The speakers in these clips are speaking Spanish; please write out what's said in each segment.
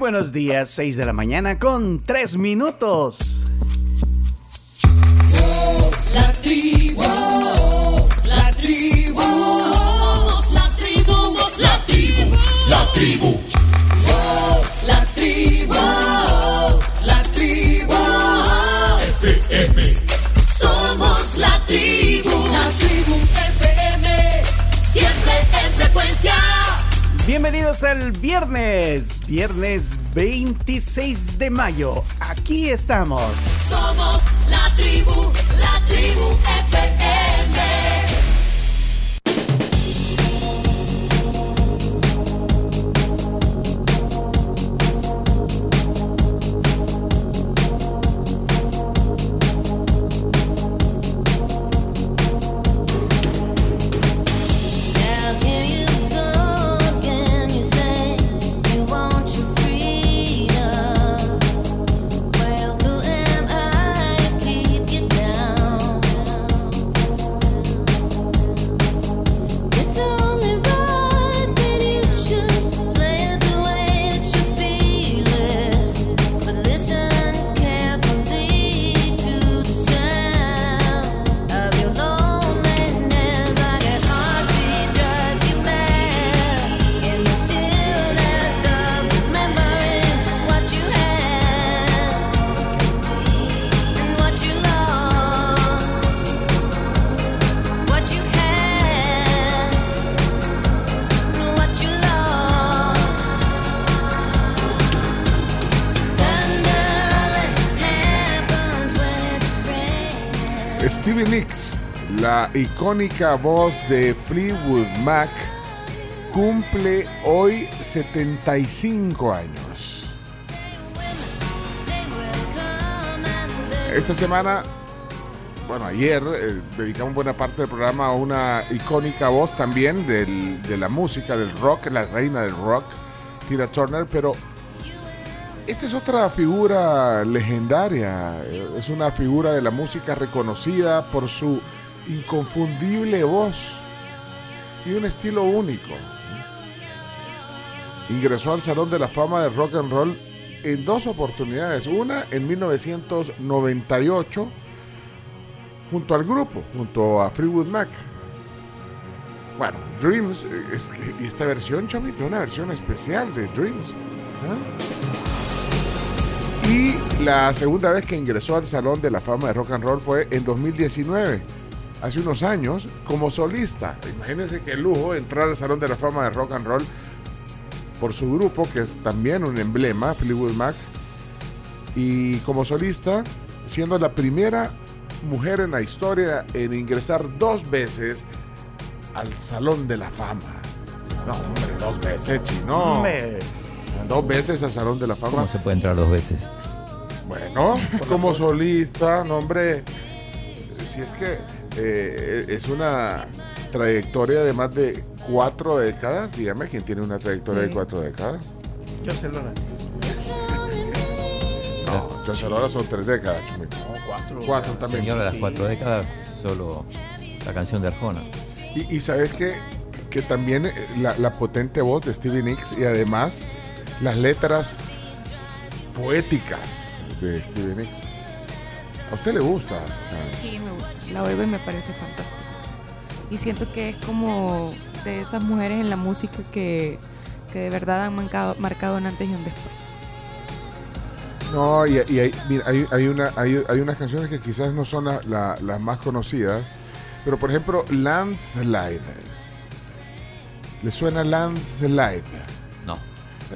buenos días, 6 de la mañana con 3 minutos. La tribu, la tribu, somos la tribu, la tribu, la tribu. Al viernes, viernes 26 de mayo. Aquí estamos. Somos la tribu, la tribu FM. Icónica voz de Fleetwood Mac, cumple hoy 75 años. Esta semana, bueno, ayer eh, dedicamos buena parte del programa a una icónica voz también de la música, del rock, la reina del rock, Tina Turner, pero esta es otra figura legendaria, eh, es una figura de la música reconocida por su inconfundible voz y un estilo único. Ingresó al Salón de la Fama de Rock and Roll en dos oportunidades, una en 1998 junto al grupo, junto a Freewood Mac. Bueno, Dreams, eh, y esta versión, Chomito, una versión especial de Dreams. ¿ah? Y la segunda vez que ingresó al Salón de la Fama de Rock and Roll fue en 2019, hace unos años, como solista. Imagínense qué lujo entrar al Salón de la Fama de Rock and Roll por su grupo, que es también un emblema, Fleetwood Mac, y como solista, siendo la primera mujer en la historia en ingresar dos veces al Salón de la Fama. No, hombre, dos veces, chino. Dos veces al Salón de la Fama. ¿Cómo se puede entrar dos veces? Bueno, como solista, no hombre, si es que eh, es una trayectoria de más de cuatro décadas, dígame quién tiene una trayectoria de cuatro décadas. yo sé No, yo son tres décadas, chumito. cuatro. Cuatro también. Señor de las Sí. cuatro décadas, solo la canción de Arjona. Y, y sabes que, que también eh, la, la potente voz de Stevie Nicks y además las letras poéticas de Stevie Nicks. ¿A usted le gusta? Sí, me gusta. La oigo y me parece fantástica. Y siento que es como de esas mujeres en la música que, que de verdad han marcado, marcado un antes y un después. No, y, y hay, mira, hay, hay una, hay, hay unas canciones que quizás no son la- la- las más conocidas, pero por ejemplo, Landslide. ¿Le suena Landslide?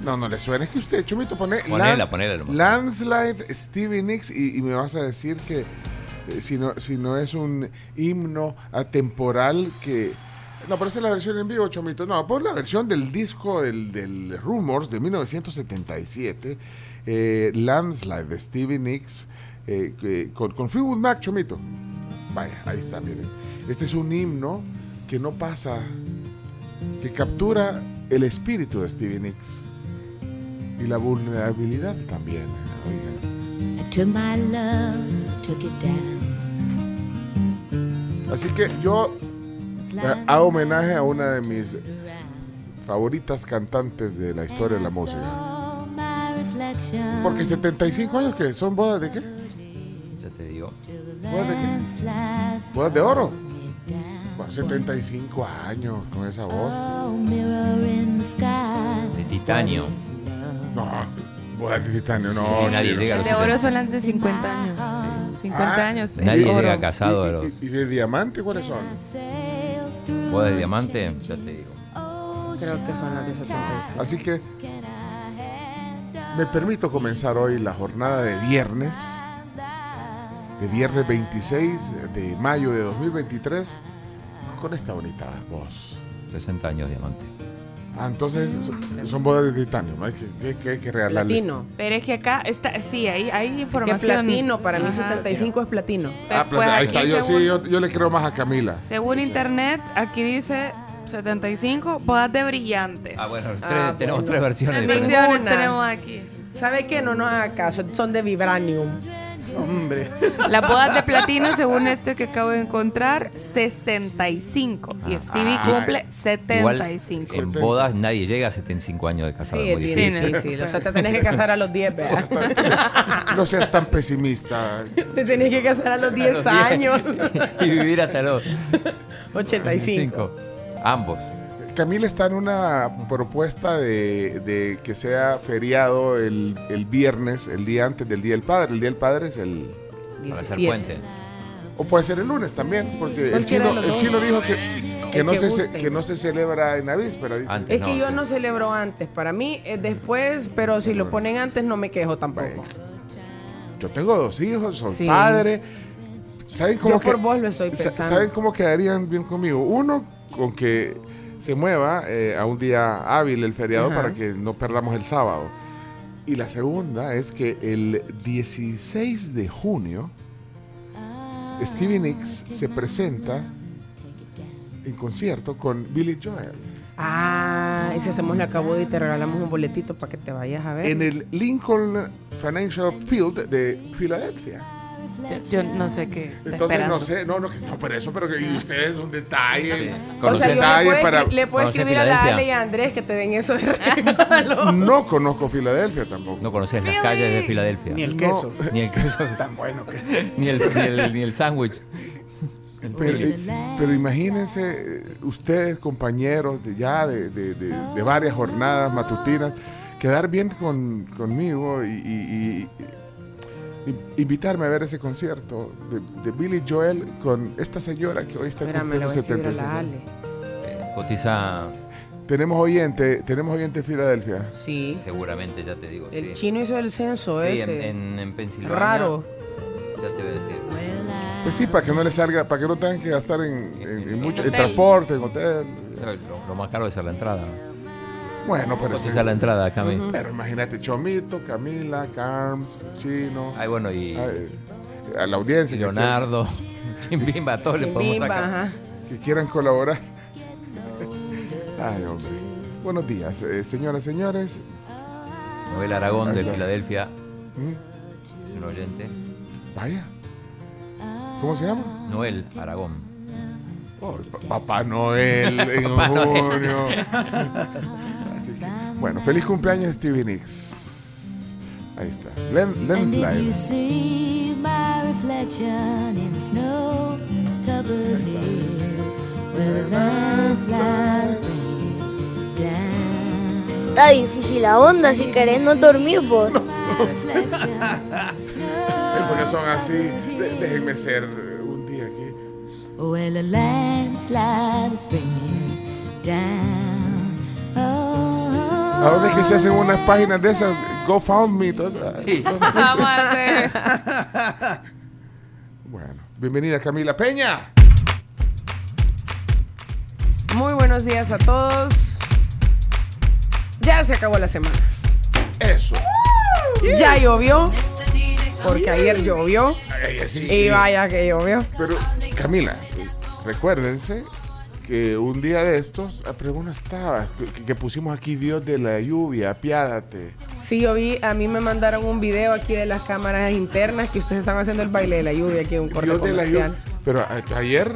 No, No, le suena. Es que usted, Chumito, pone ponela, Land- ponela. Landslide, Stevie Nicks, y, y me vas a decir que eh, si, no, si no es un himno atemporal que... No, pero esa es la versión en vivo, Chomito. No, pon la versión del disco del, del Rumors de 1977, eh, Landslide de Stevie Nicks, eh, con, con Fleetwood Mac, Chomito. Vaya, ahí está, miren. Este es un himno que no pasa, que captura el espíritu de Stevie Nicks y la vulnerabilidad también. oigan. I took my love, took it down. Así que yo eh, hago homenaje a una de mis favoritas cantantes de la historia de la música. Porque 75 años, que ¿Son bodas de qué? Ya te digo. ¿Bodas de qué? ¿Bodas de oro? Bueno, 75 años con esa voz. De titanio. No, bodas de titanio, no. Sí, nadie chino. llega a los de oro 70. solamente 50 años. 50 Ah. años. Nadie oro. llega casado a ¿Y, los. y- de diamante cuáles son? ¿Boda de diamante? Ya te digo. Creo que son las de 75. Así que me permito comenzar hoy la jornada de viernes, de viernes 26 de mayo de 2023, con esta bonita voz. 60 años diamante. Ah, entonces son, son bodas de titanio. Hay que, que- que hay que regalarles. Platino. Pero es que acá está, sí, hay, hay Que información. platino, para mí Ajá. 75 es platino. Ah, Pues ahí está, yo, según- sí, yo, yo le creo más a Camila. Según internet, aquí dice 75 bodas de brillantes. Ah, bueno, Ah, tres- tenemos bueno. tres versiones. ¿Qué diferentes. versiones tenemos aquí? ¿Sabe qué? No nos haga caso, son de vibranium. Hombre. Las bodas de platino, según esto que acabo de encontrar, 65. Y Stevie Ah. cumple Igual 75. en bodas nadie llega a 75 años de casado. Sí, es muy bien difícil. difícil. O sea, te tenés que casar a los 10, ¿verdad? No seas tan pesimista. Te tenés que casar a los 10 años. y vivir hasta los 85. Ambos. Camila está en una propuesta de, de que sea feriado el, el viernes, el día antes del Día del Padre. El Día del Padre es el... Para hacer 17. puente. O puede ser el lunes también, porque el chino, el dijo que, no que se, ce- guste. que no se celebra en la víspera. Dice. Antes. Es que No, yo sí. no celebro antes. Para mí es después, pero si lo ponen antes no me quejo tampoco. Bueno. Yo tengo dos hijos, soy Sí. padre. ¿Saben cómo Yo por que- vos lo estoy sa- pensando. ¿Saben cómo quedarían bien conmigo? Uno, con que se mueva eh, a un día hábil el feriado para que no perdamos el sábado. Y la segunda es que el 16 de junio, Stevie Nicks se presenta en concierto con Billy Joel Ah, y si hacemos la cabuda y te regalamos un boletito para que te vayas a ver. en el Lincoln Financial Field de Filadelfia. Yo, yo no sé qué está Entonces esperando. no sé, no, no, no, por eso, pero que y ustedes un detalle. o Conoce- sea, yo le detalle puedo, para- le puedo escribir a la. Ale y a Andrés que te den eso de regalo. No conozco Filadelfia tampoco. No conoces las calles de Filadelfia. Ni el No. queso. Ni el queso, Tan bueno que. ni el, ni el, ni el sándwich. Pero, pero imagínense eh, ustedes, compañeros de ya de, de- de- de varias jornadas matutinas, quedar bien con, conmigo y- y- y invitarme a ver ese concierto de, de Billy Joel con esta señora que hoy está Mira, cumpliendo voy a escribir a 75. la Ale. Cotiza Tenemos oyente, tenemos oyente en Filadelfia. Sí. seguramente, ya te digo. El sí. chino hizo el censo Sí, ese. en, en, en Pensilvania. Raro. Ya te voy a decir. Pues sí, para que no le salga, para que no tengan que gastar en, en- en mucho, transporte, en hotel. Lo, lo más caro es hacer la entrada. Bueno, pero, sí. Cotiza la entrada, Cami. pero imagínate, Chomito, Camila, Carms, Chino, Ay, bueno, y ay, a la audiencia Leonardo, Chimbimba, a todos le podemos sacar. ajá. que quieran colaborar. Ay, hombre. Buenos días, eh, señoras, señores. Noel Aragón de. Filadelfia, Mm, es un oyente. Vaya. ¿Cómo se llama? Noel Aragón. Oh, pa- Papá Noel en Papá Noel. junio. Así que, bueno, feliz cumpleaños Stevie Nicks. Ahí está. Len, And Lens. Está difícil la onda, si querés no dormir vos. Snow Eh, Porque son así. De- déjenme ser un día aquí. Well, a landslide bring it down. Oh, ¿A dónde es que se hacen unas páginas de esas? GoFundMe. todas esas? Vamos a hacer. Bueno, bienvenida Camila Peña. Muy buenos días a todos. Ya se acabó la semana. Eso. Ya llovió. Porque ayer llovió. Ay, ay, sí, Y sí. vaya que llovió. Pero, Camila, recuérdense que un día de estos, ah, pero uno estaba, que, que pusimos aquí Dios de la lluvia, apiádate. Sí, yo vi, a mí me mandaron un video aquí de las cámaras internas que ustedes están haciendo el baile de la lluvia aquí en un corte Dios de la lluvia. comercial. Pero a- ayer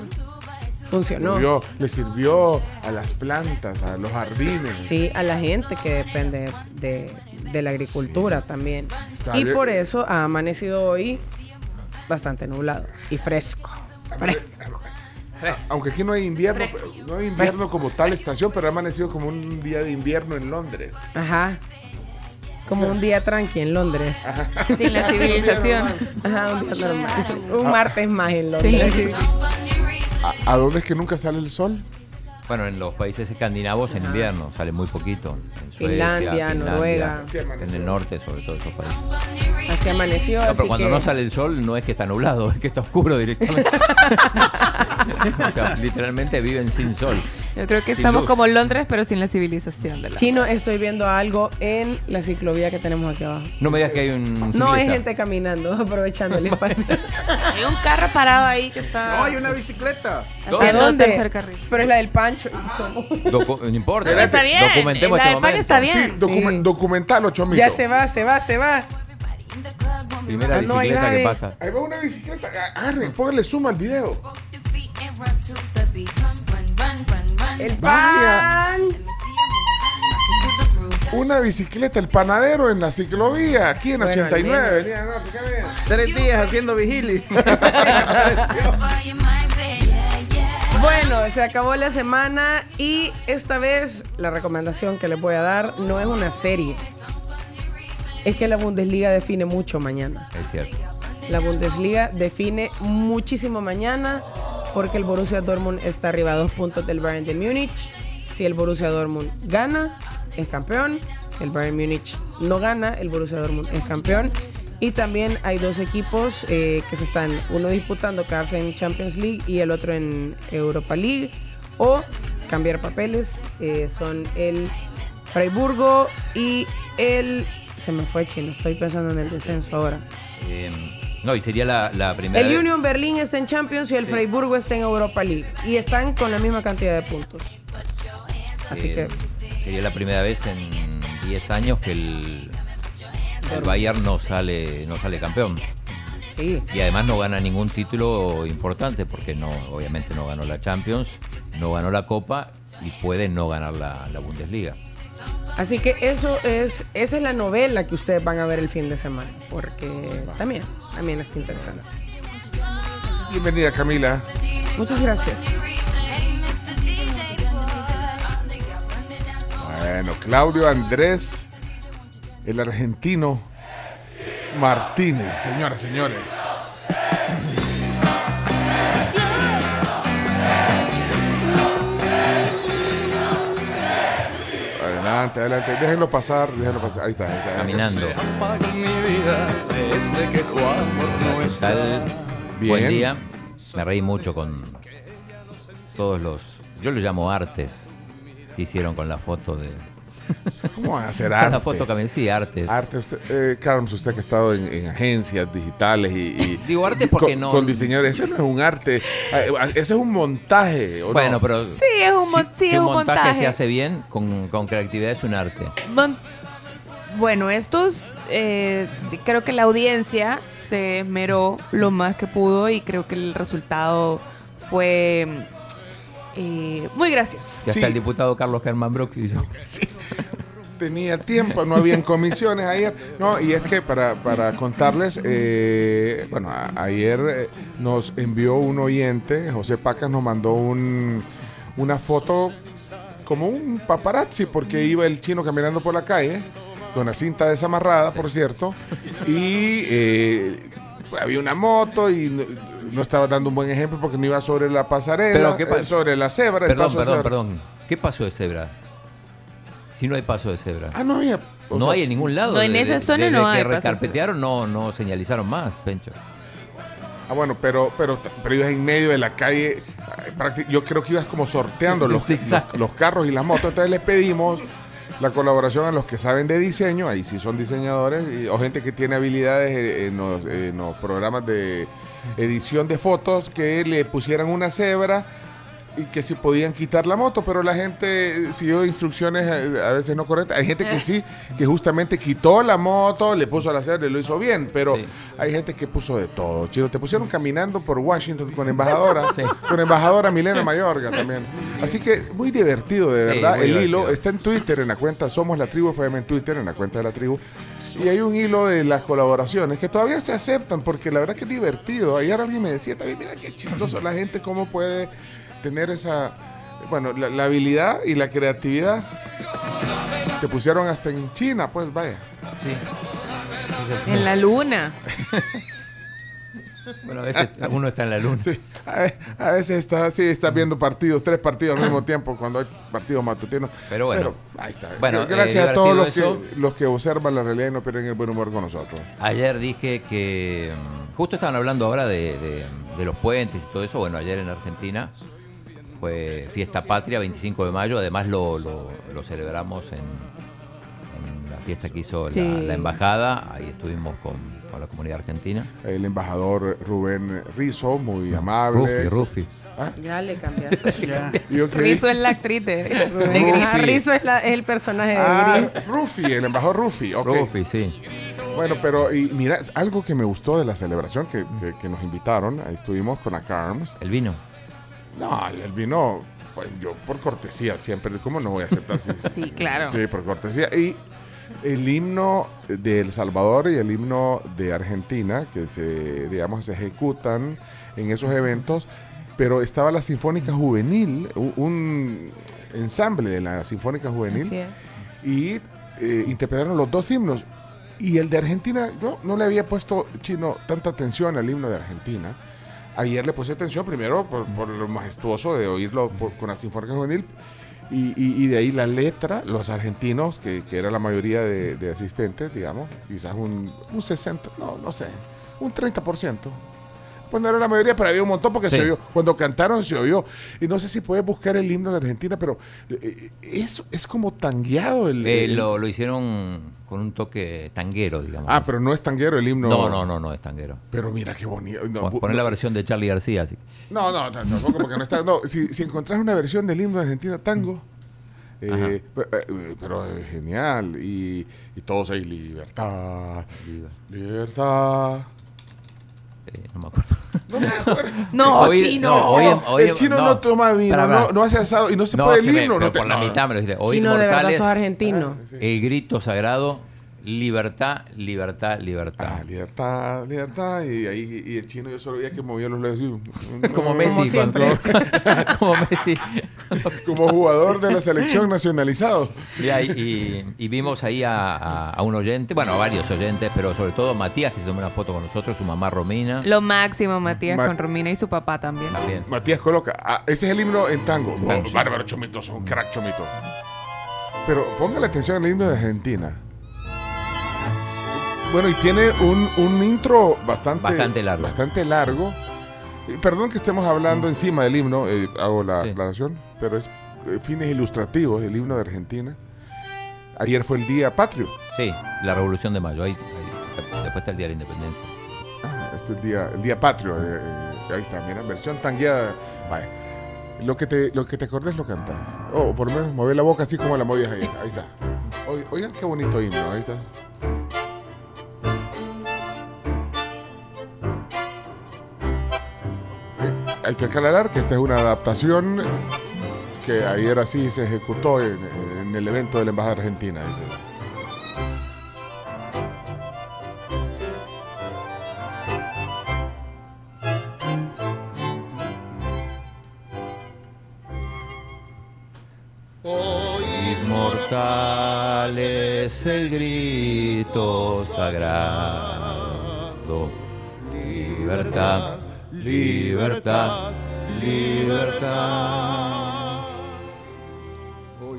Funcionó. le sirvió a las plantas, a los jardines. Sí, a la gente que depende de, de la agricultura también. Está Y bien. por eso ha amanecido hoy bastante nublado y fresco. Aunque aquí no hay invierno, no hay invierno como tal estación, pero ha amanecido como un día de invierno en Londres. Ajá. Como un día tranqui en Londres. Sin la civilización. Ajá, un día normal. Un martes más en Londres. la civilización. ¿A, a dónde es que nunca sale el sol? Bueno, en los países escandinavos en invierno sale muy poquito. En Suecia, Finlandia, Noruega. Sí, amaneció. En el norte, sobre todo esos países. Así amaneció. No, así pero cuando que- no sale el sol no es que está nublado, es que está oscuro directamente. o sea, literalmente viven sin sol. Yo creo que Sin estamos luz. como Londres, pero sin la civilización de la. Chino, estoy viendo algo en la ciclovía que tenemos aquí abajo. No me digas que hay un No es gente caminando, aprovechando el espacio. Hay un carro parado ahí que está. No, hay una bicicleta. haciendo dónde? tercer carril. Pero es la del Pancho. Docu- no importa. Pero está bien. Documentemos la este del pan momento. está bien. Sí, documen- documentalo, Chomito. Ya se va, se va, se va. Primera Ah, no hay bicicleta que pasa. Ahí va una bicicleta. Agarren, póngale suma al video. El pan. Una bicicleta, el panadero en la ciclovía, aquí en Bueno, 89. al menos. Venía, no, ¿qué ven? Tres días haciendo vigilia. Bueno, se acabó la semana y esta vez la recomendación que les voy a dar no es una serie. Es que la Bundesliga define mucho mañana. Es cierto. La Bundesliga define muchísimo mañana porque el Borussia Dortmund está arriba a dos puntos del Bayern de Múnich. Si el Borussia Dortmund gana, es campeón. Si el Bayern Múnich no gana, el Borussia Dortmund es campeón. Y también hay dos equipos eh, que se están, uno disputando quedarse en Champions League y el otro en Europa League. O cambiar papeles, eh, son el Freiburgo y el... Se me fue chino, estoy pensando en el descenso ahora. Eh, no, y sería la, la primera El vez- Union Berlin está en Champions y el Freiburgo está en Europa League. Y están con la misma cantidad de puntos. Así eh, que Sería la primera vez en 10 años que el, el Bayern no sale, no sale campeón. sí. Y además no gana ningún título importante porque no, obviamente no ganó la Champions, no ganó la Copa y puede no ganar la, la Bundesliga. Así que eso es, esa es la novela que ustedes van a ver el fin de semana. Porque también, también está interesante. Bienvenida, Camila. Muchas gracias. Bueno, Claudio Andrés, el argentino Martínez, señoras, señores. Adelante, adelante. Déjenlo pasar, déjenlo pasar. Ahí está, ahí está. Caminando. está. Tal Bien. buen día. Me reí mucho con todos los, yo lo llamo artes que hicieron con la foto de ¿Cómo van a hacer arte? la foto también, sí, artes. Arte, usted, eh, Carlos, usted que ha estado en, en agencias digitales y, y- Digo arte y porque con, no- con diseñadores, ese no es un arte, eh, ese es un montaje. ¿o Bueno, no? pero Sí, es un, mon- sí, si es un un montaje, montaje. se hace bien, con, con creatividad es un arte. Mon- Bueno, estos, eh, creo que la audiencia se esmeró lo más que pudo y creo que el resultado fue eh, muy gracioso. Si hasta Sí. el diputado Carlos Germán Brooks hizo. tenía tiempo, no habían comisiones ayer. No, y es que para, para contarles, eh, bueno, a- ayer eh, nos envió un oyente, José Pacas nos mandó un, una foto como un paparazzi, porque iba el chino caminando por la calle, con la cinta desamarrada, por cierto, y eh, había una moto y no, estaba dando un buen ejemplo porque no iba sobre la pasarela, Pero, ¿qué sobre la cebra. el Perdón, de perdón, cebra. perdón. ¿Qué paso de cebra? Si no hay paso de cebra. Ah, no había. no sea, hay en ningún lado. No, en De- esa de- zona desde no hay que recarpetearon, no, no señalizaron más, Pencho. Ah, bueno, pero, pero, pero ibas en medio de la calle. eh, Yo creo que ibas como sorteando los, los, los carros y las motos. Entonces les pedimos la colaboración a los que saben de diseño, ahí sí son diseñadores, y- o gente que tiene habilidades eh, en los, en los programas de edición de fotos, que le pusieran una cebra y que si podían quitar la moto, pero la gente siguió instrucciones eh, a veces no correctas. Hay gente que sí, que justamente quitó la moto, le puso al hacer, le lo hizo bien, pero Sí. hay gente que puso de todo. Chino, te pusieron caminando por Washington con embajadora, Sí. con embajadora Milena Mayorga también. Así que muy divertido, de verdad. El divertido. hilo está en Twitter, en la cuenta Somos la Tribu FM en Twitter, en la cuenta de la tribu. Y hay un hilo de las colaboraciones que todavía se aceptan porque la verdad que es divertido. Ayer alguien me decía también, mira qué chistoso la gente, cómo puede tener esa, bueno, la, la habilidad y la creatividad. Te pusieron hasta en China, pues vaya. Sí. En la luna. Bueno, a veces uno está en la luna. Sí, a, a veces está, sí, estás viendo partidos, tres partidos al mismo tiempo cuando hay partidos matutinos. Pero bueno. ahí está. Bueno, Gracias eh, a todos los que, los que observan la realidad y no pierden el buen humor con nosotros. Ayer dije que mm, justo estaban hablando ahora de, de- de los puentes y todo eso. Bueno, ayer en Argentina fue fiesta patria, 25 de mayo. Además lo, lo- lo celebramos en, en la fiesta que hizo la- Sí. la, embajada. Ahí estuvimos con, con la comunidad argentina. El embajador Rubén Rizo, muy amable. Rufi, Rufi. Ya le cambiaste. Ya. Rizzo es la actriz de, de Ah. Rizzo es, la- es el personaje de Ah, Gris. Rufi, el embajador Rufi. ok. Rufi, sí. Bueno, pero y mira, algo que me gustó de la celebración que, que- que nos invitaron, ahí estuvimos con la Carms. El vino. No, el vino, pues yo por cortesía siempre, ¿cómo no voy a aceptar? Sí, Sí, claro. Sí, por cortesía. Y el himno de El Salvador y el himno de Argentina, que se, digamos, se ejecutan en esos eventos, pero estaba la Sinfónica Juvenil, un ensamble de la Sinfónica Juvenil, Así es. y eh, interpretaron los dos himnos. Y el de Argentina, yo no le había puesto, chino, tanta atención al himno de Argentina. Ayer le puse atención primero por, por lo majestuoso de oírlo por- con la Sinfónica Juvenil y, y- y de ahí la letra, los argentinos, que, que era la mayoría de, de asistentes, digamos, quizás un, un 60, no, no sé, un 30%. Pues no era la mayoría, pero había un montón porque Sí. se oyó. Cuando cantaron se oyó. Y no sé si puedes buscar el himno de Argentina, pero eh, es, es como tangueado el... Eh, el- lo, lo hicieron con un toque tanguero, digamos. Ah, pero no es tanguero el himno. no, no, no, no es tanguero. Pero mira qué bonito. No, Poner la versión de Charlie García. Así. no, no, tampoco porque no está. No, si, si encontrás una versión del himno de Argentina tango, eh, eh, pero es genial. Y, y todos ahí, libertad, libertad. Eh, no me acuerdo. No, Hoy- chino. no, hoy- hoy- el chino no, toma vino, Para, para. no, no hace asado y no se No, puede el himno. no te- por la mitad me lo dijiste. Hoy Chino, de verdad sos argentino. el grito sagrado, libertad, libertad, libertad. Ah, libertad, libertad. Y ahí y el chino yo solo veía que movía los labios. como Messi, Como cuando- como Messi. Como jugador de la selección nacionalizado. Y, y- y vimos ahí a, a- a un oyente, bueno, a varios oyentes, pero sobre todo Matías, que se tomó una foto con nosotros, su mamá Romina. Lo máximo, Matías, Ma- con Romina y su papá también. También. Matías coloca. ah, ese es el himno en tango. En tango, Oh, sí. bárbaro, Chomito, sos un crack, Chomito. Pero póngale atención al himno de Argentina. Bueno, y tiene un, un intro bastante, Bastante largo. Bastante largo. Perdón que estemos hablando encima del himno, eh, hago la Sí. aclaración, pero es eh, fines ilustrativos del himno de Argentina. Ayer fue el día patrio. Sí, la Revolución de Mayo. Ahí, ahí- después está el Día de la Independencia. Ah, este es el día, el día patrio. eh, eh, ahí está, mira, versión tangueada. Lo que te, lo que te acordes lo cantas. O por lo menos mover la boca así como la movías ahí. Ahí está. Oigan qué bonito himno. Ahí está. Hay que aclarar que esta es una adaptación que ayer así se ejecutó en, el evento de la Embajada Argentina. dice. El grito sagrado. Libertad, libertad, libertad.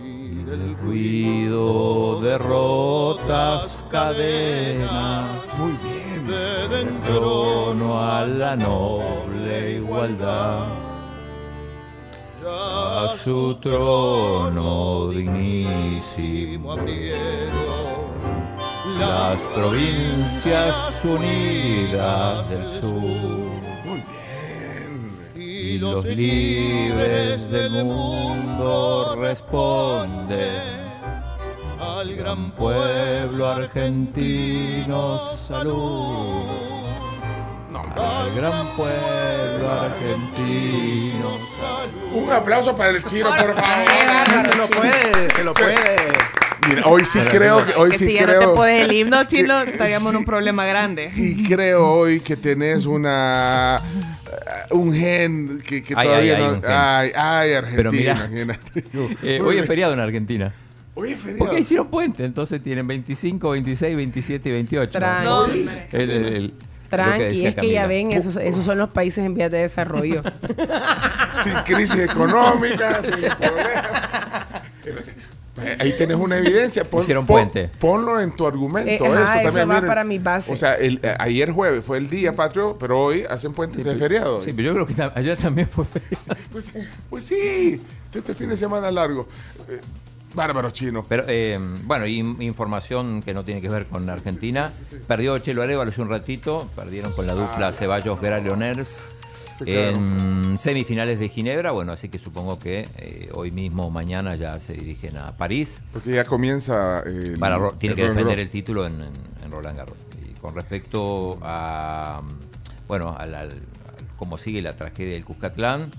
Y del ruido de rotas cadenas. Muy bien. En trono a la noble igualdad. A su trono dignísimo abrieron las provincias unidas del sur. Y los libres del mundo responden. Al gran pueblo argentino salud. Al gran pueblo argentino salud. Un aplauso para el chino, por favor. Se lo puede, se lo puede. Mira, hoy sí creo que hoy que sí si ya creo no te puedes el himno chino, estaríamos en un problema grande. y creo hoy que tenés una uh, un gen que, que Ay, todavía ay, no ay ay Argentina Pero mira. Eh, hoy es feriado en Argentina. Hoy es feriado. Porque hicieron puente, entonces tienen 25, 26, 27 y 28. Tranqui. No, El- el- el- Tranqui, decía es que ya ven, esos, esos son los países en vías de desarrollo. sin crisis económica, sin problemas. Ahí tenés una evidencia. Pon- Hicieron pon- puente. Ponlo en tu argumento. Eh, ajá, eso también, va miren. para mis bases. O sea, el- eh, ayer jueves fue el día patrio, pero hoy hacen puentes Sí, de pero- feriado. Sí, pero yo creo que ayer también fue feriado. Pues, pues sí, este fin de semana largo. Eh, bárbaro chino. Pero eh, bueno, y información que no tiene que ver con Argentina. Perdió Chelo Arevalo hace un ratito, perdieron con la dupla Ceballos Gralioners En semifinales de Ginebra. Bueno, así que supongo que eh, hoy mismo o mañana ya se dirigen a París. Porque ya comienza. eh, Para, tiene el que defender el título en, en- en Roland Garros. Y con respecto a, bueno, al, cómo sigue la tragedia del Cuscatlán,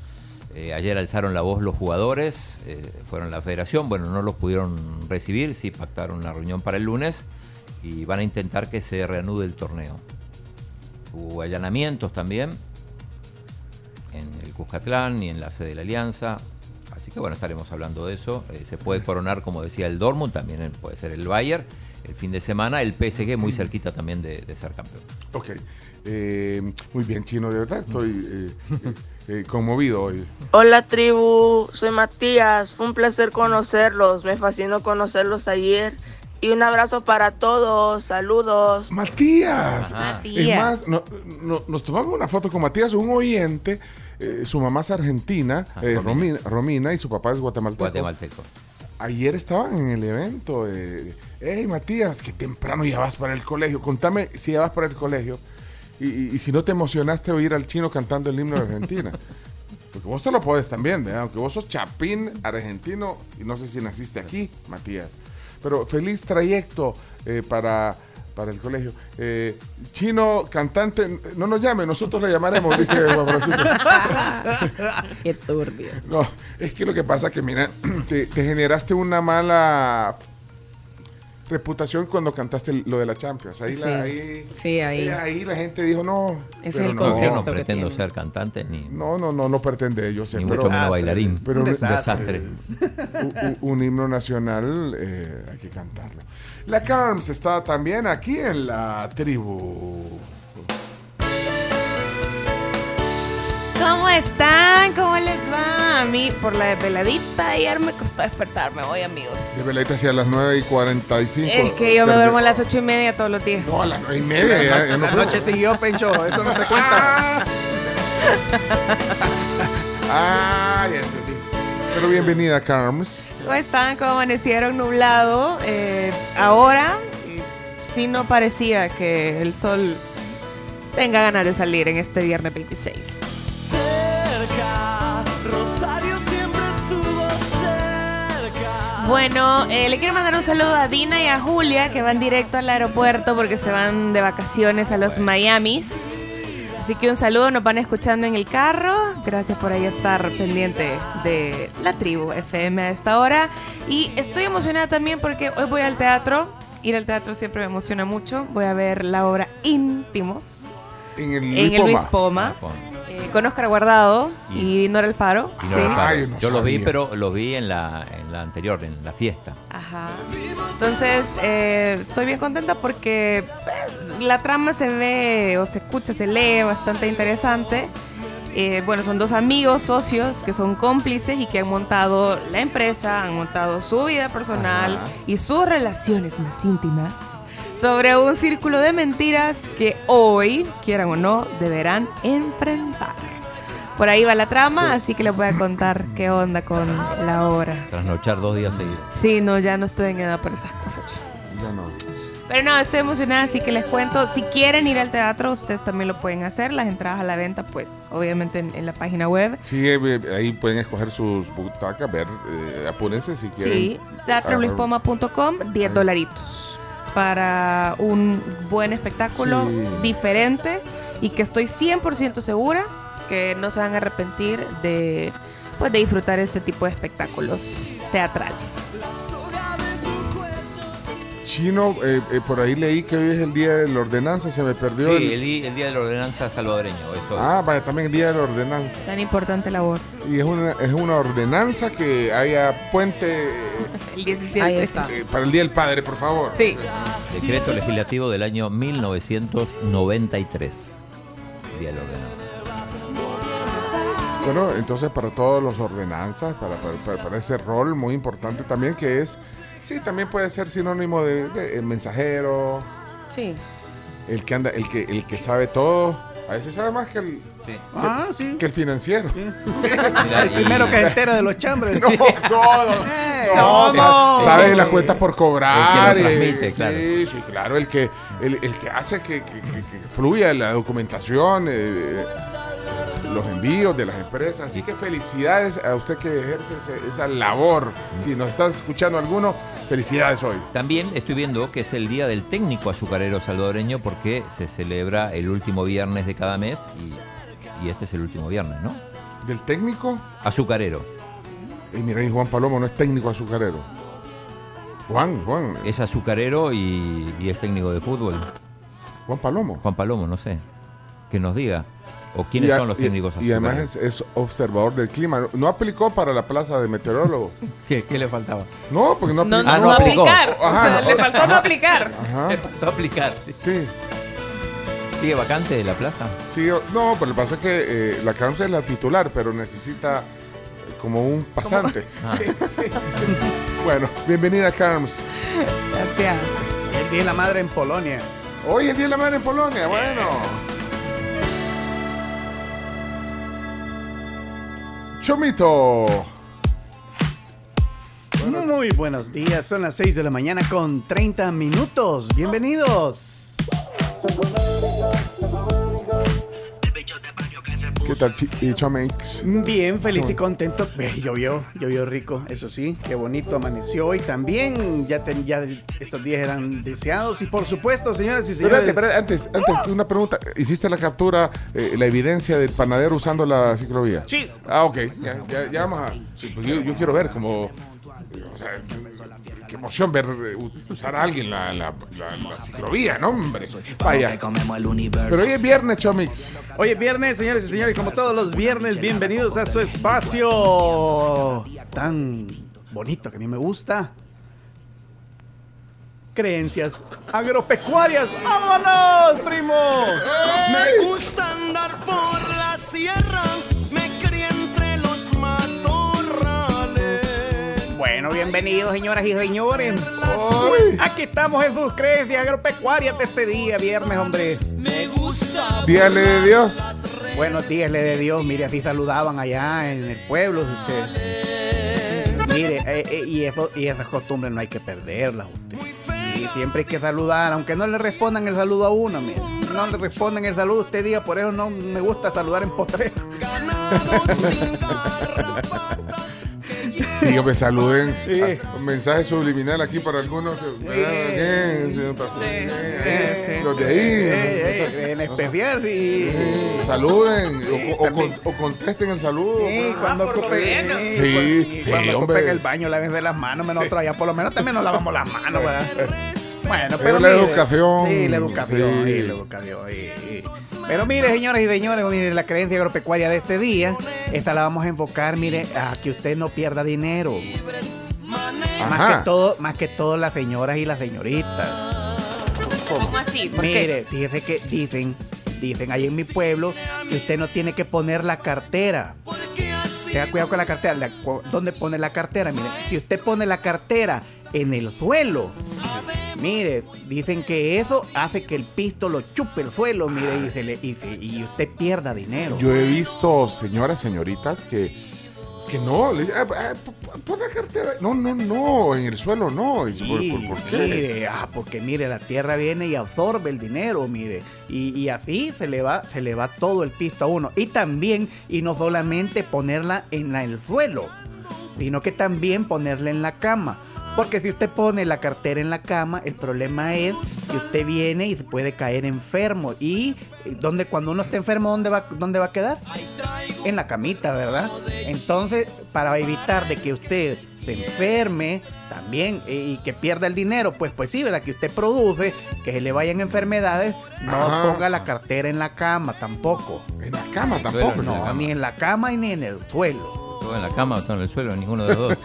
eh, ayer alzaron la voz los jugadores, eh, fueron a la federación, bueno, no los pudieron recibir, sí pactaron una reunión para el lunes y van a intentar que se reanude el torneo. Hubo allanamientos también Cuscatlán y en la sede de la Alianza. Así que bueno, estaremos hablando de eso. Eh, se puede coronar, como decía el Dortmund, también puede ser el Bayern. El fin de semana, el PSG muy cerquita también de, de ser campeón. Ok. Eh, muy bien, chino, de verdad estoy eh, eh, eh, conmovido hoy. Hola tribu, soy Matías, fue un placer conocerlos, me fascinó conocerlos ayer y un abrazo para todos, saludos. Matías. Ajá. Es Matías. más, no- no- nos tomamos una foto con Matías, un oyente. Eh, su mamá es argentina, Ah, eh, Romina. Y su papá es guatemalteco. Guatemalteco. Ayer estaban en el evento hey Matías, que temprano ya vas para el colegio. Contame si ya vas para el colegio y, y- y si no te emocionaste oír al chino cantando el himno de Argentina. Porque vos te lo puedes también, ¿verdad? aunque vos sos chapín argentino y no sé si naciste aquí, Matías. Pero feliz trayecto eh, para, para el colegio. Eh, chino, cantante, no nos llame, nosotros le llamaremos, dice Juan Francisco. Qué turbio. No, es que lo que pasa es que, mira, te, te generaste una mala reputación cuando cantaste lo de la Champions. Ahí, Sí. la, ahí, Sí, ahí. eh, ahí la gente dijo, no. Ese pero es el no, yo no pretendo ser cantante ni, no, no, no, no pretende, yo sé. ni pero desastre. bailarín. pero Un un desastre. desastre. u- u- un himno nacional eh, hay que cantarlo. La Carms está también aquí en la tribu. ¿Cómo están? ¿Cómo les va? A mí, por la desveladita, ayer me costó despertarme hoy, amigos. De veleta hacia las 9 y 45. Es que yo me duermo a las ocho y media todos los días. No, a las 9 y media. ya- ya no La noche siguió, Pencho, eso no te cuenta. Ah, Ah, ya entendí. Pero bienvenida, Carms. ¿Cómo están? ¿Cómo amanecieron nublado? Eh, ahora sí no parecía que el sol tenga ganas de salir en este viernes 26. Cerca, Rosario siempre estuvo cerca. Bueno, eh, le quiero mandar un saludo a Dina y a Julia que van directo al aeropuerto porque se van de vacaciones a los Miamis. Así que un saludo, nos van escuchando en el carro. Gracias por ahí estar pendiente de la tribu FM a esta hora. Y estoy emocionada también porque hoy voy al teatro. Ir al teatro siempre me emociona mucho. Voy a ver la obra Íntimos En el en el Luis Poma. Con- Oscar Guardado Y- y Nora Alfaro. y Sí. Ay, no yo lo vi, pero lo vi en la, en la anterior, en la fiesta. Ajá. Entonces, eh, estoy bien contenta porque pues, la trama se ve o se escucha, se lee bastante interesante. Eh, bueno, son dos amigos, socios, que son cómplices y que han montado la empresa, han montado su vida personal Ajá. y sus relaciones más íntimas sobre un círculo de mentiras que hoy, quieran o no, deberán enfrentar. Por ahí va la trama, así que les voy a contar qué onda con la obra. Trasnochar dos días seguidos. Sí, no, ya no estoy en edad para esas cosas. ya. Ya no. Pero no, estoy emocionada, así que les cuento. Si quieren ir al teatro, ustedes también lo pueden hacer. Las entradas a la venta, pues, obviamente en, en la página web. Sí, eh, ahí pueden escoger sus butacas, ver, eh, apúrense si quieren. Sí, teatroluispoma.com, 10 dolaritos. Para un buen espectáculo Sí. diferente y que estoy 100% segura que no se van a arrepentir de, pues, de disfrutar este tipo de espectáculos teatrales. Chino, eh, eh, por ahí leí que hoy es el día de la ordenanza, se me perdió. Sí, el- el, día de la ordenanza salvadoreño. Eso. Ah, vaya, también el día de la ordenanza. Tan importante labor. Y es una, es una ordenanza que haya puente El 17. Ahí está. eh, para el Día del Padre, por favor. Sí. Decreto legislativo del año 1993. Día de la ordenanza. Bueno, entonces para todos los ordenanzas, para, para- para ese rol muy importante también que es, sí, también puede ser sinónimo de, de, eh, mensajero, Sí. el que anda, el que, el que sabe todo, a veces sabe más que el, Sí. Ah, sí. que el financiero. Mira, El primero que se entera de los chambres. No, no, no. Eh, No, sa- sabe las cuentas por cobrar. El que lo eh, transmite, claro. Sí, sí, claro, el que, el, el que hace que, que- que- que fluya la documentación, eh, los envíos de las empresas. Así que felicidades a usted que ejerce esa labor. Si nos estás escuchando alguno, felicidades hoy. También estoy viendo que es el día del técnico azucarero salvadoreño porque se celebra el último viernes de cada mes y, y este es el último viernes, ¿no? Del técnico, Azucarero. y mira, ahí Juan Palomo no es técnico azucarero. Juan, Juan, Es azucarero y, y es técnico de fútbol. Juan Palomo. Juan Palomo, no sé. Que nos diga. O quiénes Y a- son los y- técnicos Y, además azucareros. es, es observador del clima. No aplicó para la plaza de meteorólogo. ¿Qué, qué le faltaba? No, porque no No, aplicó. Ah, no, no aplicó. aplicar. o Ajá, sea, no. le faltó no aplicar. Ajá. Le faltó aplicar, sí. Sí, ¿Sigue vacante la plaza? sí, o- no, pero lo que pasa es que eh, la Carms es la titular, pero necesita eh, como un pasante. Ah. Bueno, bienvenida Carms. Gracias. El Día de la Madre en Polonia. Hoy el Día de la Madre en Polonia, bueno. Chomito. Muy buenos días, son las 6 de la mañana con 30 minutos. Bienvenidos. ¿Qué tal, y Chomix? Bien, feliz y contento. Eh, llovió, llovió rico, eso sí, qué bonito amaneció hoy también. Ya, ten- ya estos días eran deseados y por supuesto, señoras y señores. Espérate, espérate, antes, antes, una pregunta. ¿Hiciste la captura, eh, la evidencia del panadero usando la ciclovía? Sí. Ah, ok. Ya, ya, ya vamos a. sí, pues yo, yo quiero ver como. O sea, qué emoción ver eh, usar a alguien la, la, la- la ciclovía, ¿no, hombre? Vaya. Pero hoy es viernes, Chomix. Hoy es viernes, señores y señores, como todos los viernes, bienvenidos a su espacio tan bonito que a mí me gusta. Creencias agropecuarias. ¡Vámonos, primo! Me gusta andar por la sierra, Bueno, bienvenidos, señoras y señores. Aquí estamos en sus creencias agropecuarias de este día, viernes, hombre. Me gusta de Dios. Buenos días, le de Dios. Mire, así saludaban allá en el pueblo usted. Mire, eh, eh, y, eso, y esas costumbres no hay que perderlas, usted. Y siempre hay que saludar, aunque no le respondan el saludo a uno, mire. No le responden el saludo, usted diga, por eso no me gusta saludar en potrero. Hombre, saluden. Sí. Ah, Un mensaje subliminal aquí para algunos. que- ¿Qué? Sí, pasó. ¿Qué? sí, sí. Los de ahí. En especial, Saluden o, o con- o contesten el saludo. Sí, pues. cuando lo ocupen, menos. sí, cuando hombre. ocupen el baño, lávense las manos, nosotros allá por lo menos también nos lavamos las manos, ¿verdad? Bueno, Pero la mire, educación. Sí, la educación, Sí. sí, la educación. sí. Pero mire, señoras y señores, mire, la creencia agropecuaria de este día, esta la vamos a enfocar, mire, a que usted no pierda dinero. Más que todo, más que todo las señoras y las señoritas. ¿Cómo así? ¿Por qué? Mire, fíjese que dicen, dicen ahí en mi pueblo que usted no tiene que poner la cartera. Tenga cuidado con la cartera. La- ¿Dónde pone la cartera? Mire, si usted pone la cartera en el suelo, mire, dicen que eso hace que el pisto lo chupe el suelo, mire, y, se le- y se- y usted pierda dinero. Yo he visto señoras, señoritas que, Que no, le dice, ah, ah, p- p- pon la cartera. No, no, no, en el suelo no. Dice, ¿por, Sí, por- por qué? mire, ah, porque mire, la tierra viene y absorbe el dinero, mire, y, y así se le va, se le va todo el pisto a uno. Y también, y no solamente ponerla en la- el suelo, sino que también ponerla en la cama. Porque si usted pone la cartera en la cama, el problema es que usted viene y puede caer enfermo. Y donde cuando uno está enfermo, ¿dónde va, dónde va a quedar? En la camita, ¿verdad? Entonces, para evitar de que usted se enferme también eh, y que pierda el dinero, pues pues sí, ¿verdad? Que usted produce, que se le vayan enfermedades, no Ajá. ponga la cartera en la cama tampoco. En la cama tampoco. No, ni en la cama ni en el suelo. Todo en la cama o todo en el suelo, ninguno de los dos.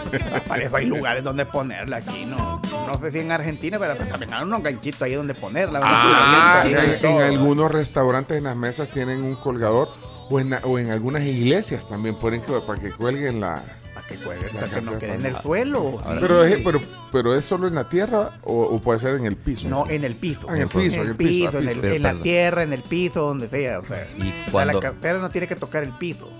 Para eso hay lugares donde ponerla aquí, ¿no? No sé si en Argentina, pero pues también hay unos ganchitos ahí donde ponerla. Ah, Sí, en, todo. en algunos restaurantes en las mesas tienen un colgador o en, o en algunas iglesias también ponen que, para que cuelguen la... Para que cuelgue, La para que no quede en el suelo. Pero es, pero, pero es solo en la tierra o, o puede ser en el piso. No, en el piso. Ah, en el piso, en el piso, en, el- Pero, en la tierra, en el piso, donde sea. O sea, Y cuando- la cartera no tiene que tocar el piso.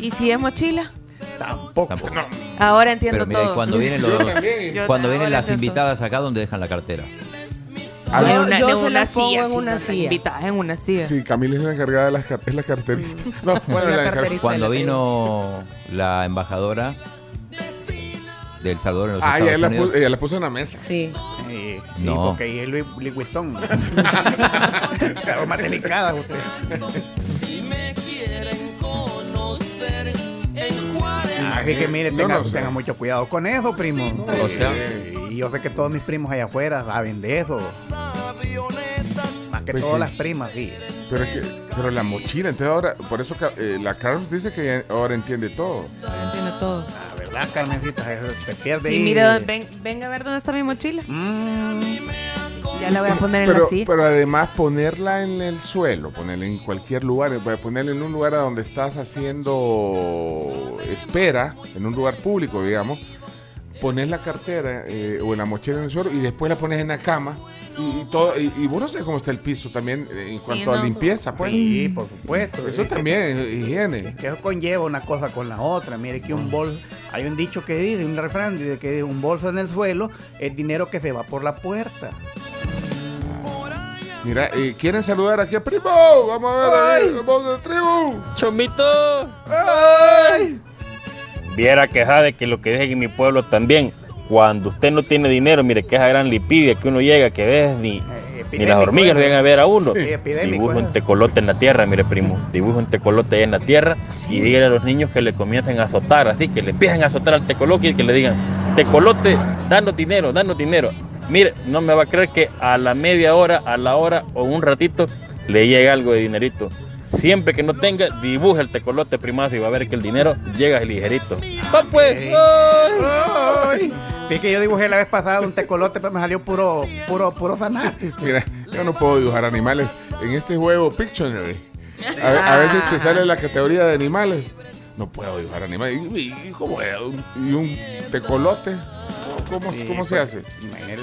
¿Y si es mochila? Tampoco. Tampoco. Ahora entiendo Pero mira, y todo. cuando vienen los Yo también. Yo cuando ahora vienen las entiendo invitadas acá, ¿dónde dejan la cartera? A Yo- ver, una, yo se una las pongo silla, en una chicos, silla. Invitadas en una silla. Sí, Camila es la encargada de las car- es la carterista. No, bueno, La la, carterista. Cuando vino la embajadora de El Salvador en los Ah, ella Estados la, Unidos. puso, ella la puso en la mesa. Sí. Eh, sí, No. porque ahí es Louis, Louis Vuitton. Claro, más delicada usted. Así que mire, tenga, no tenga mucho cuidado con eso, primo. O sea, Y yo sé que todos mis primos allá afuera saben de eso. Más que Pues todas sí. las primas, sí. Pero, es que, pero la mochila, entonces ahora, por eso eh, la Carlos dice que ahora entiende todo. Ahora entiendo todo. La verdad, Carmencita, eso se pierde Sí, ahí. mira, ven, venga a ver dónde está mi mochila. Mm, Ya la voy a poner en Pero, la silla. pero además ponerla en el suelo, ponerla en cualquier lugar, eh, ponerla en un lugar a donde estás haciendo espera, en un lugar público, digamos, pones la cartera eh, o en la mochila en el suelo y después la pones en la cama. Y, y todo, y, y vos no sabes cómo está el piso también eh, en cuanto a no. limpieza, pues. sí, por supuesto. Eso Es que- también es higiene. que eso conlleva una cosa con la otra. Mire que un bolso, hay un dicho que dice, un refrán dice que un bolso en el suelo es dinero que se va por la puerta. Mira, eh, ¿quieren saludar aquí a Primo? Vamos a ver, ahí, vamos de tribu. Chomito. Viera queja de que lo que deje en mi pueblo también. Cuando usted no tiene dinero, mire que esa gran lipidia que uno llega, que ves ni, Eh, ni las hormigas lo ¿eh? llegan a ver a uno. Sí, Dibujo ¿eh? un tecolote en la tierra, mire primo. Dibujo un tecolote ahí en la tierra y dígale a los niños que le comiencen a azotar, así que le empiecen a azotar al tecolote y que le digan, tecolote, danos dinero, danos dinero. Mire, no me va a creer que a la media hora, a la hora o un ratito le llega algo de dinerito. Siempre que no tenga, dibuje el tecolote primazo y va a ver que el dinero llega ligerito. ¡Va pues! Ok. ¡Ay! Ay, Sí que yo dibujé la vez pasada un tecolote, pero me salió puro, puro, puro zanate. Mira, yo no puedo dibujar animales en este juego Pictionary. A, ve- a veces te sale la categoría de animales. No puedo dibujar animales. ¿Y, y cómo es? Un- ¿Y un tecolote? ¿Cómo, Sí, cómo se pues, hace?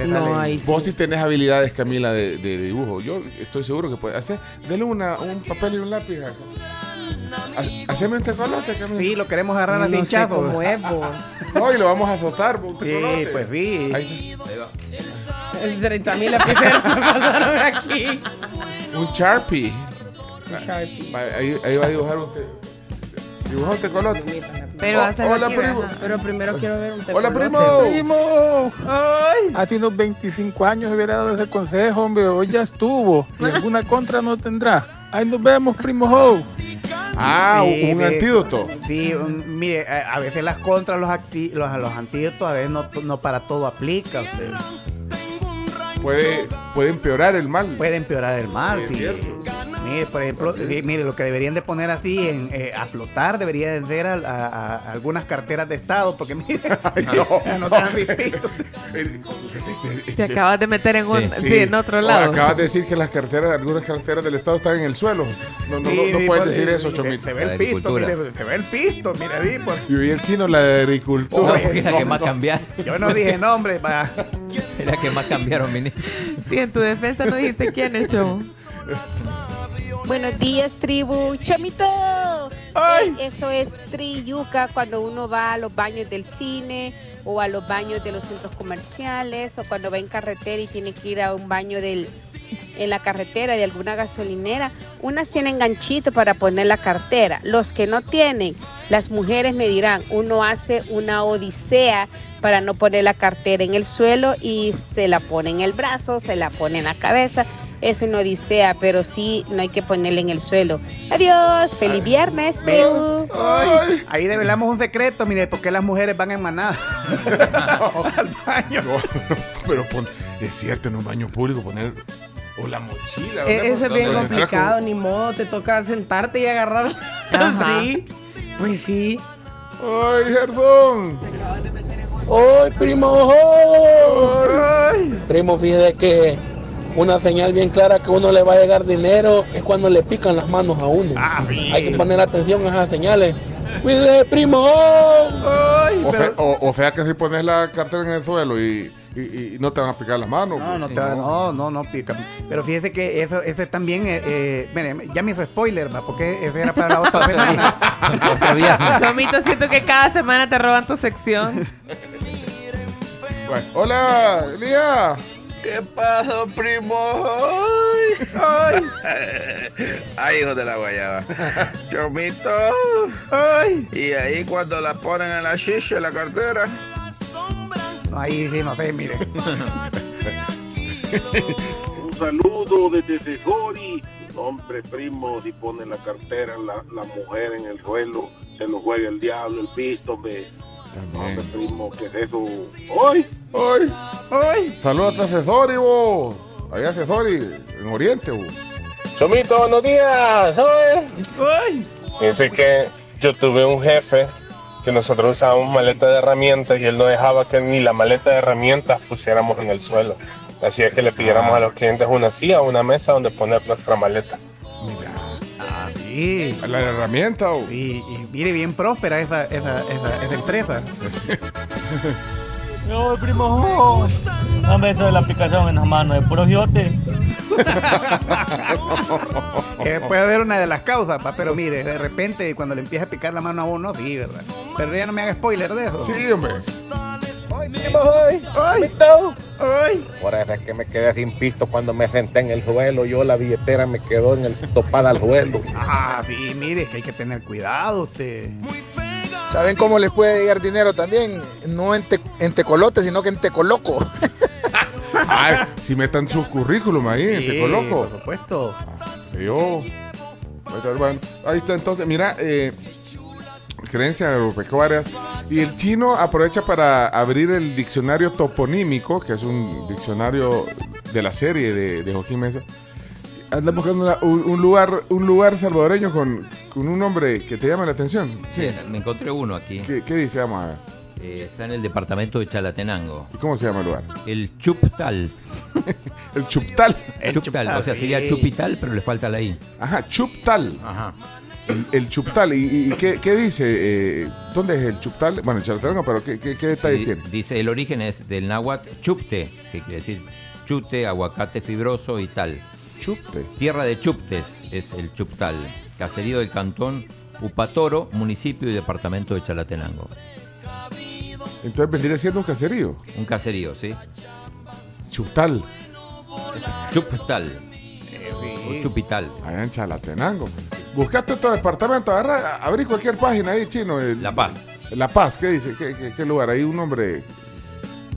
No, ahí sí. Vos sí tenés habilidades, Camila, de, de dibujo. Yo estoy seguro que puedes hacer. Dele una, un papel y un lápiz. Haceme un tecolote, Camila. Sí, lo queremos agarrar a No sé hinchado. cómo es, vos. No, y lo vamos a azotar. por un Sí, pues sí. Ahí El 30 mil lapiceros pasaron aquí. Un Sharpie. Sharpie. Va, Ahí, ahí va a dibujar un te... Dibuja un tecolote. Pero Oh, hola, aquí, primo. ajá. Pero primero quiero ver un Hola, tecolote. primo. Primo, hace unos 25 años hubiera dado ese consejo, hombre. Hoy ya estuvo. Y alguna contra no tendrá. Ahí nos vemos, primo Ho. Ah, Sí, un sí. antídoto. Sí, un- mire, a, a veces las contras, los, acti- los, los antídotos, a veces no, no para todo aplica. Usted. Puede, puede empeorar el mal. Puede empeorar el mal. Sí, es sí. cierto. Mire, por ejemplo, eh, mire, lo que deberían de poner así en, eh, a flotar debería de ser a, a- a algunas carteras de Estado, porque mire, no, no te han visto. Este- Te acabas de meter en un. Sí. Sí, en otro Oh, lado. Acabas de decir que las carteras, algunas carteras del Estado están en el suelo. No, no, Sí, no, no sí, puedes decir eh, eso, Chomito. Se ve el pisto, mire, se ve el pisto, mire, vi, pues. Y el chino, la de agricultura. No, es la no, que más no. cambiaron. Yo no dije nombre, va. Es la que más cambiaron, mi niño. Sí, en tu defensa no dijiste quién es, Chomo. Buenos días, tribu. Chamito, Eh, Eso es triyuca cuando uno va a los baños del cine o a los baños de los centros comerciales o cuando va en carretera y tiene que ir a un baño del, en la carretera de alguna gasolinera. Unas tienen ganchito para poner la cartera. Los que no tienen, las mujeres me dirán, uno hace una odisea para no poner la cartera en el suelo y se la pone en el brazo, se la pone en la cabeza. Es una odisea, pero sí no hay que ponerla en el suelo. Adiós, feliz viernes. Ay, ahí develamos un secreto, mire, ¿por qué las mujeres van en manada? Al baño. Pero pon- es cierto, en un baño público poner. O la mochila. E- ¿verdad? Eso es bien complicado, ni modo, te toca sentarte y agarrar. Sí, pues sí. ¡Ay, Gerdón! ¡Ay, primo! Primo, fíjese que una señal bien clara que uno le va a llegar dinero es cuando le pican las manos a uno. Hay que poner atención a esas señales. ¡Cuide, primo! O, fe- o- o sea que si pones la cartera en el suelo y, y- y no te van a picar las manos. No, pues. no, te va- no, no, no pica. Pero fíjese que eso, ese también, eh, eh, mire, ya me hizo spoiler, ¿va? porque ese era para la otra semana. Chomito, siento que cada semana te roban tu sección. Bueno, hola, Lía. ¿Qué pasa, primo? Ay, ay. Ay, hijo de la guayaba. Chomito. Ay. Y ahí cuando la ponen en la shisha, en la cartera. No, ahí sí, no sé, mire. Un saludo desde Tesori. Hombre, primo, si pone la cartera, la, la mujer en el suelo, se lo juega el diablo, el pisto, hombre. Hombre, primo, ¿qué es eso? ¡Ay! ¡Ay! ¡Ay! Saludos a Cesori, vos. Allá Cesori, en Oriente, vos. Chomito, buenos días. ¿sabes? ¡Ay! Dice que yo tuve un jefe que nosotros usábamos maleta de herramientas y él no dejaba que ni la maleta de herramientas pusiéramos en el suelo. Así es que le pidiéramos a los clientes una silla o una mesa donde poner nuestra maleta. Ah, sí. La herramienta, y mire, bien próspera esa, esa, esa, esa empresa. No, primo. Hombre, eso de la aplicación en las manos, de puro giote. Que puede haber una de las causas, pa, pero mire, de repente cuando le empieza a picar la mano a uno, sí, ¿verdad? Pero ya no me haga spoiler de eso. Sí, hombre. ¡Ay! ¡Ay! ¡Ay! Por eso es que me quedé sin pisto cuando me senté en el suelo. Yo la billetera me quedó en el topada al suelo. Ah, sí, mire, es que hay que tener cuidado usted. ¿Saben cómo les puede llegar dinero también? No en, te- en tecolote, sino que en tecoloco. Ay, si metan su currículum ahí, en Tecoloco. por supuesto. Yo. Bueno, ahí está entonces. Mira, eh, creencias agropecuarias. Y el chino aprovecha para abrir el diccionario toponímico, que es un diccionario de la serie de, de Joaquín Mesa. Anda buscando una- un, un lugar, un lugar salvadoreño con, con un nombre que te llama la atención. Sí, me encontré uno aquí. ¿Qué, qué dice? Vamos a ver. Eh, está en el departamento de Chalatenango. ¿Y cómo se llama el lugar? El Chuptal. el Chuptal. El Chuptal. O sea, sería Chupital, pero le falta la I. Ajá, Chuptal. Ajá. El, el Chuptal. ¿Y, qué, qué dice? Eh, ¿Dónde es el Chuptal? Bueno, en Chalatenango, pero ¿qué, qué, qué detalles Sí, tiene? Dice, el origen es del náhuatl chupte, que quiere decir chute, aguacate fibroso y tal. Chupte. Tierra de chuptes es el chuptal. Caserío del cantón Upatoro, municipio y departamento de Chalatenango. Entonces vendría siendo un caserío. Un caserío, ¿sí? Chuptal. Chuptal. O chupital. Allá en Chalatenango. Buscaste otro departamento, agarra, abrí cualquier página ahí, chino. el- La Paz. La Paz, ¿qué dice? ¿Qué, qué- qué lugar? Hay un nombre.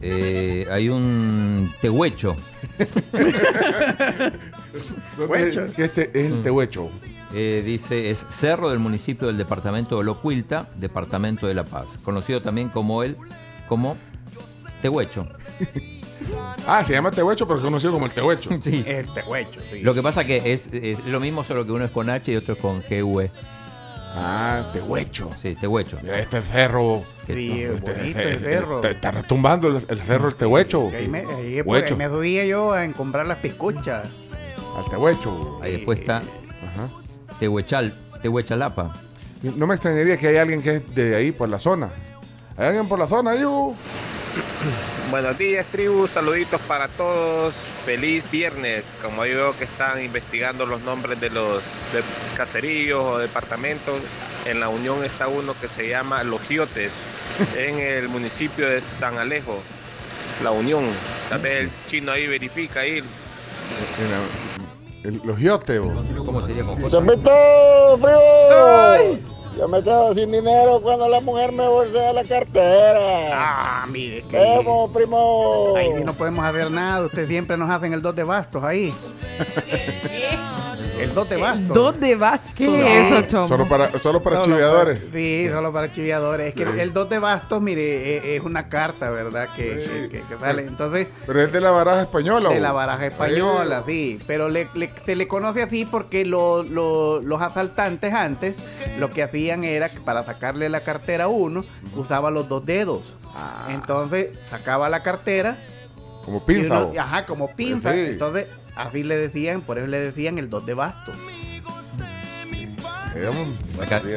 Eh, hay un tehuecho. ¿Dónde es? Este es el Tehuecho. Eh, dice, es cerro del municipio del departamento de Locuilta, departamento de La Paz. Conocido también como el, como Tehuecho. Ah, se llama Tehuecho, pero es conocido como el Tehuecho. Sí. El tehuecho, sí. Lo que pasa que es, es lo mismo, solo que uno es con H y otro es con GV. Ah, Tehuecho. Sí, Tehuecho. Este cerro. Sí, es Este- bonito este- el cerro. Está, está retumbando el, el cerro el Tehuecho. Ahí me, ahí, Huecho. me subía yo a comprar las piscuchas. Al Tehuecho. Ahí después está Ajá. Tehuechal, Tehuechalapa. No me extrañaría que hay alguien que es de ahí, por la zona. ¿Hay alguien por la zona, ahí? Buenos días, tribu. Saluditos para todos. Feliz viernes. Como yo veo que están investigando los nombres de los de caseríos o departamentos, en la Unión está uno que se llama Los Giotes, en el municipio de San Alejo. La Unión. Tal vez el chino ahí verifica ahí. El- los giotes, bo. ¿Cómo sería con ¡Chambito, frío! Yo me quedo sin dinero cuando la mujer me bolsea la cartera. Ah, mire que. Vemos, primo. Ahí no podemos hacer nada. Ustedes siempre nos hacen el dos de bastos ahí. el dos de bastos. ¿Dos de bastos? ¿Qué es eso, Chomo? Solo para, solo para Solo chiviadores. para- sí, solo para chiviadores. Es que el dos de bastos, mire, es, es una carta, ¿verdad? Que, que- que- que sale. Entonces, Pero es de la baraja española. de bo. la baraja española, sí. Pero le- le- se le conoce así porque lo- lo- los asaltantes antes lo que hacían era que para sacarle la cartera a uno, usaba los dos dedos. Entonces, sacaba la cartera. Como pinza. uno- ajá, como pinza. Sí. Entonces, así le decían, por eso le decían el dos de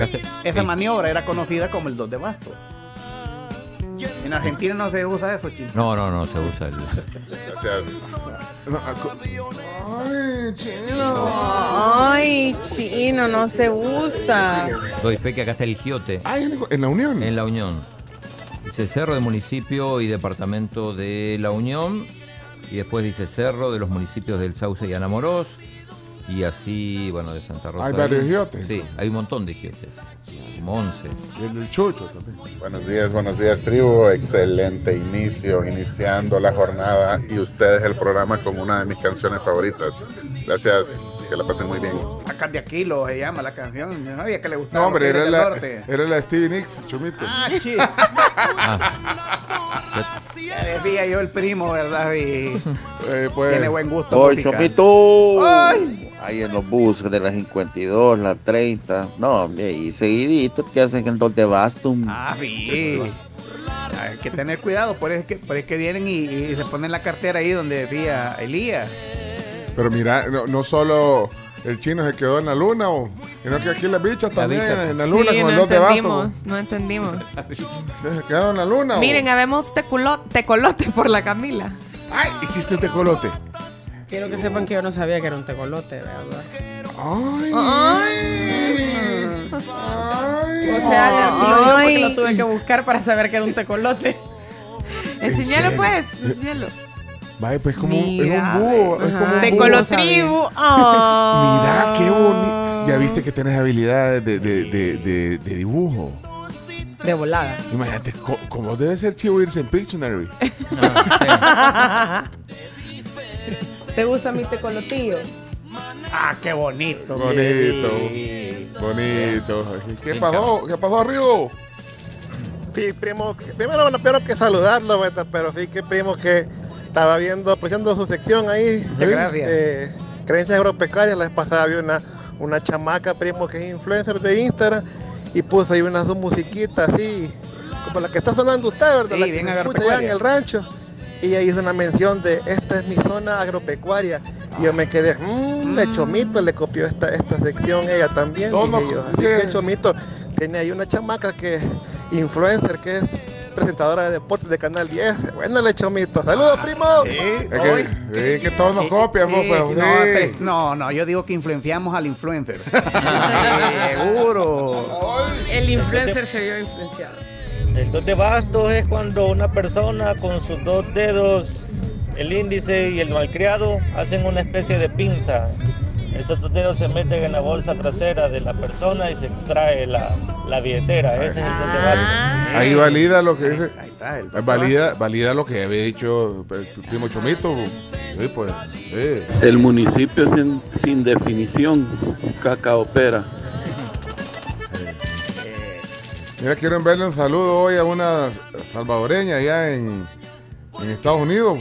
se- Esa maniobra era conocida como el dos de bastos. En Argentina no se usa eso, chino. No, no, no se usa el. Gracias. No, acu- Ay, chino. Ay, chino, no se usa. Doy fe que acá está el Giote. En la Unión. En la Unión. Dice Cerro de municipio y departamento de la Unión. Y después dice Cerro de los municipios del Sauce y Anamorós. Y así, bueno, de Santa Rosa. Hay varios giotes. Sí, hay un montón de giotes. Como 11. Y el del chucho también. Buenos días, buenos días, tribu. Excelente inicio, iniciando la jornada y ustedes el programa con una de mis canciones favoritas. Gracias, que la pasen muy bien. Acá de aquí lo se llama la canción. No sabía que le gustaba. No, hombre, era la, Norte. era la de Stevie Nicks, chumito. Ah, chi. Ya decía yo el primo, ¿verdad? Y Eh, pues, tiene buen gusto. ¡Oye, musical. Chomito! Ay. Ahí en los buses de la 52, la 30. No, hombre, y seguidito que hacen el 2 de Bastum. Ah, sí. Hay que tener cuidado, por eso es que, por eso es que vienen y, y se ponen la cartera ahí donde decía Elías. Pero mira, no, no solo el chino se quedó en la luna, o, sino que aquí las bichas también bicha. en la luna Sí, con el no dos de bastos. entendimos, no entendimos. Se quedaron en la luna. o- Miren, habemos tecolote por la Camila. Ay, hiciste tecolote. Quiero que sepan que yo no sabía que era un tecolote, ¿verdad? Ay. O sea, tío, yo porque lo tuve que buscar para saber que era un tecolote. Enseñalo pues, enseñalo. Vaya, pues como un, es Mira, un búho. Es como un búho. Tecolotribu. Mira, qué bonito. Ya viste que tienes habilidades de, de, de, de, de dibujo. De volada. Imagínate cómo debe ser chivo irse en Pictionary. ¿Te gusta mi tecolotillo? Ah, qué bonito. Bonito. Bonito. ¿Qué pasó? ¿Qué pasó, Río? Sí, primo, primero bueno, espero que saludarlo, ¿verdad? pero sí que primo que estaba viendo, apreciando su sección ahí. Muchas gracias. eh, creencias agropecuarias, la vez pasada había una, una chamaca, primo, que es influencer de Instagram y puso ahí unas dos musiquitas así, como la que está sonando usted, ¿verdad? Sí, la que bien se escucha allá en el rancho. Y ella hizo una mención de esta es mi zona agropecuaria. Y yo me quedé, mmm, de Chomito le copió esta, esta sección ella también. Todo yo. Así que- Chomito tiene ahí una chamaca que es influencer, que es presentadora de deportes de Canal 10. Bueno, le Chomito. Saludos, primo. Sí, Es que, hoy- es que todos nos copian, Sí, pues, no, sí. pero- no, no, yo digo que influenciamos al influencer. Seguro. El influencer se vio influenciado. El dos de bastos es cuando una persona con sus dos dedos, el índice y el malcriado, hacen una especie de pinza. Esos dos dedos se meten en la bolsa trasera de la persona y se extrae la, la billetera. Ese es el dos de bastos. Ahí valida lo que dice. Ahí está. El Valida, valida lo que había dicho el primo Chomito. Sí, pues. sí. El municipio sin, sin definición, Cacaopera. Mira, quiero enviarle un saludo hoy a una salvadoreña allá en, en Estados Unidos.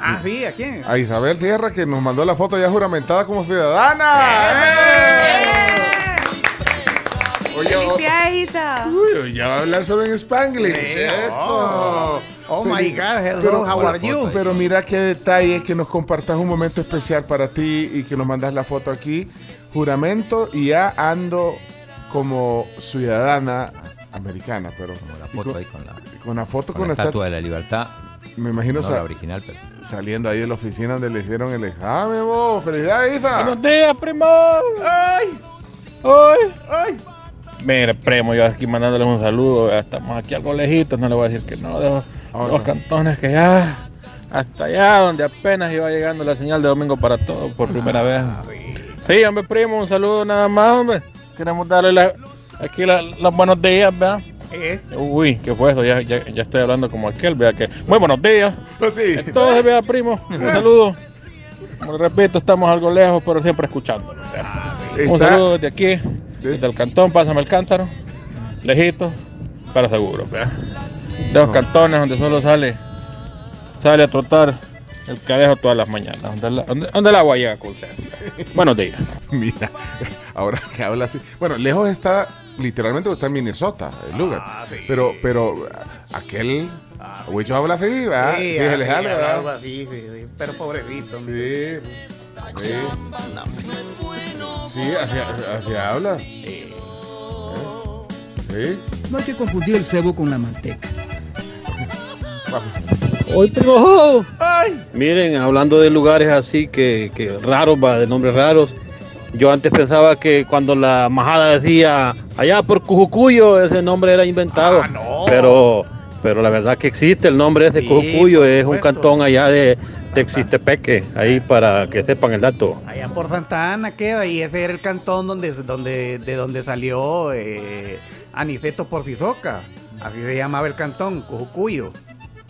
Ah, sí, ¿a quién? A Isabel Tierra, que nos mandó la foto ya juramentada como ciudadana. ¡Eh! Oye, o- Felicidades, Isa. uy, ya va a hablar solo en Spanglish. Sí, Eso. oh. Oh, my God, hello, Pero- how are you? Pero mira qué detalle que nos compartas un momento especial para ti y que nos mandas la foto aquí. Juramento y ya ando como ciudadana americana, pero Como la foto con- ahí con la. Con la foto con, con, la la estatua de la libertad. Me imagino no la original, pero. saliendo ahí de la oficina donde le hicieron el examen, vos. ¡Felicidades, Isa! Buenos días, primo. ¡Ay! ¡Ay! ¡Ay! Mire, primo, yo aquí mandándoles un saludo. Estamos aquí algo lejitos, no le voy a decir que no. De los, de los cantones que ya. Hasta allá, donde apenas iba llegando la señal de domingo para todos por primera vez. Sí, hombre, primo, un saludo nada más, hombre. Queremos darle la- aquí la- los buenos días, ¿verdad? Uy, ¿qué fue eso? Ya, ya, ya estoy hablando como aquel, vea que. Muy buenos días. Sí. Entonces, vea, primo, un saludo. Como repito, estamos algo lejos, pero siempre escuchando. Un saludo desde aquí, desde el cantón, pásame el cántaro, lejito, para seguro, vea. De los cantones donde solo sale, sale a trotar el cadejo todas las mañanas, donde el agua llega con. Buenos días. Mira, ahora que habla así. Bueno, lejos está, literalmente está en Minnesota, el lugar. pero, pero aquel. Huicho habla así, ¿verdad? Sí, se le jala, ¿verdad? así, sí, sí, pero pobrecito. Sí. Sí. Sí, así, así habla. Sí. No hay que confundir el cebo con la manteca. Hoy primo. Miren, hablando de lugares así que, que raros, va, de nombres raros. Yo antes pensaba que cuando la majada decía allá por Cujucuyo, ese nombre era inventado. Pero, pero la verdad que existe el nombre ese Cujucuyo, es un cantón allá de Texistepeque, ahí para que sepan el dato. Allá por Santa Ana queda y ese era el cantón donde, donde, de donde salió eh, Aniceto Porcizoca. Así se llamaba el cantón, Cujucuyo.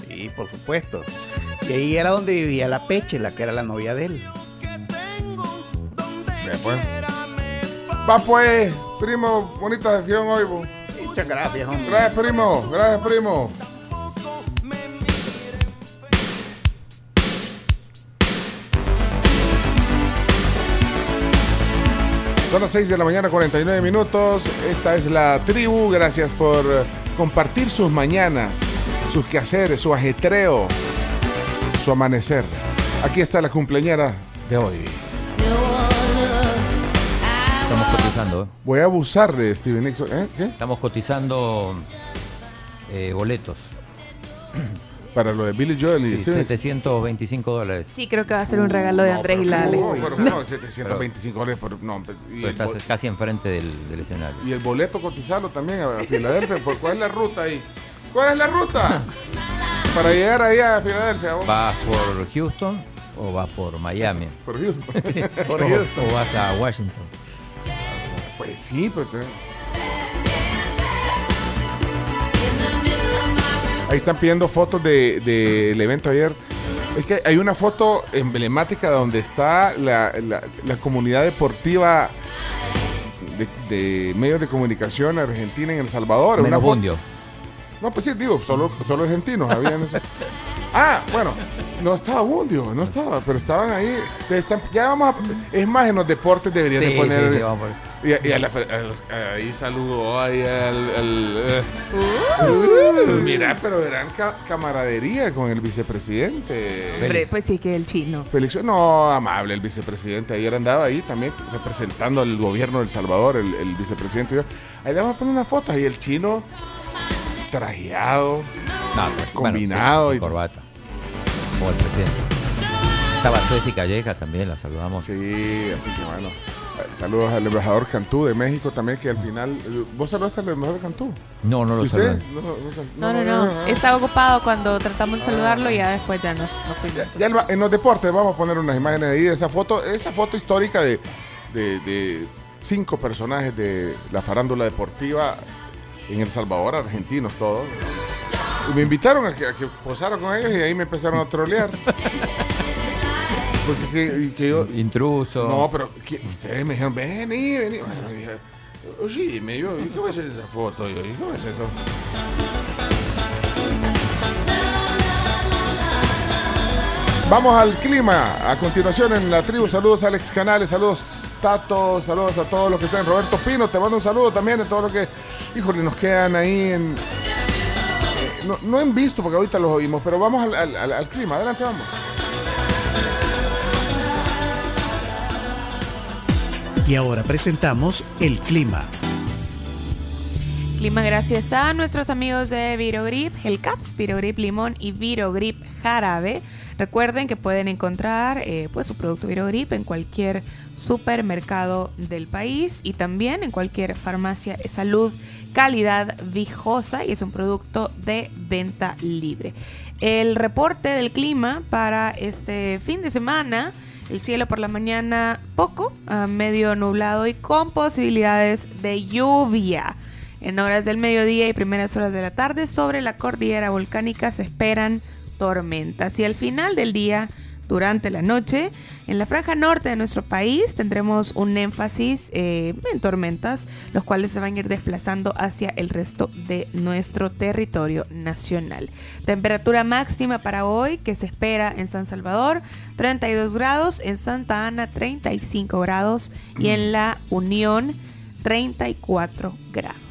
Y por supuesto. Y ahí era donde vivía la Pechela, que era la novia de él. Ve, pues. Va pues, primo, bonita sesión hoy. Muchas gracias, hombre. Gracias, primo. Gracias, primo. Son las 6 de la mañana, 49 minutos. Esta es la tribu. Gracias por compartir sus mañanas, sus quehaceres, su ajetreo, su amanecer. Aquí está la cumpleañera de hoy. Estamos cotizando. Voy a abusar de Steven Nixon. ¿Eh? ¿Qué? Estamos cotizando eh, boletos. Para lo de Billy Joel y Sí, Steven 725 dólares. Sí, creo que va a ser un regalo de Andrés y Lale. No, pero no, 725 dólares por. No, y, Pero el estás casi enfrente del, del escenario. y el boleto cotizarlo también a Filadelfia. ¿Por cuál es la ruta ahí? ¿Cuál es la ruta? Para llegar ahí a Filadelfia. vos. ¿Vas por Houston o vas por Miami? Por Houston. Sí. Por o, Houston. o vas a Washington. Pues sí, pues. Ahí están pidiendo fotos del de, del evento ayer. Es que hay una foto emblemática donde está la, la- la comunidad deportiva de, de medios de comunicación argentina en El Salvador. Una foto-. No, pues sí, digo, solo, solo argentinos habían eso. Ah, bueno, no estaba Bundio, no estaba, pero estaban ahí. Están- ya vamos a. Es más, en los deportes deberían Sí, de poner. sí, sí, vamos por- Y, y a la- ahí saludó ahí al. al. Uh. Uh, mira, pero ca- camaradería con el vicepresidente. Hombre, pues sí que el chino. Félix, no, amable el vicepresidente. Ayer andaba ahí también representando al gobierno de El Salvador, el, el vicepresidente. Yo, Ahí le vamos a poner una foto. Ahí el chino trajeado, No, combinado. bueno, sin y- corbata. Como el presidente. Estaba Ceci Calleja también, la saludamos. Sí, así que bueno. Saludos al embajador Cantú de México también, que al final. ¿Vos saludaste al embajador Cantú? No, no lo saludé. No, no, No, no, no. Estaba ocupado cuando tratamos de saludarlo y ya después ya nos, nos fuimos. En los deportes vamos a poner unas imágenes ahí de esa foto, esa foto histórica de, de- de cinco personajes de la farándula deportiva en El Salvador, argentinos todos. Y me invitaron a que, a que posara con ellos y ahí me empezaron a trolear. Porque que, que yo... Intruso. No, pero que ustedes me dijeron, vení, vení. Bueno, dije, oye, me yo, ¿y cómo es esa foto? Yo, ¿y cómo es eso? Vamos al clima. A continuación en la tribu, saludos a Alex Canales, saludos Tato, saludos a todos los que están. Roberto Pino, te mando un saludo también a todos los que, híjole, nos quedan ahí en... eh, no, no en visto porque ahorita los oímos, pero vamos al, al- al- al clima. Adelante, vamos. Y ahora presentamos el clima. Clima gracias a nuestros amigos de Virogrip, Hellcaps, Virogrip Limón y Virogrip Jarabe. Recuerden que pueden encontrar eh, pues, su producto Virogrip en cualquier supermercado del país y también en cualquier farmacia de salud calidad vijosa y es un producto de venta libre. El reporte del clima para este fin de semana, el cielo por la mañana poco, medio nublado y con posibilidades de lluvia. En horas del mediodía y primeras horas de la tarde sobre la cordillera volcánica se esperan tormentas y al final del día durante la noche. En la franja norte de nuestro país tendremos un énfasis eh, en tormentas, los cuales se van a ir desplazando hacia el resto de nuestro territorio nacional. Temperatura máxima para hoy que se espera en San Salvador, 32 grados, en Santa Ana 35 grados y en la Unión 34 grados.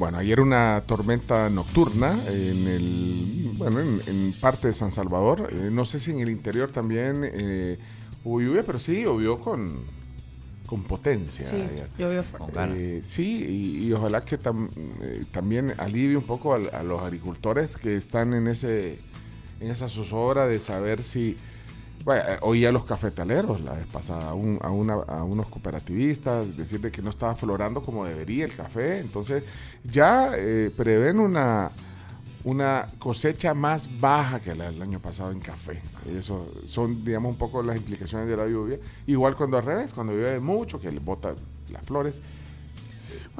Bueno, ayer una tormenta nocturna en el, bueno, en, parte de San Salvador. Eh, no sé si en el interior también eh, hubo lluvia, pero sí llovió con, con potencia. Sí, llovió fuerte. Eh, sí, y, ojalá que también alivie un poco a, los agricultores que están en ese en esa zozobra de saber si bueno, eh, oí a los cafetaleros la vez pasada, a, unos cooperativistas, decirle que no estaba florando como debería el café. Entonces, ya eh, prevén una, una cosecha más baja que la del año pasado en café. Eso son, digamos, un poco las implicaciones de la lluvia. Igual cuando al revés, cuando llueve mucho, que le bota las flores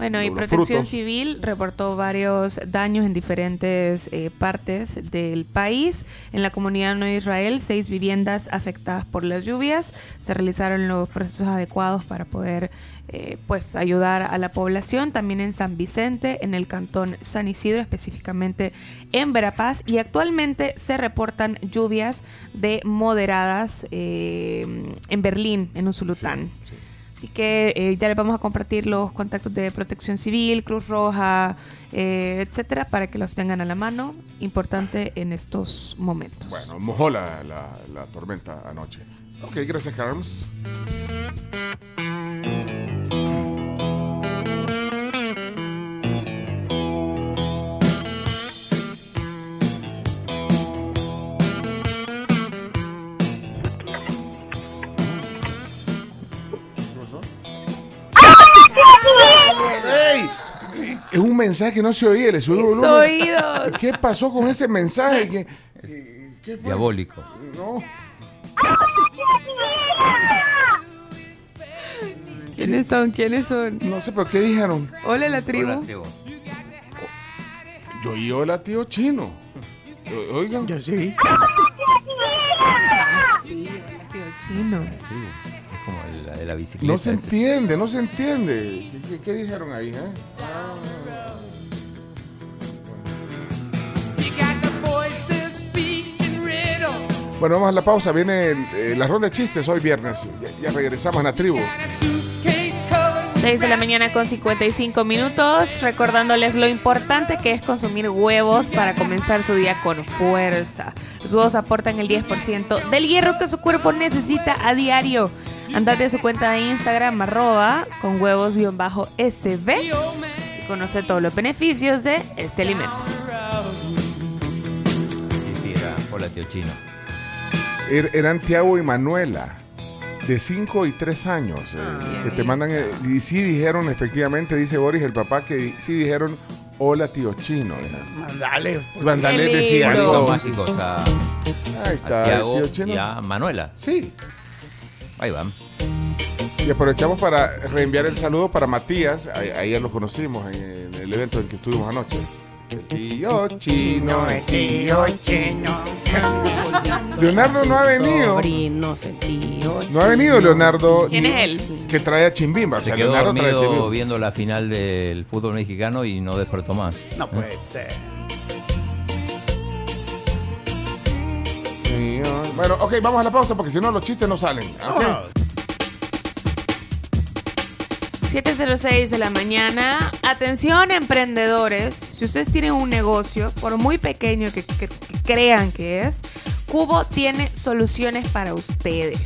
bueno, y Protección Civil reportó varios daños en diferentes eh, partes del país. En la comunidad no Israel, seis viviendas afectadas por las lluvias. Se realizaron los procesos adecuados para poder eh, pues ayudar a la población. También en San Vicente, en el cantón San Isidro, específicamente en Verapaz. Y actualmente se reportan lluvias de moderadas eh, en Berlín, en Usulután. Así que eh, ya les vamos a compartir los contactos de Protección Civil, Cruz Roja, eh, etcétera, para que los tengan a la mano. Importante en estos momentos. Bueno, mojó la, la tormenta anoche. Ok, gracias, Carlos. Es un mensaje que no se oía, le subió oídos. ¿Qué pasó con ese mensaje? ¿Qué, Diabólico. No. ¿Quiénes son? ¿Quiénes son? No sé, pero ¿qué dijeron? Hola la tribu. Yo y hola tío chino. Oigan. Yo sí. Ah, sí, tío chino como la de la bicicleta. No se entiende, no se entiende. ¿Qué, dijeron ahí? Eh? Bueno, vamos a la pausa. Viene eh, la ronda de chistes hoy viernes. Ya, regresamos a la tribu. 6 de la mañana con 55 minutos, recordándoles lo importante que es consumir huevos para comenzar su día con fuerza. Los huevos aportan el 10% del hierro que su cuerpo necesita a diario. Andate a su cuenta de Instagram, arroba con huevos-sb y conoce todos los beneficios de este alimento. Sí, sí, era. Hola, tío Chino. Er, eran Tiago y Manuela, de 5 y 3 años, eh, ah, que te mandan. Eh, y sí dijeron, efectivamente, dice Boris, el papá, que sí dijeron Hola, tío chino. Mandale. Mandale decía algo. Ahí está, tío chino. Y a Manuela. Sí. Ahí van. Y aprovechamos para reenviar el saludo para Matías. Ayer lo conocimos en el evento en que estuvimos anoche. El tío chino, el tío chino. Leonardo no ha venido. No ha venido Leonardo. ¿Quién es él? Que trae a Chimbimba. Se quedó Leonardo dormido viendo la final del fútbol mexicano y no despertó más. No puede ser. Bueno, ok, vamos a la pausa porque si no los chistes no salen. 7.06 de la mañana. Atención emprendedores, si ustedes tienen un negocio, por muy pequeño que, crean que es, Cubo tiene soluciones para ustedes.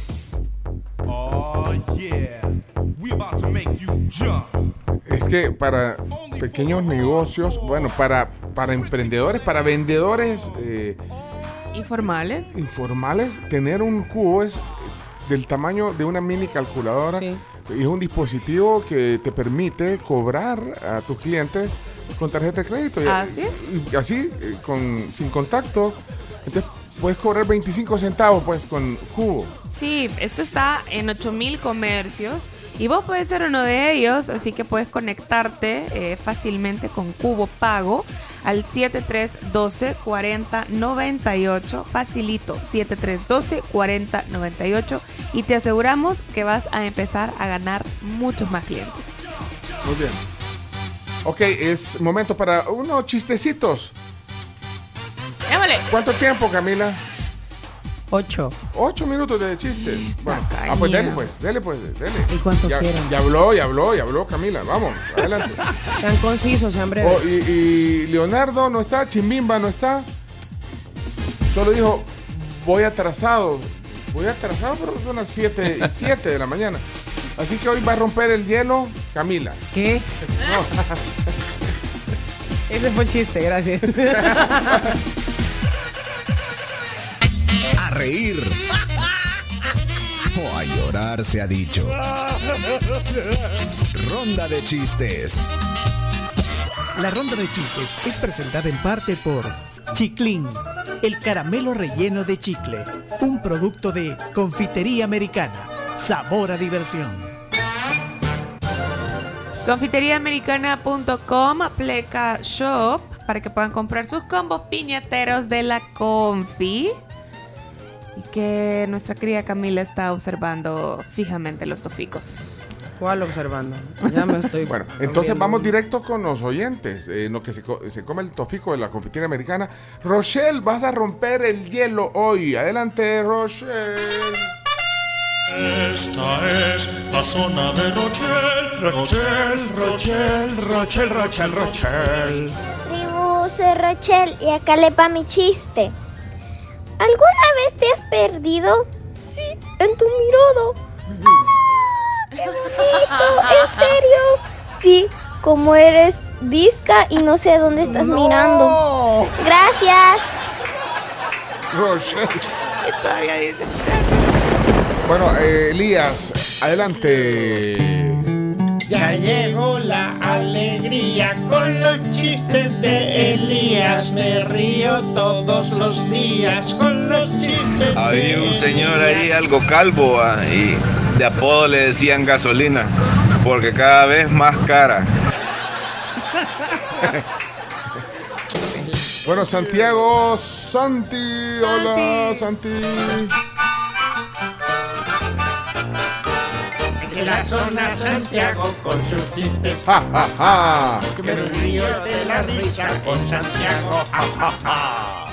Es que para pequeños negocios, bueno, para, para emprendedores, para vendedores eh, Informales. informales, tener un cubo es del tamaño de una mini calculadora. Sí. Y es un dispositivo que te permite cobrar a tus clientes con tarjeta de crédito. Así es. así, eh, con, sin contacto. Entonces puedes cobrar 25 centavos pues con cubo. Sí, esto está en 8000 comercios y vos puedes ser uno de ellos, así que puedes conectarte eh, fácilmente con Cubo Pago al 7312 4098, facilito 7312 4098 y te aseguramos que vas a empezar a ganar muchos más clientes. Muy bien. Ok, es momento para unos chistecitos. ¿Cuánto tiempo, Camila? Ocho. Ocho minutos de chistes. Bueno, ah, pues dele pues, dele pues, dele. ¿Y cuánto ya, quieren? ya habló, ya habló, ya habló Camila. Vamos, adelante. Sean concisos, sean breves. Oh, y, y Leonardo no está, Chimbimba no está. Solo dijo, voy atrasado. Voy atrasado, pero son las 7 y 7 de la mañana. Así que hoy va a romper el hielo Camila. ¿Qué? Ese fue el chiste, gracias. A reír. O a llorar se ha dicho. Ronda de chistes. La ronda de chistes es presentada en parte por Chiclín, el caramelo relleno de chicle, un producto de confitería americana. Sabor a diversión. Confiteriaamericana.com, Pleca Shop, para que puedan comprar sus combos piñateros de la Confi. Y que nuestra querida Camila está observando fijamente los toficos. ¿Cuál observando? Ya me estoy. Bueno, entonces vamos directo con los oyentes. En lo que se, co- se come el tofico de la confitería americana. Rochelle, vas a romper el hielo hoy. Adelante, Rochelle. Esta es la zona de Rochelle, Rochelle, Rochelle, Rochelle, Rochelle, Rochelle. Tribu, soy Rochelle y acá le va mi chiste. ¿Alguna vez te has perdido? Sí, en tu mirada. ¡Ah, ¡Qué bonito! ¿En serio? Sí, como eres visca y no sé dónde estás mirando. Gracias. Rochelle. Bueno, eh, Elías, adelante. Ya llegó la alegría con los chistes de Elías. Me río todos los días con los chistes Había de un señor ahí algo calvo ah, y de apodo le decían gasolina porque cada vez más cara. Bueno, Santiago, Santi, hola, Santi. En la zona Santiago con sus chistes. Ja, ja, ja. Que me río de la risa con Santiago. Ja, ja, ja.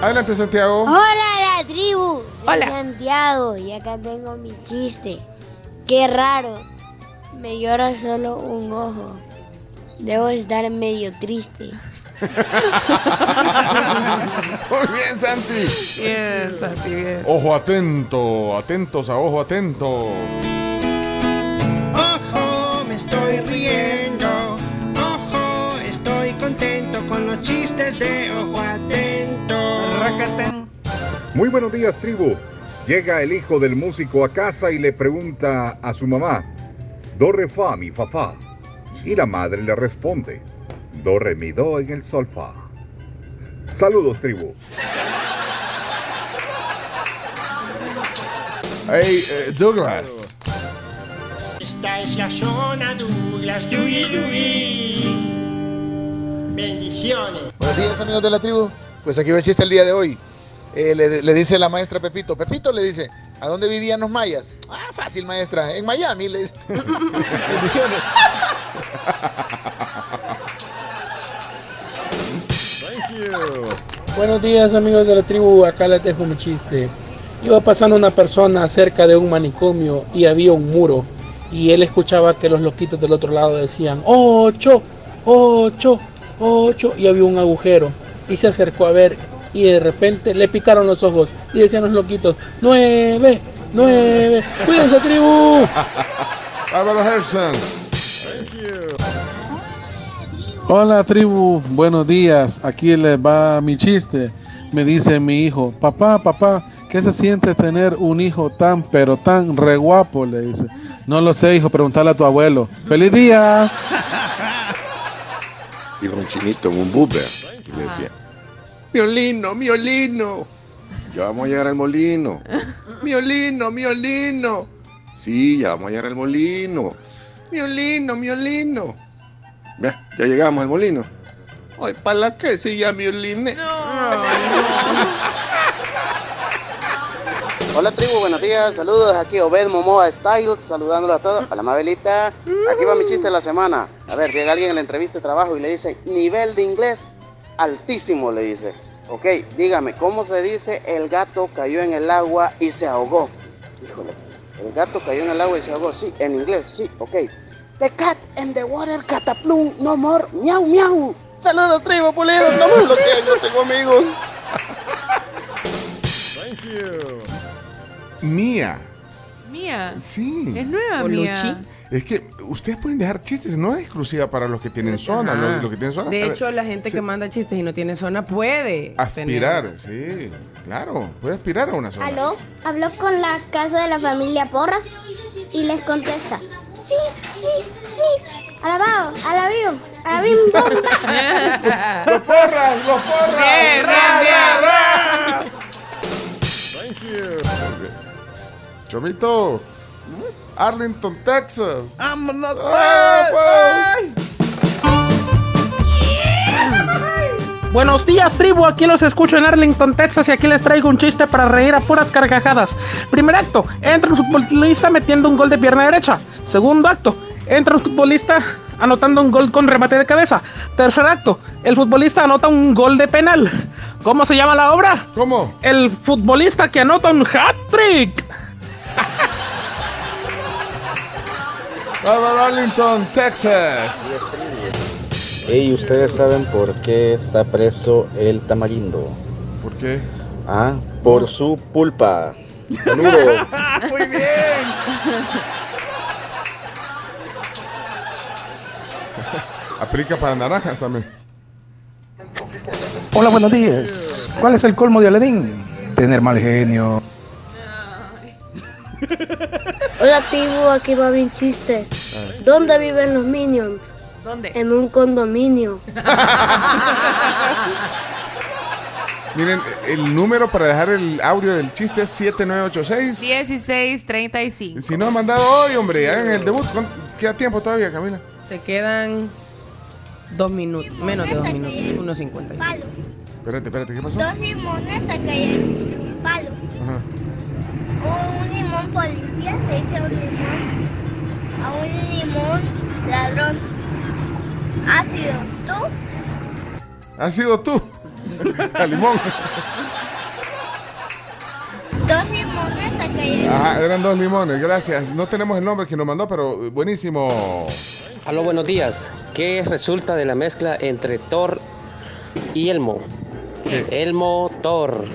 Adelante, Santiago. Hola la tribu. Hola. Santiago y acá tengo mi chiste. Qué raro. Me llora solo un ojo. Debo estar medio triste. Muy bien, Santi. Bien, Santi, bien. Ojo atento, atentos a ojo atento. Chistes de ojo atento. Muy buenos días, tribu. Llega el hijo del músico a casa y le pregunta a su mamá, Do, re, fa, mi, fa, fa. Y la madre le responde, Do, re, mi, do en el sol, fa. Saludos, tribu. Hey, eh, Douglas. Esta es la zona Douglas. Yugi, yugi. Bendiciones. Buenos días amigos de la tribu. Pues aquí va el chiste el día de hoy. Eh, le, le dice la maestra Pepito. Pepito le dice, ¿a dónde vivían los mayas? Ah, fácil maestra, en Miami. Le dice. Bendiciones. Buenos días amigos de la tribu, acá les dejo mi chiste. Iba pasando una persona cerca de un manicomio y había un muro y él escuchaba que los loquitos del otro lado decían ocho, ocho, ocho y había un agujero y se acercó a ver y de repente le picaron los ojos y decían los loquitos nueve, nueve, cuídense tribu. Álvaro Gerson. Hola tribu, buenos días. Aquí les va mi chiste. Me dice mi hijo, papá, papá, ¿qué se siente tener un hijo tan, pero tan re guapo? Le dice. No lo sé, hijo, preguntale a tu abuelo. ¡Feliz día! Iba un chinito en un Uber y le decía, Miolino, miolino. Ya vamos a llegar al molino. Miolino, miolino. Sí, ya vamos a llegar al molino. Miolino, miolino. Ya llegamos al molino. Ay, ¿para la qué si ya mioline? Hola tribu, buenos días, saludos, aquí Obed Momoa Styles, saludándolo a todos. Hola Mabelita, aquí va mi chiste de la semana. A ver, llega alguien en la entrevista de trabajo y le dice, nivel de inglés altísimo, le dice. Ok, dígame, ¿cómo se dice el gato cayó en el agua y se ahogó? Híjole, el gato cayó en el agua y se ahogó, sí, en inglés, sí, ok. The cat in the water cataplum, no more, miau, miau. Saludos tribu, pulido, no me bloqueen, no tengo amigos. Mía. Mía. Sí. Es nueva, Mía. Es que ustedes pueden dejar chistes, no es exclusiva para los que tienen zona. Los, los que tienen zona De sabe- hecho, la gente se- que manda chistes y no tiene zona puede Aspirar, tener- sí, claro, puede aspirar a una zona. Aló, habló con la casa de la familia Porras y les contesta. Sí, sí, sí. Alabado, alabío, alabim, bomba. ¡Los porras! ¡Los porras! Bien, ¡Ra, bien, ra, ra! Thank you. Chomito, Arlington, Texas. ¡Vámonos! Ah, Buenos días, tribu. Aquí los escucho en Arlington, Texas, y aquí les traigo un chiste para reír a puras carcajadas. Primer acto: entra un futbolista metiendo un gol de pierna derecha. Segundo acto: entra un futbolista anotando un gol con remate de cabeza. Tercer acto: el futbolista anota un gol de penal. ¿Cómo se llama la obra? ¿Cómo? El futbolista que anota un hat-trick. Bárbara Arlington, Texas. Ey, ¿ustedes saben por qué está preso el tamarindo? ¿Por qué? Ah, por su pulpa. Saludos. Muy bien. Aplica para naranjas también. Hola, buenos días. ¿Cuál es el colmo de Aladín? Tener mal genio. Hola, tribu, aquí va mi chiste. ¿Dónde viven los minions? ¿Dónde? En un condominio. Miren, el número para dejar el audio del chiste es 7986. 1635. Si no han mandado hoy, hombre, hagan el debut. ¿Cuánto- Queda tiempo todavía, Camila. Te quedan dos minutos, menos de dos minutos, unos 55. Espérate, espérate, ¿qué pasó? Dos limones se cayeron en un palo. Ajá. Un policía le dice a un limón, a un limón ladrón. ¿Ha sido tú? Ha sido tú. Al limón. Dos limones. Ajá, eran dos limones, gracias. No tenemos el nombre que nos mandó, pero buenísimo. Aló, buenos días. ¿Qué resulta de la mezcla entre Thor y Elmo? Elmo Thor.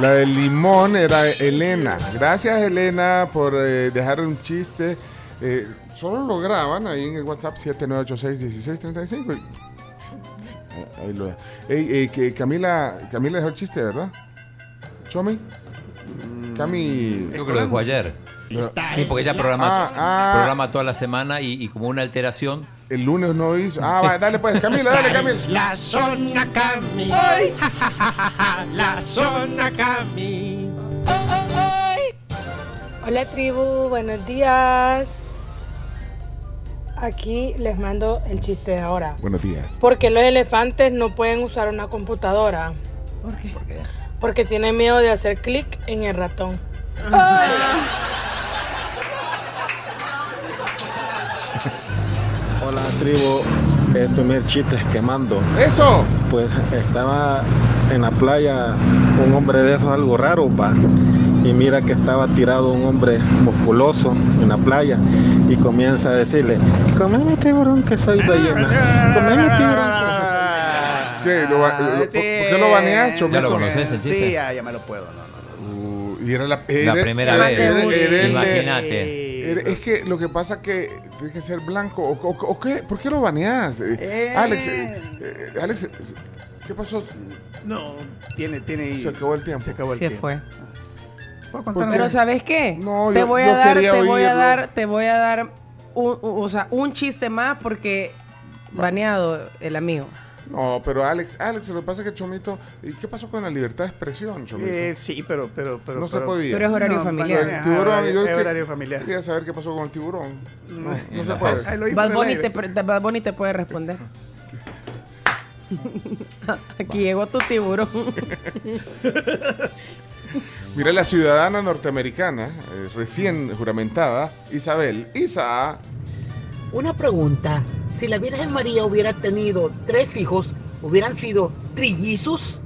La del limón era Elena. Gracias, Elena, por eh, dejar un chiste. Eh, solo lo graban ahí en el WhatsApp 7986-1635. y- Ah, Ahí lo Ey, eh, que Camila, Camila dejó el chiste, ¿verdad? ¿Chomi? Cami. Creo que lo dejó ayer. Sí, porque ella programa, Ah, ah. programa toda la semana y, y como una alteración. El lunes no hizo. Ah, va, dale pues, Camila, dale, Camila. La zona Cami. Ja, La zona Cami. Hola tribu, buenos días. Aquí les mando el chiste de ahora. Buenos días. ¿Por qué los elefantes no pueden usar una computadora? ¿Por qué? Porque tienen miedo de hacer clic en el ratón. Hola tribu, el primer chiste es quemando. ¡Eso! Pues estaba en la playa un hombre de esos algo raro, va. Y mira que estaba tirado un hombre musculoso en la playa y comienza a decirle, comeme tiburón que soy ballena, comeme tiburón. ¿Qué? ¿Lo ba- lo- ¿Por qué lo baneas, Chomito? ¿Ya lo conoces el chiste? Sí, ya, ya me lo puedo. No, no. Uh, y era la, La primera era- vez. Imagínate. Eh, Es que lo que pasa que tiene que ser blanco. ¿O, o- o qué? ¿Por qué lo baneas? Eh, Eh. Alex, eh, Alex, ¿qué pasó? No, tiene, tiene. Se acabó el tiempo. Se acabó el Se tiempo. fue. ¿Puedo contar Pero? ¿sabes qué? No, te yo- voy yo a dar, te voy a dar, te voy a dar un, un- o sea, un chiste más porque baneado el amigo. No, pero Alex, Alex, lo que pasa es que Chomito, ¿y qué pasó con la libertad de expresión, Chomito? Eh, sí, pero, pero, pero. no se podía. Pero es horario No, familiar. ajá, El tiburón, horario- yo es que- horario familiar. Quería saber qué pasó con el tiburón. No, no se puede. Bunny, te, Bad Bunny te puede responder. Aquí llegó tu tiburón. Mira, la ciudadana norteamericana, eh, recién juramentada, Isabel, Isa, Una pregunta. Si la Virgen María hubiera tenido tres hijos, ¿hubieran sido trillizos?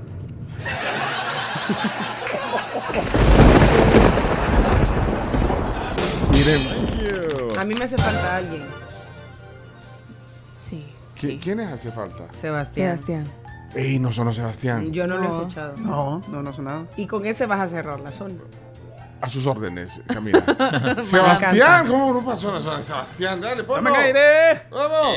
miren, A mí me hace falta alguien. Sí. ¿qui- ¿quiénes hace falta? Sebastián. Sebastián. Ey, no sonó Sebastián. Yo no, lo he No. escuchado. No, no, no sonaba. Y con ese vas a cerrar la zona. A sus órdenes, Camila. Sebastián, ¿cómo no pasó la zona? Sebastián, dale, ponlo. ¡Dame aire! ¡Vamos!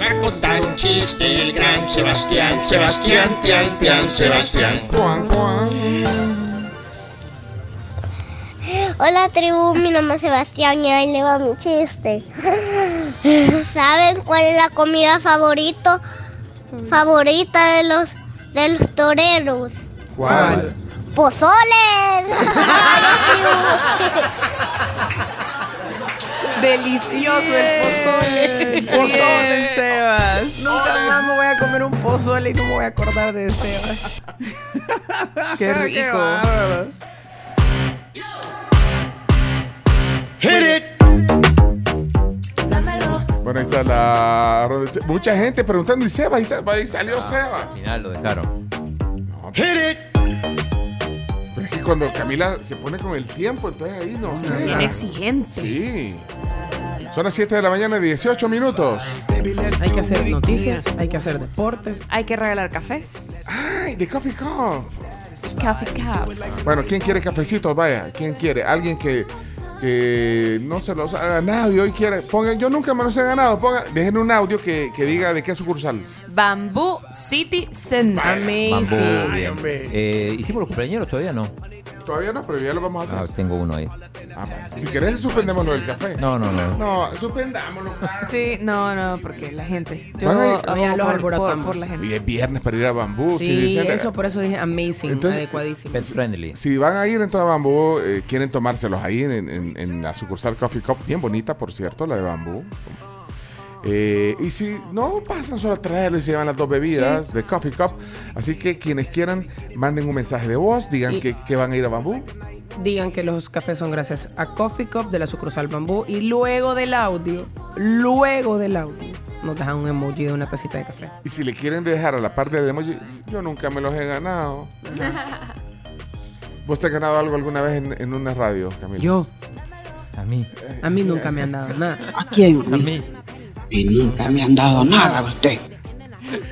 Va a contar un chiste el gran Sebastián, Sebastián, Tian, Tian, Sebastián. Juan, Juan. Hola tribu, mi nombre es Sebastián y ahí le va mi chiste. ¿Saben cuál es la comida favorito favorita de los de los toreros? ¿Cuál? ¡Pozoles! Delicioso el pozole. ¡Pozole! Sebas. Nunca más me voy a comer un pozole y no me voy a acordar de Sebas. Qué rico. Hit it. Bueno, ahí está la... Mucha gente preguntando, ¿y Seba? ¿Y Seba? Ahí salió Seba. Al final lo dejaron. Hit it. Cuando Camila se pone con el tiempo, entonces ahí no Bien queda. exigente. Sí. Son las 7 de la mañana, 18 minutos. Hay que hacer noticias, hay que hacer deportes. Hay que regalar cafés. ¡Ay, de Coffee Cup! Coffee cup. Bueno, ¿quién quiere cafecitos? Vaya, ¿quién quiere? Alguien que, que no se los ha ganado y hoy quiere. Pongan, yo nunca me los he ganado. Pongan, dejen un audio que, que diga de qué sucursal. Bamboo City Center. Amazing. Bambú, bien. Eh, ¿Hicimos los cumpleaños todavía no? Todavía no, pero ya lo vamos a Ah, hacer. tengo uno ahí. Ah, bueno. si querés, suspendemos lo del café. No, no, no. No, suspendámoslo. Sí, no, no, porque la gente. Yo Van a ir- abogo Ya los por, alborotamos. por- por la gente. Y es viernes para ir a Bambú. Sí, si dicen- eso por eso dije amazing, Entonces- adecuadísimo. Pet friendly. Si van a ir entonces a Bambú, eh, quieren tomárselos ahí en, en- en la sucursal Coffee Cup, bien bonita, por cierto, la de Bambú. Eh, y si no, pasan solo a traerlo y se llevan las dos bebidas de Coffee Cup. Así que quienes quieran, manden un mensaje de voz, digan Y- que, que van a ir a Bambú. Digan que los cafés son gracias a Coffee Cup de la sucursal Bambú y luego del audio, luego del audio, nos dejan un emoji de una tacita de café. Y si le quieren dejar a la parte del emoji, yo nunca me los he ganado. ¿Vos te has ganado algo alguna vez en, en una radio, Camila? Yo, A mí. a mí nunca me han dado nada. ¿A quién? A mí. Y nunca me han dado nada a usted.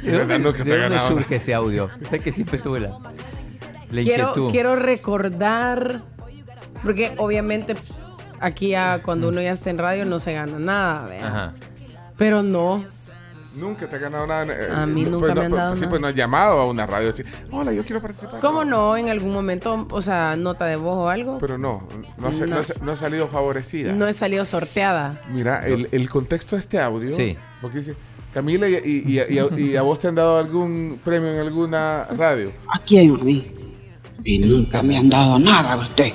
Verdad, nunca te ¿De dónde surge ese audio? Es que siempre tuve la, la Quiero, inquietud. quiero recordar, porque obviamente aquí ya cuando uno ya está en radio no se gana nada, pero no. Nunca te has ganado nada. eh, A mí pues nunca no, me han pues, dado sí, nada. pues no has llamado a una radio y decir, hola, yo quiero participar. ¿Cómo no? En algún momento, o sea, nota de voz o algo. Pero no, no, ha, No. no ha- no ha salido favorecida. No he salido sorteada. Mira, el, el contexto de este audio. Sí. Porque dice, Camila, y, y- y a- y a, y a vos te han dado algún premio en alguna radio? ¿A quién? A mí. Y nunca me han dado nada a usted.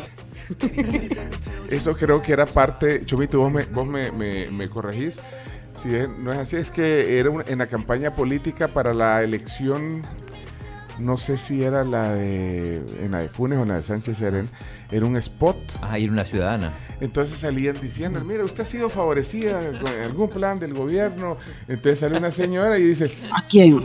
Eso creo que era parte, Chomito, vos me, vos me, me- me corregís. Si es- no es así, es que era un- en la campaña política para la elección, no sé si era la de, en la de Funes o en la de Sánchez Serén, era un spot. Ah, ir una ciudadana. Entonces salían diciendo, mira, usted ha sido favorecida con algún plan del gobierno. Entonces sale una señora y dice, ¿A quién?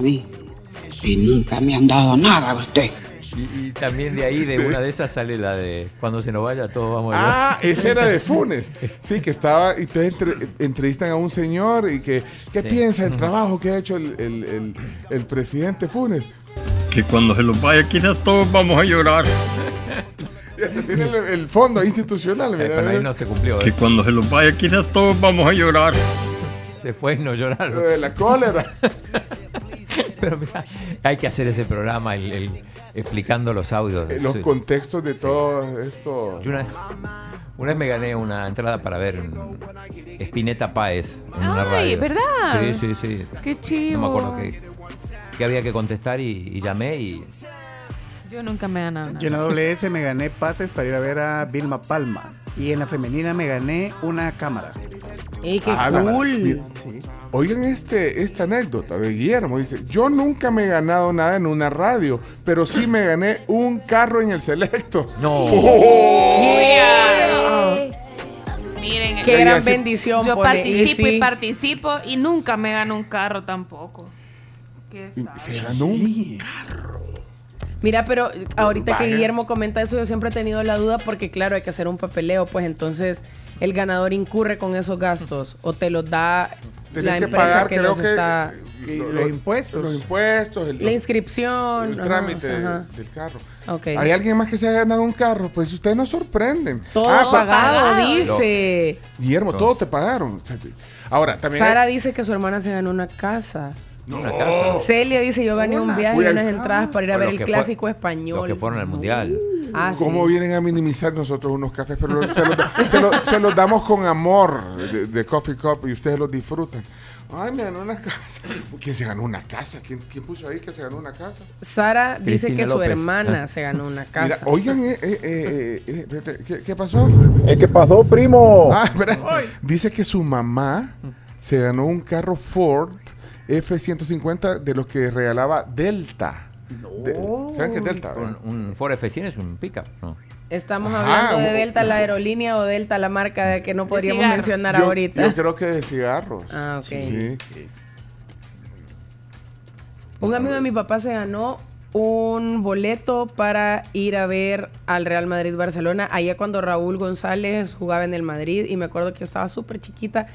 Y nunca me han dado nada a usted. Y, y también de ahí, de una de esas, sale la de cuando se nos vaya, todos vamos a ah, ese era de Funes. Sí, que estaba, y entonces entre- entrevistan a un señor y que, ¿qué Sí. piensa del trabajo que ha hecho el, el- el- el presidente Funes? Que cuando se los vaya quizás todos vamos a llorar. Ese tiene el, el fondo institucional. Eh, mira, pero ahí no se cumplió. Que ¿eh? cuando se los vaya, quizás todos vamos a llorar. Se fue y no lloraron. Lo de la cólera. Pero mira, hay que hacer ese programa el- el- explicando los audios. Eh, Los Sí. contextos de todo esto. Yo una, vez- una vez me gané una entrada para ver Spinetta Páez en una Ay, radio. ¿verdad? Sí, sí, sí. Qué chivo. No me acuerdo qué, qué había que contestar y, y llamé y Yo nunca me he ganado nada. Yo en la WS me gané pases para ir a ver a Vilma Palma. Y en la femenina me gané una cámara. ¡Ey, qué Ah, cool! mira, Oigan este, esta anécdota de Guillermo. Dice, yo nunca me he ganado nada en una radio, pero sí me gané un carro en el Selecto. No. Miren, Qué gran bendición. yo pone, participo y participo y nunca me gano un carro tampoco. Qué Se ganó un Mira, pero ahorita que. Guillermo comenta eso, yo siempre he tenido la duda porque, claro, hay que hacer un papeleo, pues entonces el ganador incurre con esos gastos o te los da Tenés la que empresa pagar, que creo los que está... los los impuestos. Los impuestos, el, La inscripción. el ajá, trámite ajá. del carro. Ok. ¿Hay alguien más que se haya ganado un carro? Pues ustedes nos sorprenden. Todo Ah, pa- pagado, dice. Guillermo, todo te pagaron. O sea, te- Ahora, también. Sara hay- dice que su hermana se ganó una casa. Una casa. Celia dice, yo gané un viaje y unas entradas para ir a ver el fue- clásico español. Los que fueron al mundial. Ah, sí. ¿Cómo vienen a minimizar nosotros unos cafés? Pero se los, da- se los- se los damos con amor de, de Coffee Cup y ustedes los disfrutan. Ay, me ganó una casa. ¿Quién se ganó una casa? ¿Quién, quién puso ahí que se ganó una casa? Sara dice Cristina que su hermana Ah. se ganó una casa. Mira, oigan, eh, eh, eh, eh, espérate, ¿qué, qué pasó? ¿Eh, ¿Qué pasó, primo? Ah, espera. Dice que su mamá se ganó un carro Ford F-150 de los que regalaba Delta. De- ¿Saben qué es Delta? Un, un Ford F100 es un pickup. ¿no? Estamos Ajá, hablando de Delta la aerolínea o Delta la marca de que no podríamos cigarro. mencionar Yo- ahorita. Yo creo que de cigarros. Ah, ok. Sí. Un amigo de mi papá se ganó un boleto para ir a ver al Real Madrid Barcelona allá cuando Raúl González jugaba en el Madrid y me acuerdo que yo estaba súper chiquita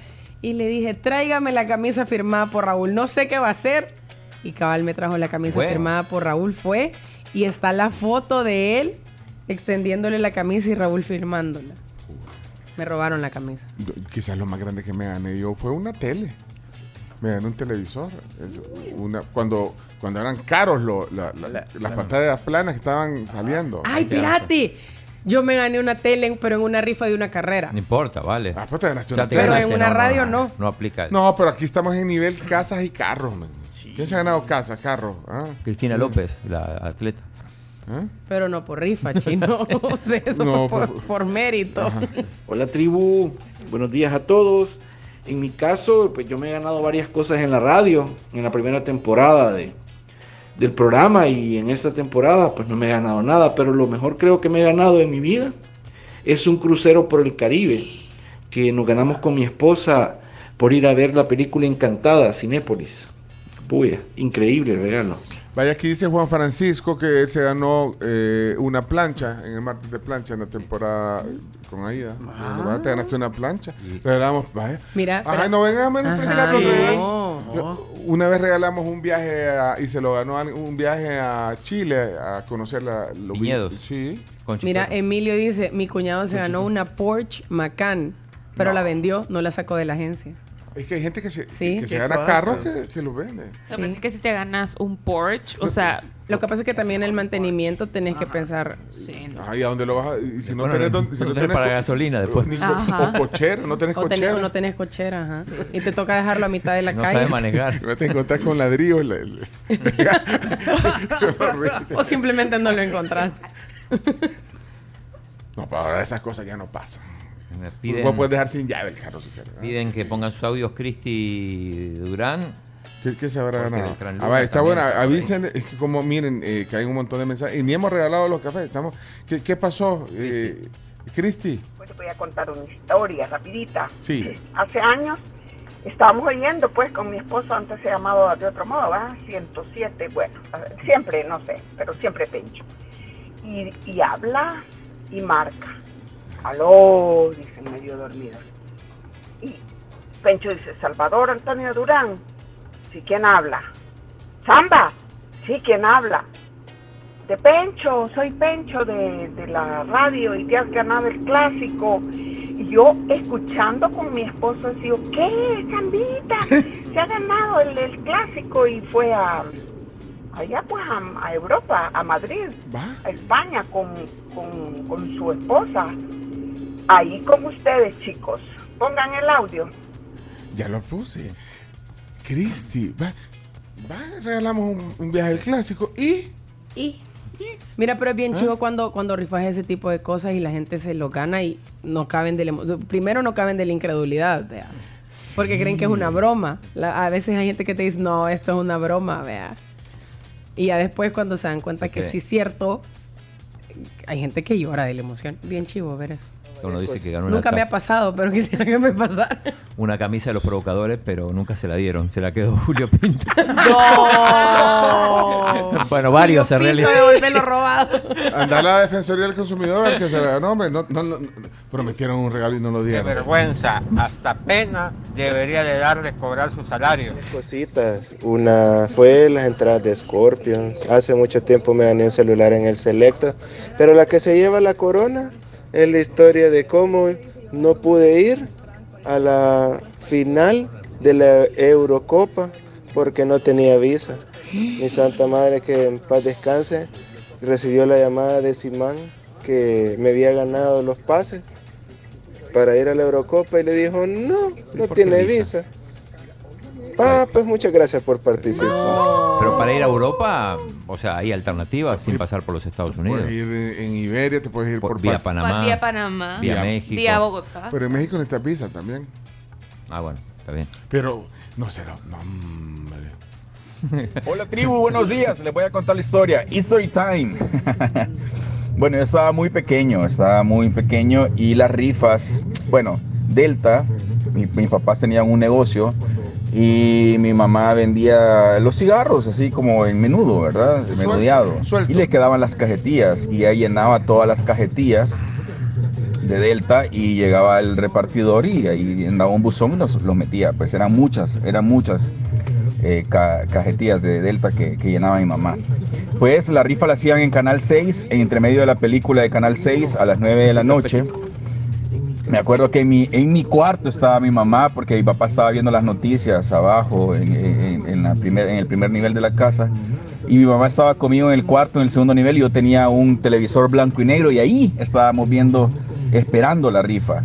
y le dije, tráigame la camisa firmada por Raúl, no sé qué va a hacer. Y cabal me trajo la camisa Bueno. firmada por Raúl, fue y está la foto de él extendiéndole la camisa y Raúl firmándola. Me robaron la camisa. Yo- Quizás lo más grande que me gané yo fue una tele. Me gané un televisor. Es una, cuando, cuando eran caros lo- la- la- las pantallas planas que estaban saliendo. ¡Ay, pirate! Yo me gané una tele, pero en una rifa de una carrera. No importa, vale. Ah, pues te ganaste una te tele. Pero en una no, radio no. no. No aplica. No, pero aquí estamos en nivel casas y carros. man. ¿Quién se ha ganado casas, carros? Ah. Cristina López, la atleta. ¿Eh? Pero no por rifa, chino. Eso No, fue por, por- por mérito. Hola tribu, buenos días a todos. En mi caso, pues yo me he ganado varias cosas en la radio, en la primera temporada de, del programa y en esta temporada pues no me he ganado nada, pero lo mejor creo que me he ganado en mi vida es un crucero por el Caribe, que nos ganamos con mi esposa por ir a ver la película Encantada, Cinépolis. Puya, increíble regalo. Vaya, aquí dice Juan Francisco que él se ganó eh, una plancha en el martes de plancha en la temporada con Aida. Vaya, Te ganaste una plancha. Regalamos, vaya. Mira, Ajá, pero- no vengan a menospreciar Ajá, los sí. No. Yo- Una vez regalamos un viaje a- y se lo ganó a- un viaje a Chile a conocer la, los vi- Viñedos. Sí. Mira, Emilio dice, mi cuñado se ganó una Porsche Macan, pero la vendió, no la sacó de la agencia. Es que hay gente que se, Sí. que se Que gana eso carros que, que los vende. O sea, parece que si te ganas un Porsche, o sea... Lo que pasa es que también el mantenimiento tenés que pensar. Ajá, ¿y a dónde lo vas a...? Y si no Bueno, tenés... no- si no no tenés para co- gasolina después. ni co- Ajá. o cochero, no tenés O, tenés- o no tenés cochera, ajá. Y te toca dejarlo a mitad de la No calle. sabe manejar. Me te encontrás con ladrillos. la- la- o simplemente no lo encontrás. No, pero ahora esas cosas ya no pasan. Piden, puedes dejar sin llave el carro si quieres. piden que pongan sus audios Cristi Durán. ¿Qué, qué se habrá ganado? Ah, va, está bueno. Avisen, es que como miren, eh, que hay un montón de mensajes. Y ni hemos regalado los cafés. Estamos, ¿qué, qué pasó? Eh, Cristi. Pues te voy a contar una historia rapidita. Sí. Hace años estábamos oyendo, pues, con mi esposo, antes se llamaba de otro modo, ¿verdad? 107, bueno, siempre, no sé, pero siempre Pencho. Y, y habla y marca. Aló, dicen medio dormidos. Y Pencho dice, Salvador Antonio Durán. Sí, ¿quién habla? Samba. Sí, ¿quién habla? este Pencho, soy Pencho de, de la radio y te has ganado el clásico. Y yo escuchando con mi esposo, digo, ¿qué, Sandita? Se ha ganado el, el clásico y fue a allá pues a, a Europa, a Madrid, a España con, con, con su esposa. Ahí con ustedes, chicos. Pongan el audio. Ya lo puse. Cristi, va, va, regalamos un, un viaje al clásico y. Y. Mira, pero es bien ¿Ah? chivo cuando, cuando rifas ese tipo de cosas y la gente se lo gana y no caben de la Primero no caben de la incredulidad, vea. Porque creen que es una broma. La- a veces hay gente que te dice, no, esto es una broma, vea. Y ya después cuando se dan cuenta que cree. sí es cierto, hay gente que llora de la emoción. Bien chivo ver eso. Uno dice que ganó una, Nunca me ha pasado, pero quisiera que me pasara. una camisa de los provocadores, pero nunca se la dieron. Se la quedó Julio Pinto. bueno, varios en realidad. devolverlo robado. Anda a la Defensoría del Consumidor al que se la ganó, hombre. No, no, no, prometieron un regalo y no lo Qué dieron. vergüenza, hasta pena debería de darle cobrar su salario. Cositas. Una fue las entradas de Scorpions. Hace mucho tiempo me gané un celular en el Selecta. Pero la que se lleva la corona es la historia de cómo no pude ir a la final de la Eurocopa porque no tenía visa. Mi santa madre que en paz descanse recibió la llamada de Simán que me había ganado los pases para ir a la Eurocopa y le dijo no, no tiene visa? visa. Ah, pues muchas gracias por participar. Pero para ir a Europa, o sea, hay alternativas sin pasar por los Estados Unidos. Puedes ir en, Iberia, te puedes ir por, vía pa- Panamá. Vía Panamá. Vía México. Vía Bogotá. Pero en México necesitas visa también. Ah, bueno, está bien. Pero no será. No. Hola tribu, buenos días. Les voy a contar la historia. History time. bueno, yo estaba muy pequeño, estaba muy pequeño y las rifas, bueno, Delta, mi- mis papás tenían un negocio y mi mamá vendía los cigarros así como en menudo, ¿verdad? Menudeado. Y le quedaban las cajetillas y ella llenaba todas las cajetillas de Delta y llegaba el repartidor y ahí andaba un buzón y los, los metía. Pues eran muchas, eran muchas eh, ca- cajetillas de Delta que, que llenaba mi mamá. Pues la rifa la hacían en Canal 6, en entre medio de la película de Canal 6 a las 9 de la noche. Me acuerdo que en mi, en mi cuarto estaba mi mamá porque mi papá estaba viendo las noticias abajo en, en- en primer, en el primer nivel de la casa. Y mi mamá estaba conmigo en el cuarto, en el segundo nivel, y yo tenía un televisor blanco y negro y ahí estábamos viendo, esperando la rifa.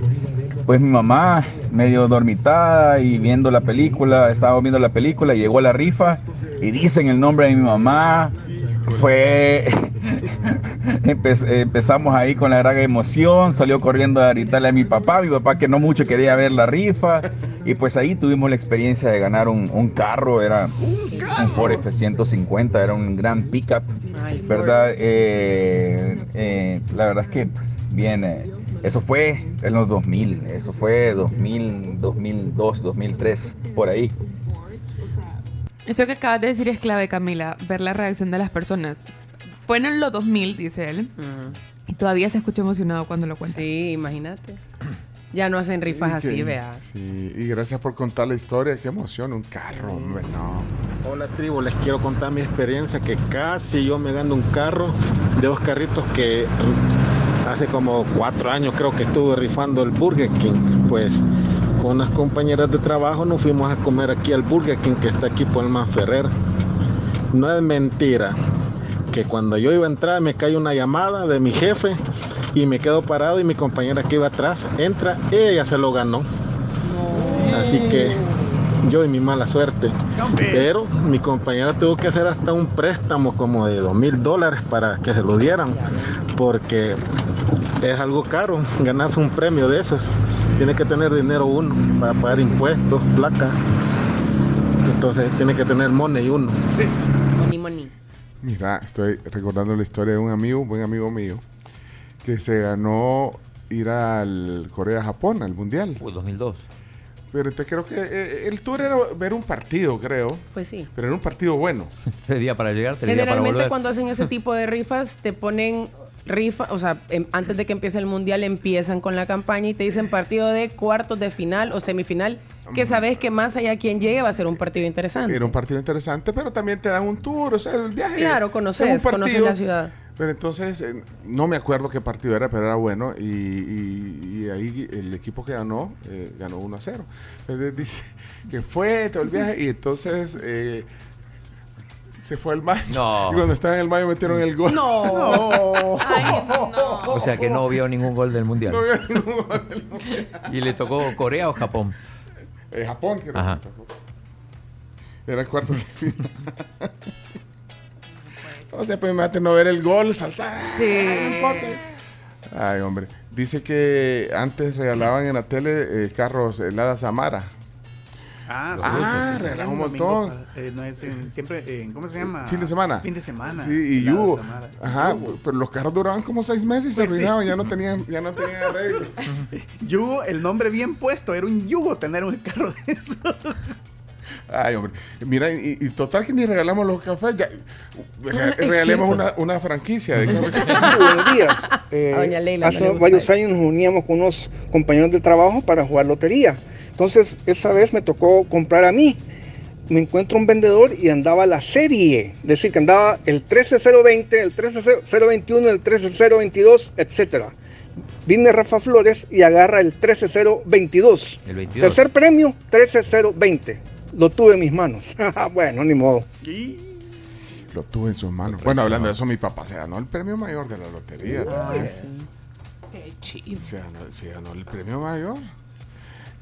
Pues mi mamá, medio dormitada y viendo la película, estábamos viendo la película, llegó la rifa y dicen el nombre de mi mamá. Fue. Empe- empezamos ahí con la gran emoción, salió corriendo a gritarle a mi papá, mi papá que no mucho quería ver la rifa, y pues ahí tuvimos la experiencia de ganar un, un carro, era un Ford F-150, era un gran pickup, ¿verdad? Eh, eh, la verdad es que pues, bien, eh, eso fue en los 2000, eso fue 2000, 2002, 2003, por ahí. Eso que acabas de decir es clave, Camila. Ver la reacción de las personas. Fue en los 2000, dice él. Y todavía se escucha emocionado cuando lo cuenta. Sí, imagínate. Ya no hacen rifas así, que- vea. Sí, y gracias por contar la historia. Qué emoción, un carro, hombre, no. Hola tribu, les quiero contar mi experiencia que casi yo me gano un carro de dos carritos que hace como cuatro años creo que estuve rifando el Burger King. Pues con unas compañeras de trabajo nos fuimos a comer aquí al Burger King que está aquí por el Manferrer. No es mentira que cuando yo iba a entrar me cae una llamada de mi jefe y me quedo parado y mi compañera que iba atrás entra, ella se lo ganó. Así que yo y mi mala suerte. Pero mi compañera tuvo que hacer hasta un préstamo como de dos mil dólares para que se lo dieran, porque es algo caro ganarse un premio de esos. Tiene que tener dinero uno para pagar impuestos, placa. Entonces tiene que tener money uno. Money, money. Mira, estoy recordando la historia de un amigo, buen amigo mío, que se ganó ir al Corea-Japón, al Mundial. Uy, 2002. Pero entonces creo que eh, el tour era ver un partido, creo. Pues sí. Pero era un partido bueno. Tres días para llegar, tres días para Generalmente cuando hacen ese tipo de rifas te ponen rifa, o sea, em- antes de que empiece el mundial empiezan con la campaña y te dicen partido de cuartos de final o semifinal, que sabes que más allá quien llegue va a ser un partido interesante. Era un partido interesante, pero también te dan un tour, o sea, el viaje. Claro, es conoces, conoces la ciudad. Pero entonces, eh, no me acuerdo qué partido era, pero era bueno. Y, y- y ahí el equipo que ganó, eh, ganó 1 a 0. Entonces dice que fue todo el viaje y entonces eh, se fue al mayo. No. Y cuando estaba en el mayo metieron el gol. No. O sea que no vio ningún gol del mundial. No vio ningún gol del Mundial. ¿Y le tocó Corea o Japón? Eh, Japón, creo. Ajá. Era el cuarto de final. O sea, pues imagínate no ver el gol, saltar. Sí. Ay, no importa. Ay, hombre. Dice que antes regalaban en la tele eh, carros heladas Amara. Ah, Ah, sí. un montón. eh, no es en- siempre, ¿cómo se llama? Fin de semana. Fin de semana. Sí, y. Samara. Ajá, Yugo. pero los carros duraban como seis meses y se Pues sí. arruinaban, ya no tenían, ya no tenían arreglo. Yugo, el nombre bien puesto, era un yugo tener un carro de eso. Ay, hombre. Mira, y, y total que ni regalamos los cafés, ya regalemos una, una franquicia de café. Buenos días. Eh, A doña Leila no hace varios años nos uníamos con unos compañeros de trabajo para jugar lotería. Entonces, esa vez me tocó comprar a mí. Me encuentro un vendedor y andaba la serie. Es decir, que andaba el 13020, el 13021, el 13022, etcétera. Vine Rafa Flores y agarra el 13022. El 22. Tercer premio, 13020. Lo tuve en mis manos. bueno, ni modo. Lo tuve en sus manos. Bueno, hablando de eso, mi papá se ganó el premio mayor de la lotería también. Qué chido. Se ganó, se ganó el premio mayor.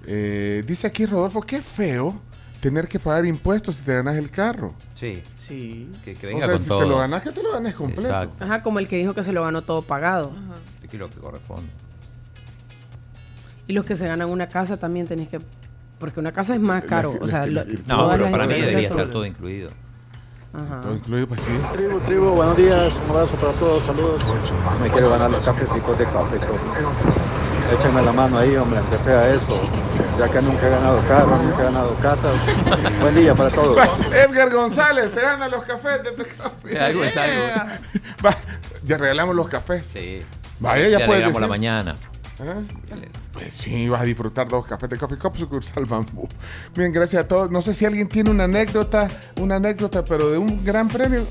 Eh, dice aquí Rodolfo, qué feo tener que pagar impuestos si te ganas el carro. Sí. Sí. Que, que O venga sea, con si todo. te lo ganas, que te lo ganes completo. Exacto. Ajá, como el que dijo que se lo ganó todo pagado. Aquí lo que corresponde. Y los que se ganan una casa también tenés que... Porque una casa es más caro. la- o sea, la- lo- la- No, pero para mí debería estar todo incluido. Ajá. Todo incluido, pues sí. Tribu, tribu, buenos días, un abrazo para todos, saludos. Me quiero ganar los cafecitos de café. Échenme la mano ahí, hombre, aunque sea eso. Ya que nunca he ganado carros, nunca he ganado casas. Buen día para todos. Edgar González se gana los cafés de café. Sí, algo es algo. Va, ya regalamos los cafés. Sí. Vaya, ya Le puedes la mañana. ¿Ah? Pues sí, vas a disfrutar dos cafés de Coffee Cup sucursal Bambú. Bien, gracias a todos. No sé si alguien tiene una anécdota, una anécdota, pero de un gran premio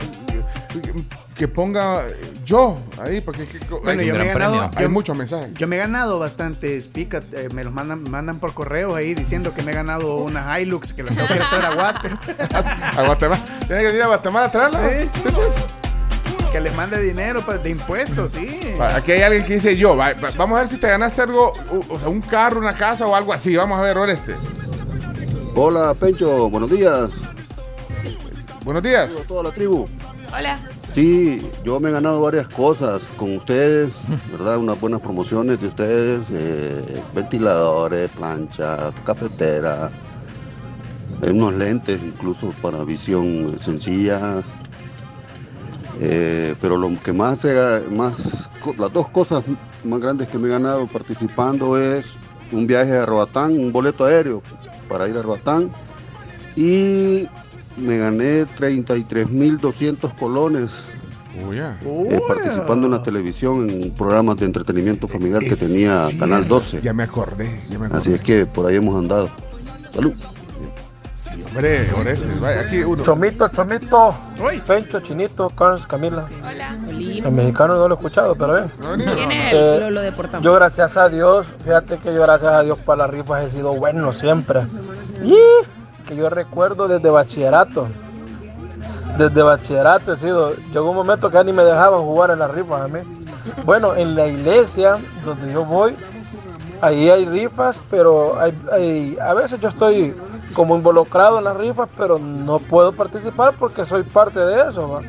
que ponga yo ahí, porque que- Bueno, hay, yo me he ganado. hay yo- muchos mensajes. Yo me he ganado bastantes picas, eh, me los mandan, mandan por correo ahí diciendo que me he ganado una Hilux que la tengo que a traer a Guate. A Guatemala. Tiene que ir a Guatemala a traerla. Sí. Sí, pues. que les mande dinero pa- de impuestos, sí. Aquí hay alguien que dice yo. va- va- vamos a ver si te ganaste algo, o, o sea, un carro, una casa o algo así. Vamos a ver, Orestes. Hola, Pencho, buenos días. Buenos días. A toda la tribu. Hola. Sí, yo me he ganado varias cosas con ustedes, ¿verdad? Unas buenas promociones de ustedes, eh, ventiladores, planchas, cafetera, eh, unos lentes incluso para visión sencilla. Eh, pero lo que más, más, las dos cosas más grandes que me he ganado participando es un viaje a Roatán, un boleto aéreo para ir a Roatán y me gané 33.200 colones Uy, ya. eh, participando en la televisión en programas de entretenimiento familiar que tenía Canal cierto. 12. Ya me acordé, ya me acordé. Así es que por ahí hemos andado. Salud. Hombre, Orestes, vaya, aquí uno. Chomito, Chomito. Pencho, Chinito, Carlos, Camila. El mexicano no lo he escuchado, pero bien. ¿Quién es Eh? Lo, lo deportamos. Yo gracias a Dios, fíjate que yo gracias a Dios para las rifas he sido bueno siempre. Y que yo recuerdo desde bachillerato. Desde bachillerato he sido, llegó un momento que ni me dejaban jugar en las rifas a mí. Bueno, en la iglesia donde yo voy, ahí hay rifas, pero hay, hay- a veces yo estoy como involucrado en las rifas, pero no puedo participar porque soy parte de eso. ¿va?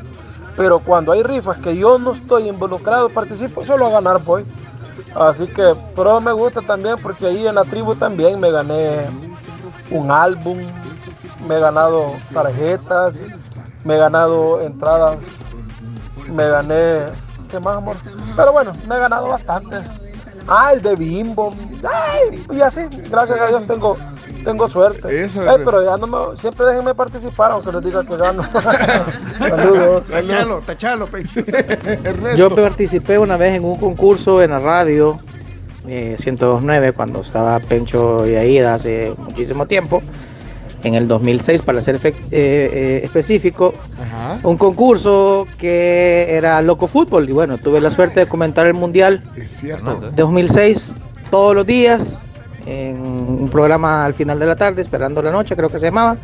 Pero cuando hay rifas que yo no estoy involucrado, participo, solo a ganar voy. Así que, pero me gusta también porque ahí en la tribu también me gané un álbum, me he ganado tarjetas, me he ganado entradas, me gané, ¿qué más amor? Pero bueno, me he ganado bastantes. Ah, el de Bimbo, ay, y así, gracias a Dios tengo tengo suerte. Eso Ey, pero ya no me, siempre déjenme participar, aunque les diga que gano. Saludos. Tachalo, tachalo. Yo participé una vez en un concurso en la radio, eh, 109, cuando estaba Pencho y Aida hace muchísimo tiempo, en el 2006 para ser eh, eh, específico, un concurso que era Loco Fútbol y bueno, tuve la suerte de comentar el Mundial Es cierto. 2006 todos los días en un programa al final de la tarde, esperando la noche creo que se llamaba.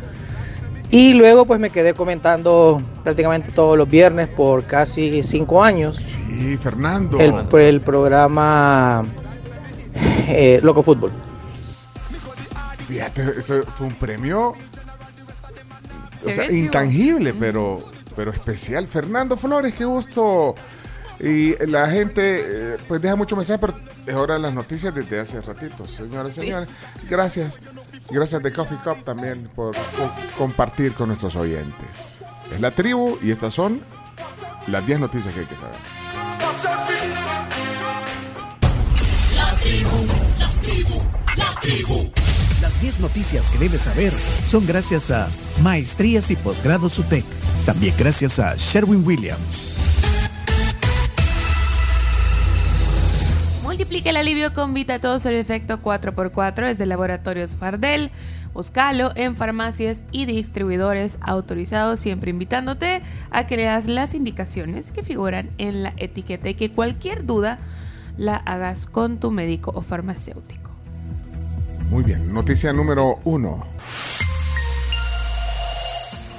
Y luego pues me quedé comentando prácticamente todos los viernes por casi cinco años. Sí, Fernando. El, el programa eh, Loco Fútbol. Fíjate, eso fue un premio o Se sea, intangible, pero, pero especial. Fernando Flores, qué gusto. Y la gente, eh, pues deja mucho mensaje, pero es hora de las noticias desde hace ratito. Señoras y señores, gracias. Gracias de Coffee Cup también por, por compartir con nuestros oyentes. Es la tribu y estas son las 10 noticias que hay que saber. La tribu, la tribu, la tribu. Las 10 noticias que debes saber son gracias a Maestrías y Posgrados UTEC. También gracias a Sherwin Williams. Multiplica el alivio con Vitatos el efecto 4x4 desde Laboratorios Fardel. Búscalo en farmacias y distribuidores autorizados, siempre invitándote a que leas las indicaciones que figuran en la etiqueta y que cualquier duda la hagas con tu médico o farmacéutico. Muy bien, noticia número uno.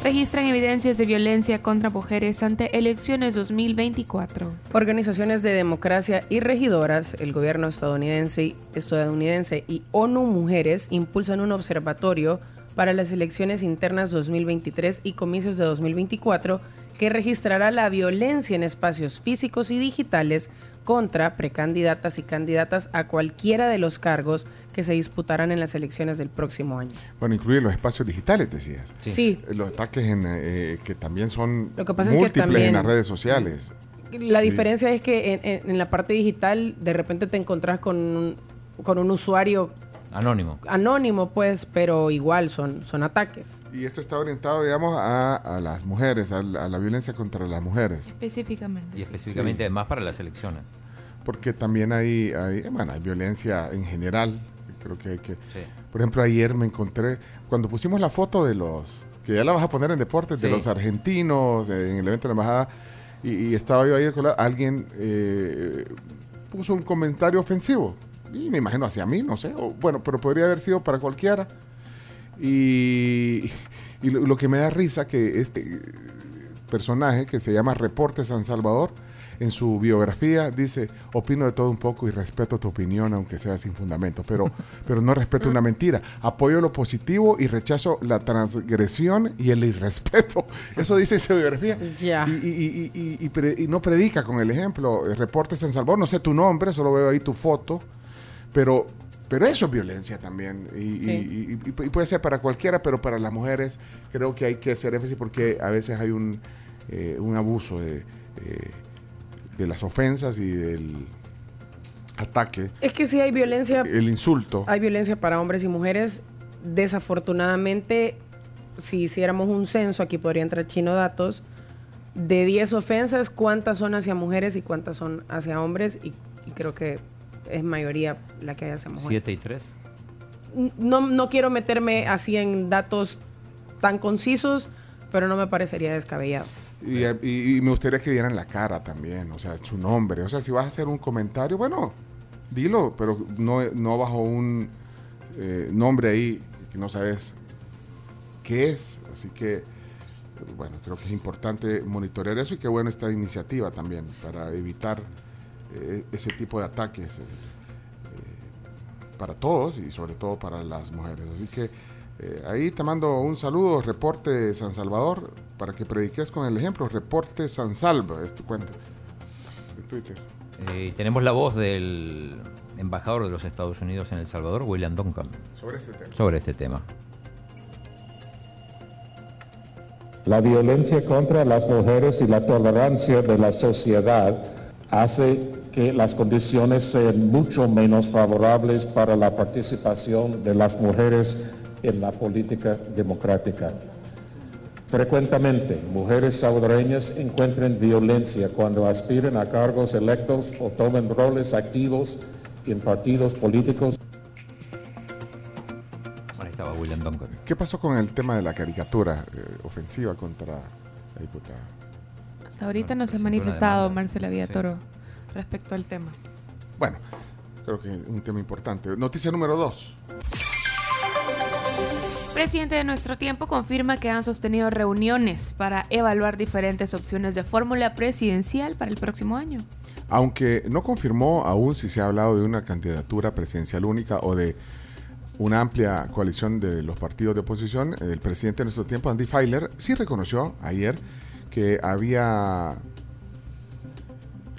Registran evidencias de violencia contra mujeres ante elecciones 2024. Organizaciones de democracia y regidoras, el gobierno estadounidense, estadounidense y ONU Mujeres impulsan un observatorio para las elecciones internas 2023 y comicios de 2024 que registrará la violencia en espacios físicos y digitales contra precandidatas y candidatas a cualquiera de los cargos que se disputarán en las elecciones del próximo año. Bueno, incluye los espacios digitales, decías. Sí. Sí. Los ataques en, eh, que también son Lo que pasa es que múltiples en las redes sociales. La Sí. diferencia es que en, en- en la parte digital de repente te encontrás con un, con un usuario Anónimo. anónimo, pues, pero igual son, son ataques. Y esto está orientado, digamos, a, a las mujeres, a la, a la violencia contra las mujeres. Específicamente. Y específicamente además para las elecciones. Porque también hay, hay, bueno, hay violencia en general. Creo que hay que... Por ejemplo, ayer me encontré, cuando pusimos la foto de los, que ya la vas a poner en deportes, de Sí. los argentinos, eh, en el evento de la embajada, y, y estaba yo ahí, alguien eh, puso un comentario ofensivo. Y me imagino hacia mí, no sé. o- bueno, pero podría haber sido para cualquiera. Y, y lo, lo que me da risa que este personaje que se llama Reporte San Salvador, en su biografía dice, opino de todo un poco y respeto tu opinión aunque sea sin fundamento, pero, pero no respeto una mentira. Apoyo lo positivo y rechazo la transgresión y el irrespeto. Eso dice en su biografía. Ya. Y, y- y- y- no predica con el ejemplo. eh, Reporte San Salvador, no sé tu nombre, solo veo ahí tu foto, pero... Pero eso es violencia también. Y, y- y- y- y puede ser para cualquiera, pero para las mujeres creo que hay que hacer énfasis porque a veces hay un, eh, un abuso de, eh, de las ofensas y del ataque, Es que sí hay violencia, el insulto. hay violencia para hombres y mujeres. Desafortunadamente, si hiciéramos un censo, aquí podría entrar Chino Datos, de 10 ofensas, ¿cuántas son hacia mujeres y cuántas son hacia hombres? Y, y creo que es mayoría la que mujeres. Siete y tres. No, no quiero meterme así en datos tan concisos, pero no me parecería descabellado. Y, y- y me gustaría que dieran la cara también, o sea, su nombre. O sea, si vas a hacer un comentario, bueno, dilo, pero no, no bajo un eh, nombre ahí que no sabes qué es. Así que, bueno, creo que es importante monitorear eso y qué bueno esta iniciativa también para evitar eh, ese tipo de ataques eh, eh, para todos y sobre todo para las mujeres. Así que eh, ahí te mando un saludo, reporte de San Salvador, para que prediques con el ejemplo. Reporte San Salva, es tu cuenta de Twitter. Eh, y tenemos la voz del embajador de los Estados Unidos en El Salvador, William Duncan, Sobre este tema. sobre este tema. La violencia contra las mujeres y la tolerancia de la sociedad hace que las condiciones sean mucho menos favorables para la participación de las mujeres en la política democrática. Frecuentemente, mujeres salvadoreñas encuentran violencia cuando aspiran a cargos electos o toman roles activos en partidos políticos. ¿Qué pasó con el tema de la caricatura eh, ofensiva contra la diputada? Hasta ahorita no se ha manifestado. Marcela Villatoro respecto al tema. Bueno, creo que un tema importante. Noticia número dos. Presidente de nuestro tiempo confirma que han sostenido reuniones para evaluar diferentes opciones de fórmula presidencial para el próximo año. Aunque no confirmó aún si se ha hablado de una candidatura presidencial única o de una amplia coalición de los partidos de oposición, el presidente de nuestro tiempo, Andy Feiler, sí reconoció ayer que había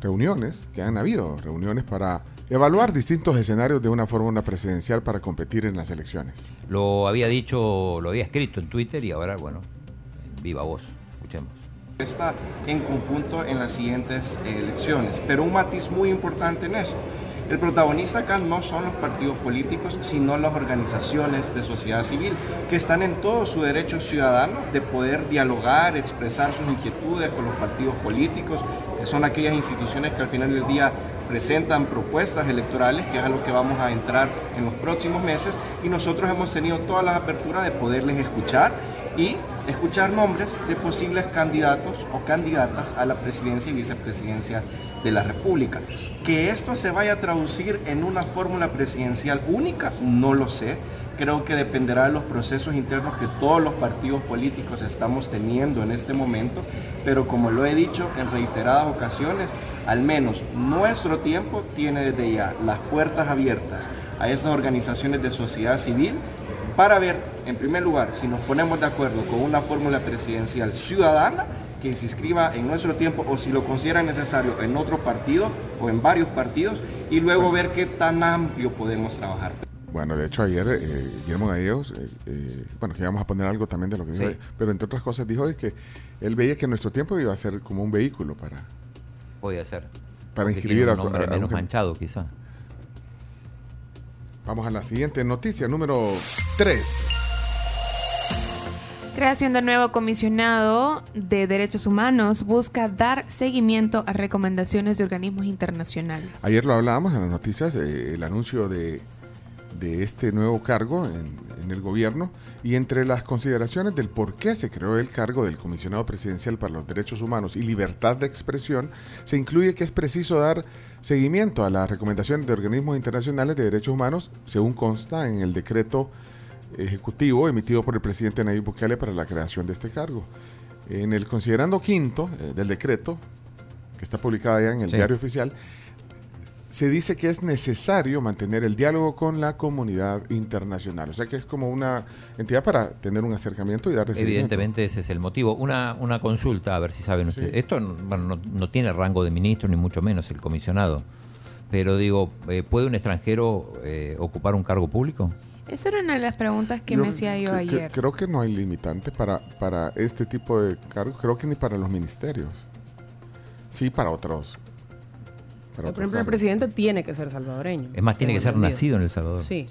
reuniones, que han habido reuniones para evaluar distintos escenarios de una fórmula presidencial para competir en las elecciones. Lo había dicho, lo había escrito en Twitter y ahora, bueno, en viva voz. Escuchemos. está en conjunto en las siguientes elecciones. Pero un matiz muy importante en eso. El protagonista acá no son los partidos políticos, sino las organizaciones de sociedad civil, que están en todo su derecho ciudadano de poder dialogar, expresar sus inquietudes con los partidos políticos, que son aquellas instituciones que al final del día presentan propuestas electorales, que es a lo que vamos a entrar en los próximos meses, y nosotros hemos tenido todas las aperturas de poderles escuchar y escuchar nombres de posibles candidatos o candidatas a la presidencia y vicepresidencia de la República. Que esto se vaya a traducir en una fórmula presidencial única, no lo sé. Creo que dependerá de los procesos internos que todos los partidos políticos estamos teniendo en este momento, pero como lo he dicho en reiteradas ocasiones, al menos nuestro tiempo tiene desde ya las puertas abiertas a esas organizaciones de sociedad civil para ver, en primer lugar, si nos ponemos de acuerdo con una fórmula presidencial ciudadana que se inscriba en nuestro tiempo o si lo consideran necesario en otro partido o en varios partidos y luego ver qué tan amplio podemos trabajar. Bueno, de hecho ayer eh, Guillermo Gallegos, eh, eh, bueno, que íbamos a poner algo también de lo que dijo, Sí. pero entre otras cosas dijo de que él veía que nuestro tiempo iba a ser como un vehículo para, Podía ser. para Porque inscribir a, un nombre a- a menos manchado, quizá. Vamos a la siguiente noticia, número 3. Creación del nuevo comisionado de derechos humanos busca dar seguimiento a recomendaciones de organismos internacionales. Ayer lo hablábamos en las noticias, eh, el anuncio de, de este nuevo cargo en, en el gobierno y entre las consideraciones del por qué se creó el cargo del comisionado presidencial para los derechos humanos y libertad de expresión, se incluye que es preciso dar seguimiento a las recomendaciones de organismos internacionales de derechos humanos, según consta en el decreto ejecutivo emitido por el presidente Nayib Bukele para la creación de este cargo. En el considerando quinto eh, del decreto, que está publicada ya en el Sí. diario oficial, se dice que es necesario mantener el diálogo con la comunidad internacional. O sea que es como una entidad para tener un acercamiento y seguimiento. Evidentemente ese es el motivo. Una, una consulta, a ver si saben ustedes. Sí. Esto no- bueno, no, no tiene rango de ministro, ni mucho menos el comisionado. Pero digo, eh, ¿puede un extranjero eh, ocupar un cargo público? Esa era una de las preguntas que Yo me hacía yo ayer. creo que no hay limitante para, para este tipo de cargos, creo que ni para los ministerios. Sí, para otros. Por ejemplo, el presidente tiene que ser salvadoreño. Es más, tiene que ser nacido en El Salvador. Sí.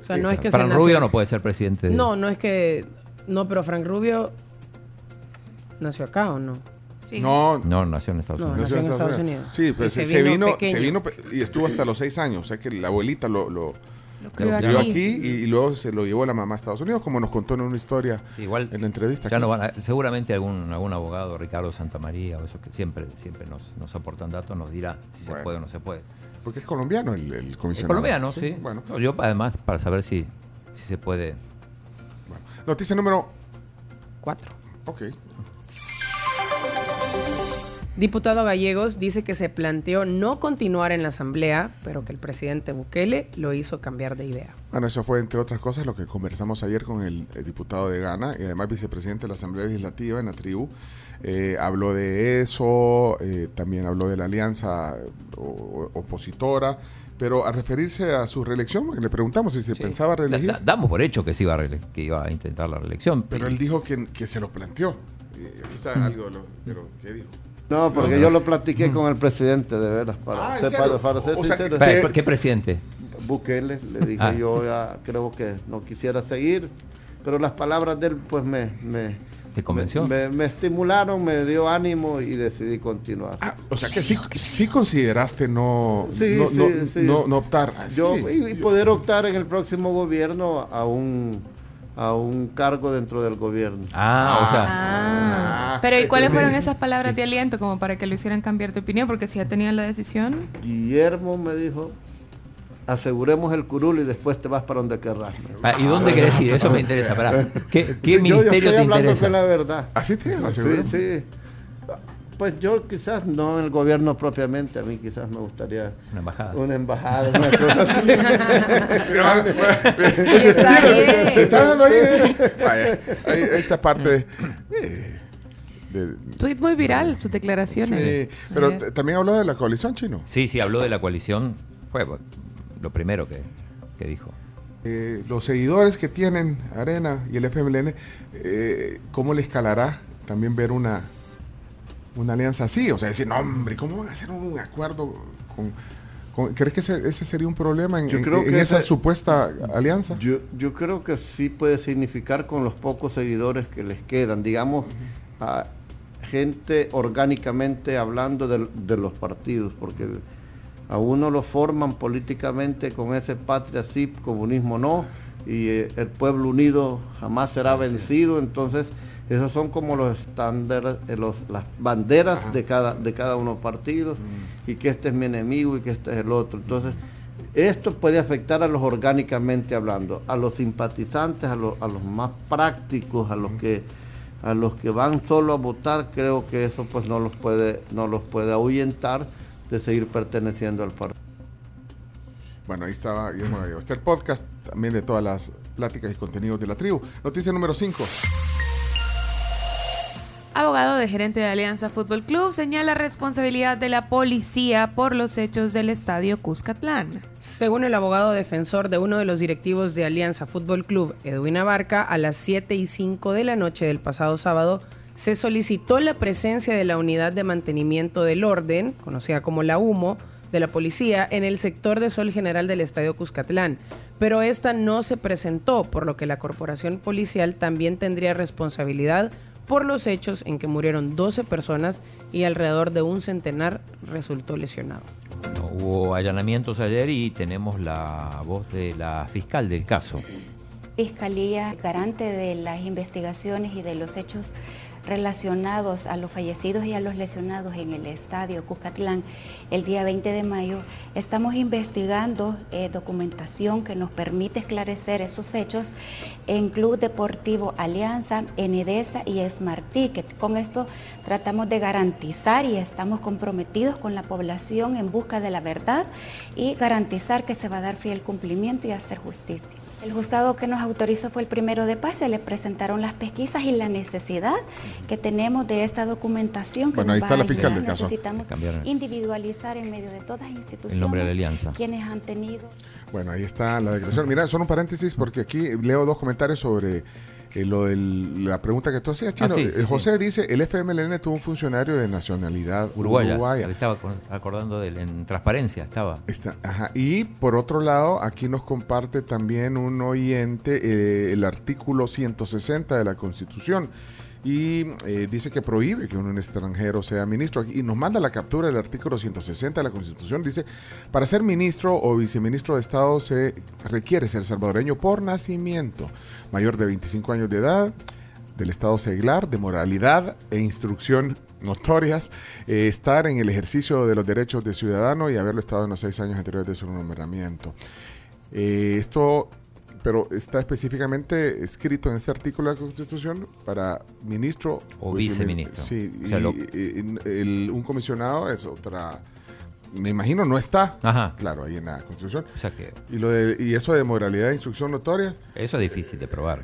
O sea, Sí, no es que Fran sea Rubio nacido- no puede ser presidente. de- No, no es que. No, pero Frank Rubio nació acá o no. No, no, nació en Estados No, Unidos. nació en Estados Unidos. Sí, pues se, se se vino vino, se vino y estuvo hasta los seis años. O sea que la abuelita lo, lo, Lo lo crió aquí. aquí y, y luego se lo llevó la mamá a Estados Unidos, como nos contó en una historia igual en la entrevista. Ya aquí. no van a- seguramente algún, algún abogado, Ricardo Santamaría, o eso que siempre, siempre nos, nos aportan datos, nos dirá si se Bueno. puede o no se puede. Porque es colombiano el, el Es comisionado. colombiano, sí. Bueno. No, Yo además para saber si, si se puede. Noticia número Cuatro. Ok. Diputado Gallegos dice que se planteó no continuar en la asamblea, pero que el presidente Bukele lo hizo cambiar de idea. Bueno, eso fue entre otras cosas lo que conversamos ayer con el, eh, diputado de Ghana y además vicepresidente de la Asamblea Legislativa en la tribu. Eh, habló de eso, eh, también habló de la alianza o- o- opositora, pero a referirse a su reelección, porque le preguntamos si se pensaba reelegir, da- damos por hecho que, se iba a reele- que iba a intentar la reelección. pero él dijo que, que se lo planteó. Eh, está Mm. algo de lo, de lo que dijo. No, porque yo lo platiqué con el presidente, de veras, para, Ah, ¿en ser- para, para ser O sea, sincero. Espera, ¿Qué presidente? Bukele, le dije Ah. yo ya creo que no quisiera seguir, pero las palabras de él pues me, me, ¿Te convenció? me, me estimularon, me dio ánimo y decidí continuar. O sea que sí, sí consideraste no, Sí, no, sí, no, sí. no- no optar. Ah, Yo y, y poder optar en el próximo gobierno a un a un cargo dentro del gobierno. Ah, o sea. Ah. Pero ¿y cuáles fueron esas palabras de aliento como para que lo hicieran cambiar de opinión? Porque si ya tenían la decisión. Guillermo me dijo, aseguremos el curul y después te vas para donde querrás. Ah, ¿Y dónde querés ir? Eso me interesa. ¿Qué, qué Sí, yo- yo ministerio estoy te hablando interesa? con la verdad. Así te lo Sí, sí. Pues yo quizás no en el gobierno propiamente, a mí quizás me gustaría Una embajada. una embajada, una cosa así. Te está dando ahí. eh. Vaya, ahí- esta parte. eh, de- Tweet muy viral, sus declaraciones. sí, pero también habló de la coalición chino. Sí, sí, habló de la coalición. Fue lo primero que, que dijo. Eh, los seguidores que tienen Arena y el FMLN, eh, ¿cómo le escalará también ver una, una alianza así? O sea, decir, no, hombre, ¿cómo van a hacer un acuerdo con... con- ¿Crees que ese, ese sería un problema en, Yo creo en que esa ese- supuesta alianza? Yo, yo creo que sí puede significar con los pocos seguidores que les quedan, digamos, a gente orgánicamente hablando de, los partidos, porque a uno lo forman políticamente con ese patria sí, comunismo no, y eh, el pueblo unido jamás será vencido, entonces esos son como los estándares, eh, los, las banderas de cada, de cada uno de los partidos, y que este es mi enemigo y que este es el otro. Entonces, esto puede afectar a los orgánicamente hablando, a los simpatizantes, a, los- a los más prácticos, a los que a los que van solo a votar, creo que eso pues no los puede no los puede ahuyentar de seguir perteneciendo al partido. Bueno, ahí estaba Guillermo Gallego. Está el podcast también de todas las pláticas y contenidos de la tribu. Noticia número 5. Abogado de gerente de Alianza Fútbol Club señala responsabilidad de la policía por los hechos del estadio Cuscatlán. Según el abogado defensor de uno de los directivos de Alianza Fútbol Club, Edwin Abarca, a las 7 y 5 de la noche del pasado sábado se solicitó la presencia de la unidad de mantenimiento del orden, conocida como la UMO, de la policía en el sector de Sol General del Estadio Cuscatlán, pero esta no se presentó, por lo que la corporación policial también tendría responsabilidad por los hechos en que murieron 12 personas y alrededor de un centenar resultó lesionado. No, hubo allanamientos ayer y tenemos la voz de la fiscal del caso. Fiscalía garante de las investigaciones y de los hechos relacionados a los fallecidos y a los lesionados en el estadio Cuscatlán el día 20 de mayo, estamos investigando eh, documentación que nos permite esclarecer esos hechos en Club Deportivo Alianza, Enedesa y Smart Ticket. Con esto tratamos de garantizar y estamos comprometidos con la población en busca de la verdad y garantizar que se va a dar fiel cumplimiento y hacer justicia. El juzgado que nos autorizó fue el primero de paz, se le presentaron las pesquisas y la necesidad que tenemos de esta documentación. Que Bueno, ahí está la fiscal del caso. Necesitamos individualizar en medio de todas las instituciones El nombre de la alianza. quienes han tenido Bueno, ahí está la declaración. Mira, solo un paréntesis porque aquí leo dos comentarios sobre eh, lo de la pregunta que tú hacías, Chino. Ah, sí, Eh, sí, José dice, el FMLN tuvo un funcionario de nacionalidad Uruguaya. uruguaya. Estaba acor- acordando de él. En transparencia estaba. Está, ajá. Y por otro lado, aquí nos comparte también un oyente eh, el artículo 160 de la Constitución y eh, dice que prohíbe que un extranjero sea ministro. Y nos manda la captura del artículo 160 de la Constitución. Dice, para ser ministro o viceministro de Estado se requiere ser salvadoreño por nacimiento, mayor de 25 años de edad, del Estado seglar, de moralidad e instrucción notorias, eh, estar en el ejercicio de los derechos de ciudadano y haberlo estado en los seis años anteriores de su nombramiento. Eh, esto, pero está específicamente escrito en este artículo de la Constitución para ministro O vicemin- viceministro. Sí, O sea, y- lo- y- el- un comisionado es otra. Me imagino no está, Ajá. claro, ahí en la Constitución. O sea que Y, lo de, y eso de moralidad e instrucción notoria, eso es difícil de probar.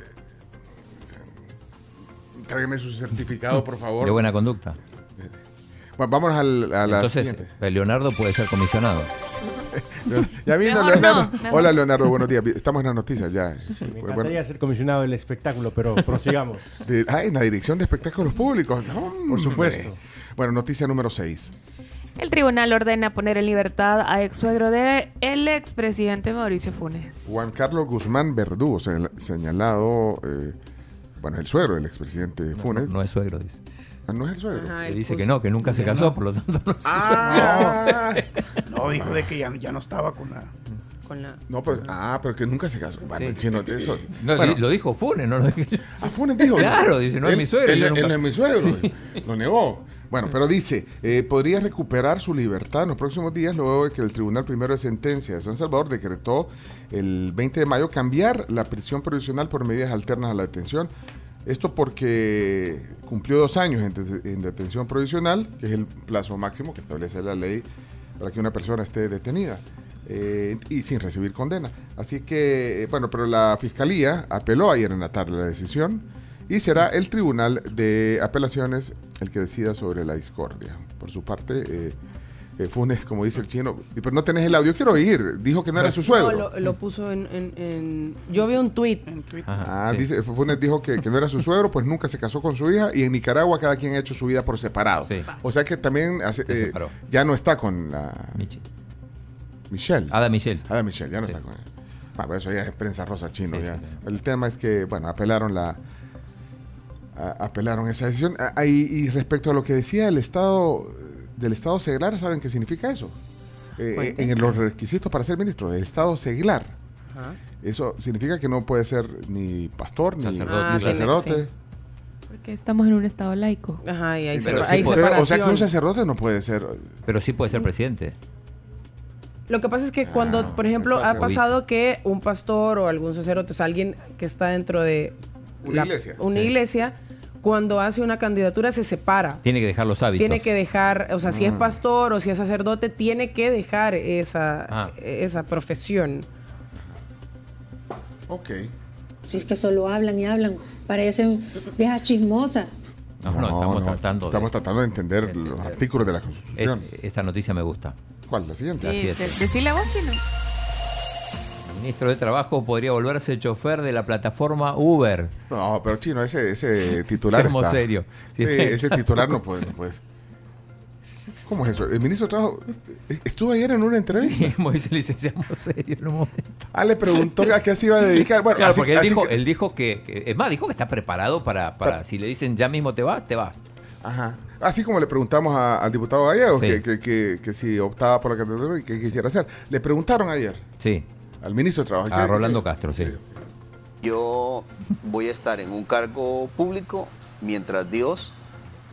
tráigame su certificado, por favor. De buena conducta. Bueno, vamos al- a la Entonces, siguiente. eh, Leonardo puede ser comisionado. Ya vino Mejor Leonardo. no. Hola Leonardo, buenos días. Estamos en las noticias ya. Sí, me Bueno, encantaría ser comisionado del espectáculo, pero prosigamos. de- ah, en la dirección de espectáculos públicos. No, Por supuesto. Bueno, noticia número 6. El tribunal ordena poner en libertad a ex suegro de el expresidente Mauricio Funes. Juan Carlos Guzmán Verdú, se- señalado, eh, bueno, el suegro del expresidente Funes. No es suegro, dice. Ah, no es el suegro. Le dice que no, que nunca se casó, por lo tanto no Ah. No, dijo de que ya, ya no estaba con la. Con la... No, pero, ah, pero que nunca se casó. Bueno, Sí. chino, eso. No, bueno, di- lo dijo Funes, no lo dije yo. Ah, Funes dijo. Claro, dice, no es Él- mi suegro. Él, yo él nunca- no es mi suegro. Sí. Lo negó. Bueno, pero dice, eh, podría recuperar su libertad en los próximos días luego de que el Tribunal Primero de Sentencia de San Salvador decretó el 20 de mayo cambiar la prisión provisional por medidas alternas a la detención. Esto porque cumplió dos años en, de- en detención provisional, que es el plazo máximo que establece la ley para que una persona esté detenida eh, y sin recibir condena. Así que, eh, bueno, pero la Fiscalía apeló ayer en la tarde la decisión y será el Tribunal de Apelaciones el que decida sobre la discordia. Por su parte, eh, eh, Funes, como dice el chino, "Y, pero no tenés el audio, quiero oír, dijo que no era su suegro. No, lo, lo puso en, en- en- Yo vi un tweet. Ah, dice, Funes dijo que, que no era su suegro, pues nunca se casó con su hija y en Nicaragua cada quien ha hecho su vida por separado. O sea que también hace- Se eh, ya no está con la Michelle. Ada Michelle. Ada Michelle, ya no está con él. Ah, pues eso ya es prensa rosa chino. ya. El tema es que, bueno, apelaron la a- apelaron esa decisión. Ah, y, y respecto a lo que decía el Estado del Estado seglar, ¿saben qué significa eso? Eh, Cuente. en los requisitos para ser ministro, del Estado seglar. Ajá. Eso significa que no puede ser ni pastor, ni Sacerdote. Ah, tiene- sacerdote. sí. Porque estamos en un estado laico. Ajá, y hay, Pero separa- hay sí puede- Usted- o sea que un sacerdote no puede ser. Pero sí puede ser presidente. Lo que pasa es que Ah, cuando, por ejemplo, ha pasado que un pastor o algún sacerdote, o sea, alguien que está dentro de Una iglesia. una Sí. iglesia, cuando hace una candidatura se separa. Tiene que dejar los hábitos. Tiene que dejar, o sea, si es Mm. pastor o si es sacerdote, tiene que dejar esa, Ah. esa profesión. Ok. Si es que solo hablan y hablan, parecen viejas chismosas. No, no, estamos tratando de- Estamos tratando de entender los artículos de la Constitución. Et- Esta noticia me gusta. ¿Cuál? ¿La siguiente? La Sí, siete. de- decile a vos, chino. Ministro de Trabajo podría volverse chofer de la plataforma Uber. No, pero chino, ese, ese titular Seamos está. serios. Sí, ese titular no puede, no puede. ¿Cómo es eso? El ministro de Trabajo estuvo ayer en una entrevista. Moisés le dice, seamos serios en un momento. Ah, le preguntó a qué se iba a dedicar. Bueno, Claro, así- porque él así dijo, que- él dijo que, es más, dijo que está preparado para, para, Para- si le dicen ya mismo te vas, te vas. Ajá. Así como le preguntamos a- al diputado Gallego Sí. que, que- que- que si optaba por la candidatura y qué quisiera hacer. Le preguntaron ayer Sí, al ministro de Trabajo. a ¿qué- Rolando Castro, sí. Yo voy a estar en un cargo público mientras Dios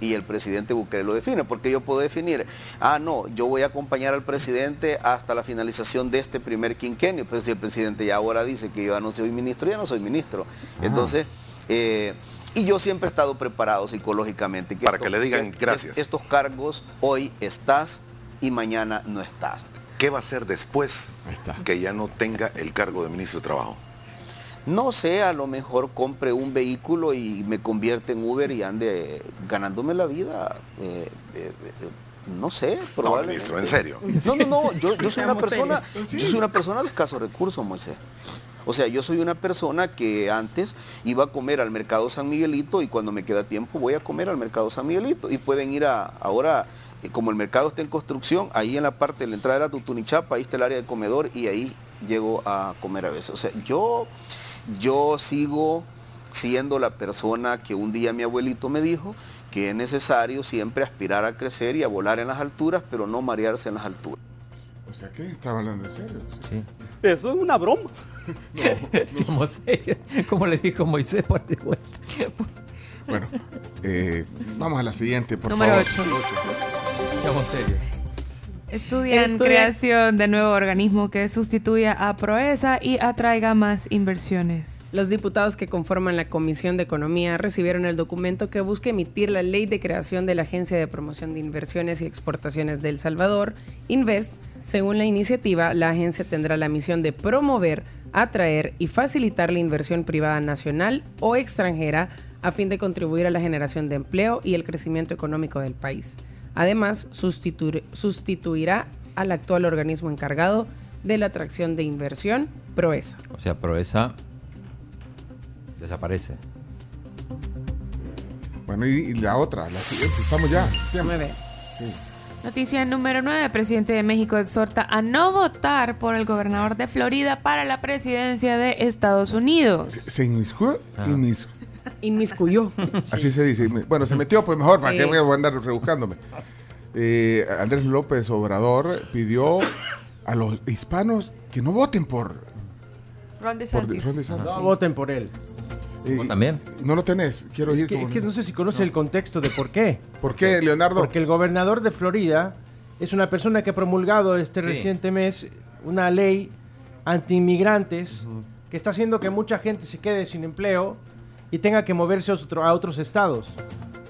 y el presidente Bukele lo define, porque yo puedo definir, ah, no, yo voy a acompañar al presidente hasta la finalización de este primer quinquenio, pero si el presidente ya ahora dice que yo no soy ministro, ya no soy ministro. Entonces, eh, y yo siempre he estado preparado psicológicamente. Para que le digan que gracias. Estos cargos, hoy estás y mañana no estás. ¿Qué va a hacer después que ya no tenga el cargo de ministro de Trabajo? No sé, a lo mejor compre un vehículo y me convierte en Uber y ande ganándome la vida. eh, eh, eh, no sé, probablemente. ministro, en serio. No, no, no, yo, yo soy una persona, yo soy una persona de escasos recursos, Moisés. O sea, yo soy una persona que antes iba a comer al mercado San Miguelito y cuando me queda tiempo voy a comer al mercado San Miguelito. Y pueden ir a, ahora, como el mercado está en construcción, ahí en la parte de la entrada de la Tutunichapa, ahí está el área de comedor y ahí llego a comer a veces. O sea, yo, yo sigo siendo la persona que un día mi abuelito me dijo que es necesario siempre aspirar a crecer y a volar en las alturas, pero no marearse en las alturas. O sea, ¿qué? Estaba hablando en serio. Sí. Eso es una broma. Seamos serios. Como le dijo Moisés por de vuelta. Bueno, eh, vamos a la siguiente, por Número favor. ocho. Seamos serios. Estudian Estudia- creación de nuevo organismo que sustituya a Proesa y atraiga más inversiones. Los diputados que conforman la Comisión de Economía recibieron el documento que busca emitir la ley de creación de la Agencia de Promoción de Inversiones y Exportaciones de El Salvador, Invest. Según la iniciativa, la agencia tendrá la misión de promover, atraer y facilitar la inversión privada nacional o extranjera a fin de contribuir a la generación de empleo y el crecimiento económico del país. Además, sustitu- sustituirá al actual organismo encargado de la atracción de inversión, Proesa. O sea, Proesa desaparece. Bueno, y, y la otra, la siguiente, estamos ya. Nueve. Sí. Noticia número 9. Presidente de México exhorta a no votar por el gobernador de Florida para la presidencia de Estados Unidos. Se inmiscuyó. inmis- Inmiscuyó. Así se dice. Bueno, se metió, pues mejor, ¿para Sí. qué voy a andar rebuscándome? Eh, Andrés López Obrador pidió a los hispanos que no voten por, Ron por DeSantis. Ron DeSantis. No voten por él. Eh, también? No lo tenés, quiero Es ir. que, como- es que no sé si conoce el contexto de por qué. ¿Por qué, Leonardo? Porque el gobernador de Florida es una persona que ha promulgado este Sí. reciente mes una ley anti-inmigrantes que está haciendo que mucha gente se quede sin empleo y tenga que moverse a, otro- a otros estados.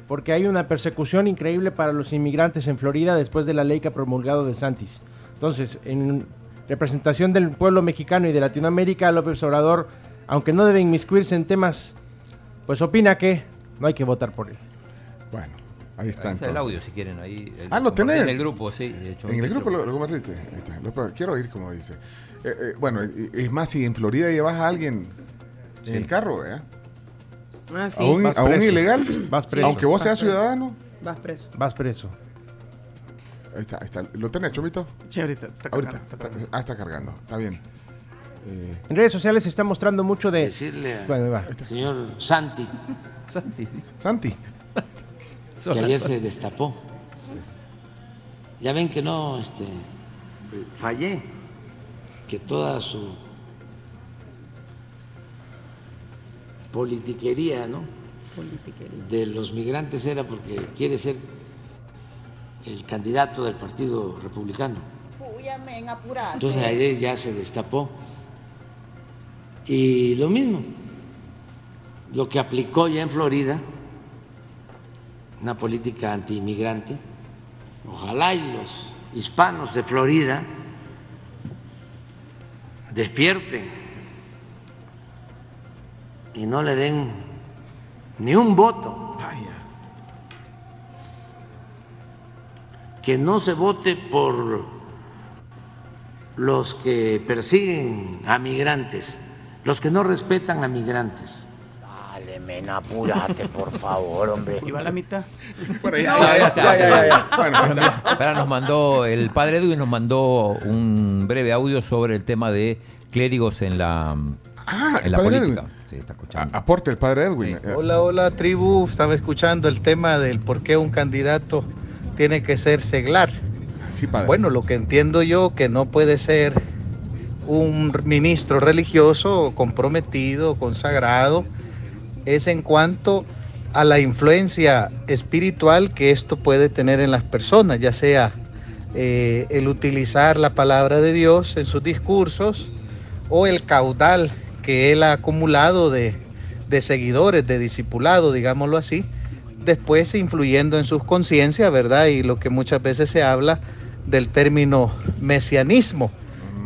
Porque hay una persecución increíble para los inmigrantes en Florida después de la ley que ha promulgado de Santis. Entonces, en representación del pueblo mexicano y de Latinoamérica, López Obrador, aunque no debe inmiscuirse en temas, pues opina que no hay que votar por él. Bueno, ahí está. Ahí está el audio si quieren. Ahí, el- Ah, ¿lo tenés? En el grupo, sí. de hecho, En el grupo lo, lo compartiste. Ahí está. Lo- quiero oír como dice. Eh, eh, bueno, es más, si en Florida llevas a alguien en Sí. el carro, ¿eh? Ah, sí. a un, a ilegal, Vas preso. aunque vos Vas seas preso. ciudadano. Vas preso. Vas preso. Ahí está, ahí está. ¿Lo tenés, Chomito? Sí, ahorita está Ahorita. cargando, está cargando. Ah, está cargando. Está bien. Eh, En redes sociales se está mostrando mucho de... Decirle a- Bueno, va. Señor Santi, Santi, sí. Santi. que ayer se destapó. Ya ven que no, este, fallé, que toda su politiquería, ¿no? De los migrantes era porque quiere ser el candidato del Partido Republicano. Entonces ayer ya se destapó. Y lo mismo, lo que aplicó ya en Florida, una política antiinmigrante, ojalá y los hispanos de Florida despierten y no le den ni un voto. Que no se vote por los que persiguen a migrantes, los que no respetan a migrantes. Dale, men, apúrate, por favor, hombre. ¿Y va a la mitad? Bueno, No, ya, ya, ya está, ya, ya, ya, ya. ya. Bueno, ahí está. Ahora nos mandó, el padre Edwin nos mandó un breve audio sobre el tema de clérigos en la, Ah, en la política. Edwin. Sí, está escuchando. Aporte el padre Edwin. Hola, hola tribu, estaba escuchando el tema del por qué un candidato tiene que ser seglar. Sí, padre. Bueno, lo que entiendo yo que no puede ser un ministro religioso comprometido, consagrado, es en cuanto a la influencia espiritual que esto puede tener en las personas, ya sea eh, el utilizar la palabra de Dios en sus discursos o el caudal que él ha acumulado de, de seguidores, de discipulado, digámoslo así, después influyendo en sus conciencias, ¿verdad? Y lo que muchas veces se habla del término mesianismo,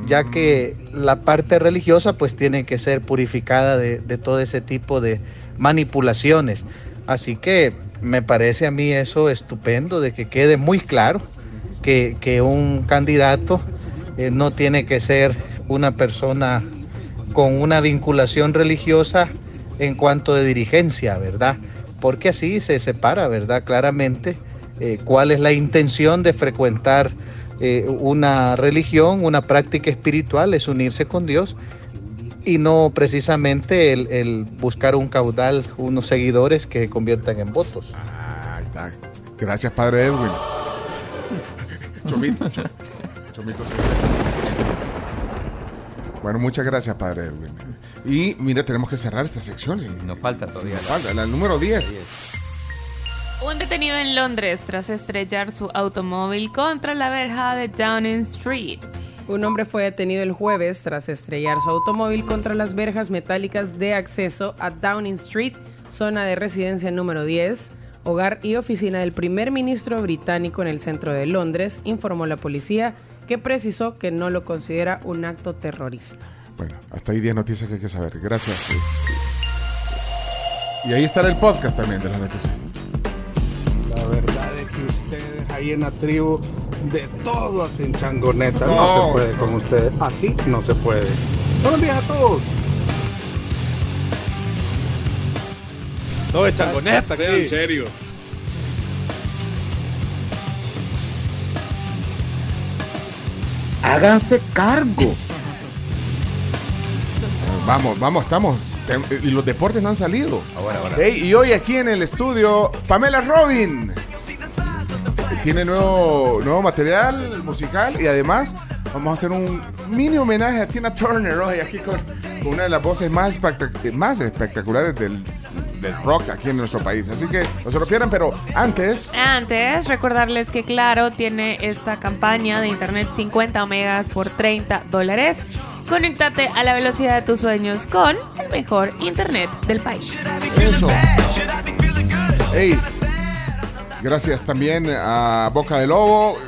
ya que la parte religiosa pues tiene que ser purificada de, de todo ese tipo de manipulaciones. Así que me parece a mí eso estupendo, de que quede muy claro que, que un candidato eh, no tiene que ser una persona con una vinculación religiosa en cuanto de dirigencia, ¿verdad? Porque así se separa, ¿verdad? Claramente eh, cuál es la intención de frecuentar eh, una religión, una práctica espiritual, es unirse con Dios y no precisamente el, el buscar un caudal, unos seguidores que conviertan en votos. Ahí está. Gracias, padre Edwin. Chomito. Cho- Chomito. Bueno, muchas gracias, padre Edwin. Y mira, tenemos que cerrar esta sección. Nos falta todavía. Nos falta, la número 10. Un detenido en Londres tras estrellar su automóvil contra la verja de Downing Street. Un hombre fue detenido el jueves tras estrellar su automóvil contra las verjas metálicas de acceso a Downing Street, zona de residencia número 10, hogar y oficina del primer ministro británico en el centro de Londres, informó la policía, que precisó que no lo considera un acto terrorista. Bueno, hasta ahí 10 noticias que hay que saber. Gracias. Y ahí estará el podcast también de las noticias. La verdad es que ustedes ahí en la tribu de todo hacen changoneta. No, No. se puede con ustedes. Así no se puede. Buenos días a todos. No, es changoneta Sean aquí. serios. Háganse cargo. Vamos, vamos, estamos. Tem- Y los deportes no han salido. Ey, y hoy aquí en el estudio, Pamela Robin. Tiene nuevo, nuevo material musical y además vamos a hacer un mini homenaje a Tina Turner hoy aquí con, con una de las voces más, espectac- más espectaculares del, del rock aquí en nuestro país. Así que no se lo pierdan, pero antes... Antes, recordarles que Claro tiene esta campaña de internet 50 megas por 30 dólares. Conéctate a la velocidad de tus sueños con el mejor internet del país. Eso. Hey, gracias también a Boca de Lobo.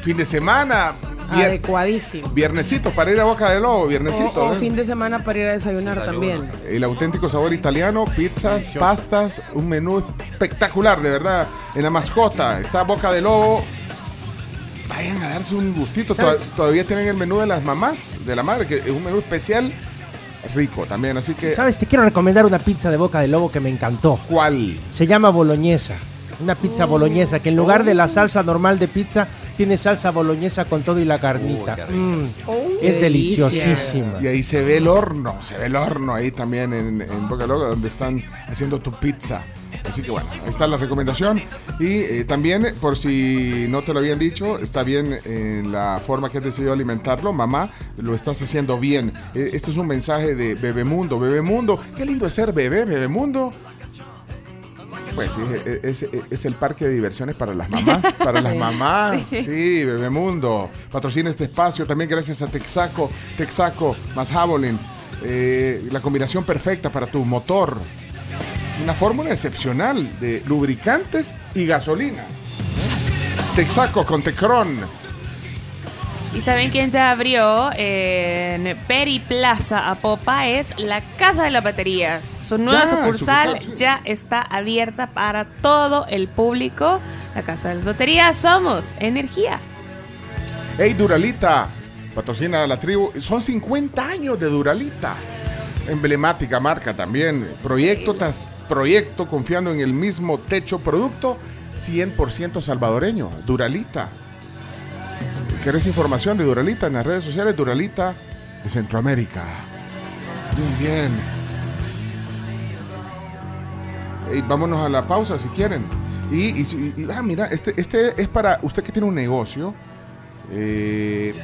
Fin de semana. vier- Adecuadísimo. viernesito para ir a Boca de Lobo, viernesito. O, o ¿eh? fin de semana para ir a desayunar también. El auténtico sabor italiano, pizzas, pastas, un menú espectacular, de verdad. En la mascota está Boca de Lobo. Vayan a darse un gustito. Toda- Todavía tienen el menú de las mamás, de la madre, que es un menú especial rico también. Así que, ¿Sabes? Te quiero recomendar una pizza de boca de lobo que me encantó. ¿cuál? Se llama boloñesa. Una pizza boloñesa que en lugar de la salsa normal de pizza tiene salsa boloñesa con todo y la carnita. Mm, es deliciosísima. Y ahí se ve el horno, se ve el horno ahí también en, en Boca de Lobo, donde están haciendo tu pizza. Así que bueno, ahí está la recomendación. Y eh, también, por si no te lo habían dicho, está bien en la forma que has decidido alimentarlo. Mamá, lo estás haciendo bien. Eh, este es un mensaje de Bebemundo. Bebemundo, qué lindo es ser bebé, Bebemundo. Pues sí, es, es- es el parque de diversiones para las mamás. Para las mamás. Sí. Sí, Bebemundo. Patrocina este espacio. También gracias a Texaco, Texaco más Javelin. Eh, la combinación perfecta para tu motor. Una fórmula excepcional de lubricantes y gasolina. Texaco con Tecron. ¿Y saben quién ya abrió en Peri Plaza Apopa? Es la Casa de las Baterías. Su nueva Ya, sucursal, sucursal, sí. ya está abierta para todo el público. La Casa de las Baterías somos energía. Hey, Duralita. Patrocina a la tribu. Son 50 años de Duralita. Emblemática marca también. Proyecto tras proyecto, confiando en el mismo techo. Producto 100% salvadoreño. Duralita. ¿Quieres información de Duralita en las redes sociales? Duralita de Centroamérica. Muy bien. Vámonos a la pausa si quieren. Y, y si- y- ah, mira, este, este es para usted que tiene un negocio. Eh,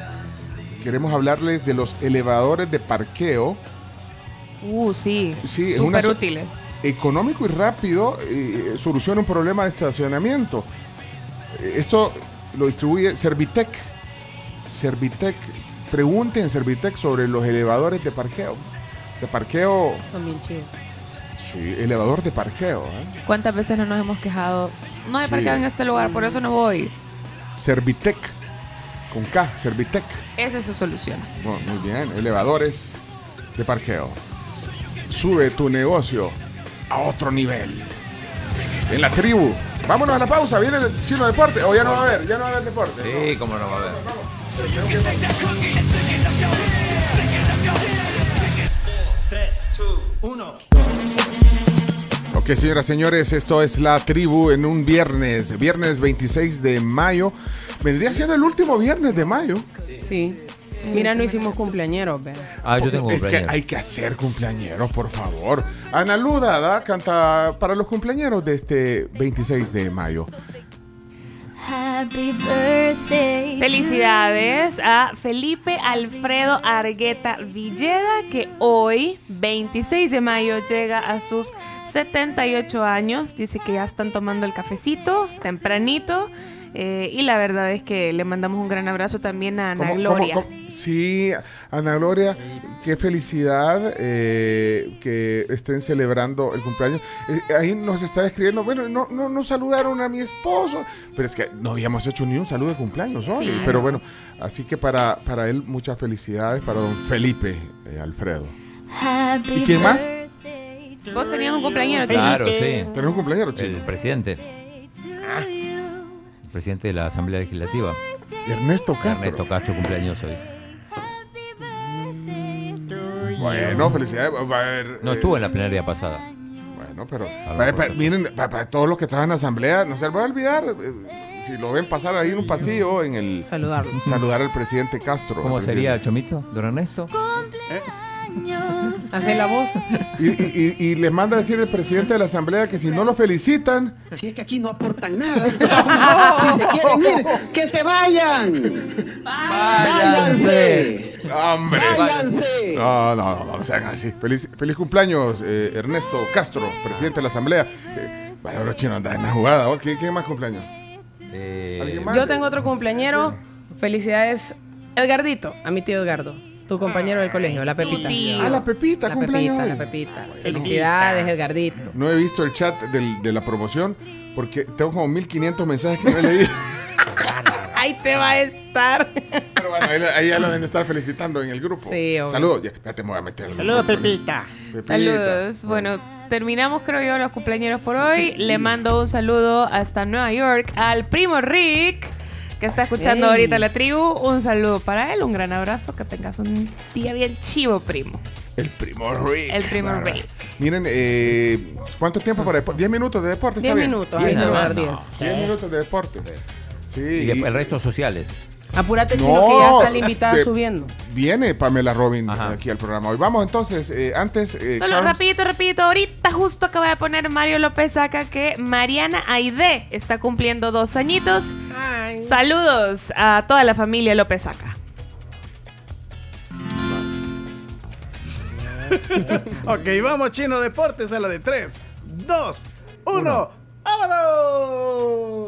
queremos hablarles de los elevadores de parqueo. Uh, sí. Sí, Súper útiles. Económico y rápido, eh, soluciona un problema de estacionamiento. Eh, Esto lo distribuye Servitec. Servitec. Pregunten en Servitec sobre los elevadores de parqueo. Ese parqueo, Son bien chidos. sí, elevador de parqueo. ¿eh? ¿Cuántas veces no nos hemos quejado? No hay Sí. parqueo en este lugar, por eso no voy. Servitec. Con K, Servitec. Esa es su solución. Bueno, muy bien, elevadores de parqueo. Sube tu negocio a otro nivel. En la tribu. Vámonos a la pausa, viene el chino deporte. O ya no va a haber, ya no va a haber deporte. Sí, cómo no va a haber. Ok, señoras y señores, esto es la tribu en un viernes, viernes 26 de mayo. Vendría siendo el último viernes de mayo. Sí. Mira, no hicimos cumpleañeros, ve. Ah, yo tengo Es que hay que hacer cumpleañeros, por favor. Ana Luda ¿da? canta para los cumpleaños de este 26 de mayo. Happy birthday. Felicidades a Felipe Alfredo Argueta Villeda, que hoy, 26 de mayo, llega a sus 78 años. Dice que ya están tomando el cafecito tempranito. Eh, y la verdad es que le mandamos un gran abrazo también a Ana ¿Cómo- Gloria. cómo- cómo? Sí, Ana Gloria, qué felicidad eh, que estén celebrando el cumpleaños. Eh, ahí nos está escribiendo, bueno, no, no, no saludaron a mi esposo, pero es que no habíamos hecho ni un saludo de cumpleaños hoy. Sí. Pero bueno, así que para, para él muchas felicidades, para don Felipe eh, Alfredo. Happy ¿Y quién más? Vos tenías un cumpleaños, Claro, Chino? sí. ¿Tenés un cumpleaños, El chico? presidente. El presidente de la Asamblea Legislativa. Ernesto Castro. Ernesto Castro cumpleaños hoy. Bueno, felicidades. va- va a haber, No eh, estuvo en la plenaria pasada. Bueno, pero para, para- miren, para, para todos los que trabajan en asamblea, no se les va a olvidar. eh, si lo ven pasar ahí en un pasillo, en el Saludarlo. saludar al presidente Castro. ¿Cómo sería, Chomito? ¿Don Ernesto? Hace la voz. Y, y- y- y les manda a decir el presidente de la asamblea que si no lo felicitan, Si es que aquí no aportan nada. Si se quieren ir, que se vayan. Váyanse. ¡Hombre! Váyanse. No, no, no, no sean así. Feliz, feliz cumpleaños, eh, Ernesto Castro, presidente de la asamblea. Eh, bueno, los chinos andan en la jugada. ¿Vos qué, qué más cumpleaños? Eh, ¿Alguien más? Yo tengo otro cumpleañero. Felicidades, Edgardito, a mi tío Edgardo. Tu compañero del colegio, la Pepita. tío. Ah, la Pepita, La cumpleaños Pepita, hoy. la Pepita. Felicidades, Edgardito. No he visto el chat del- de la promoción porque tengo como 1500 mensajes que no he leído. Ahí te va a estar. Pero bueno, ahí, ahí ya lo deben estar felicitando en el grupo. Sí, obvio. Saludos. Ya, me voy a meter. Saludos, Pepita. Pepita. Saludos. Bueno, terminamos creo yo los cumpleaños por hoy. Le mando un saludo hasta Nueva York al primo Rick, que está escuchando ahorita la tribu. Un saludo para él, un gran abrazo, que tengas un día bien chivo, primo. El primo Rick. El primo. Rick. Miren, eh, ¿cuánto tiempo para deporte? 10 minutos de deporte, ¿está Diez bien? minutos, ahí Diez te va, minutos. no. 10 minutos de deporte. Sí. Y el resto sociales. Apúrate, No, chino, que ya está la invitada de- subiendo. Viene Pamela Robin aquí al programa. Hoy vamos entonces, eh, antes... eh, Solo Carlos- rapidito, rapidito. Ahorita justo acaba de poner Mario López acá que Mariana Aide está cumpliendo dos añitos. Saludos a toda la familia López acá. ok, vamos, Chino Deportes a la de 3, 2, 1. ¡Vámonos!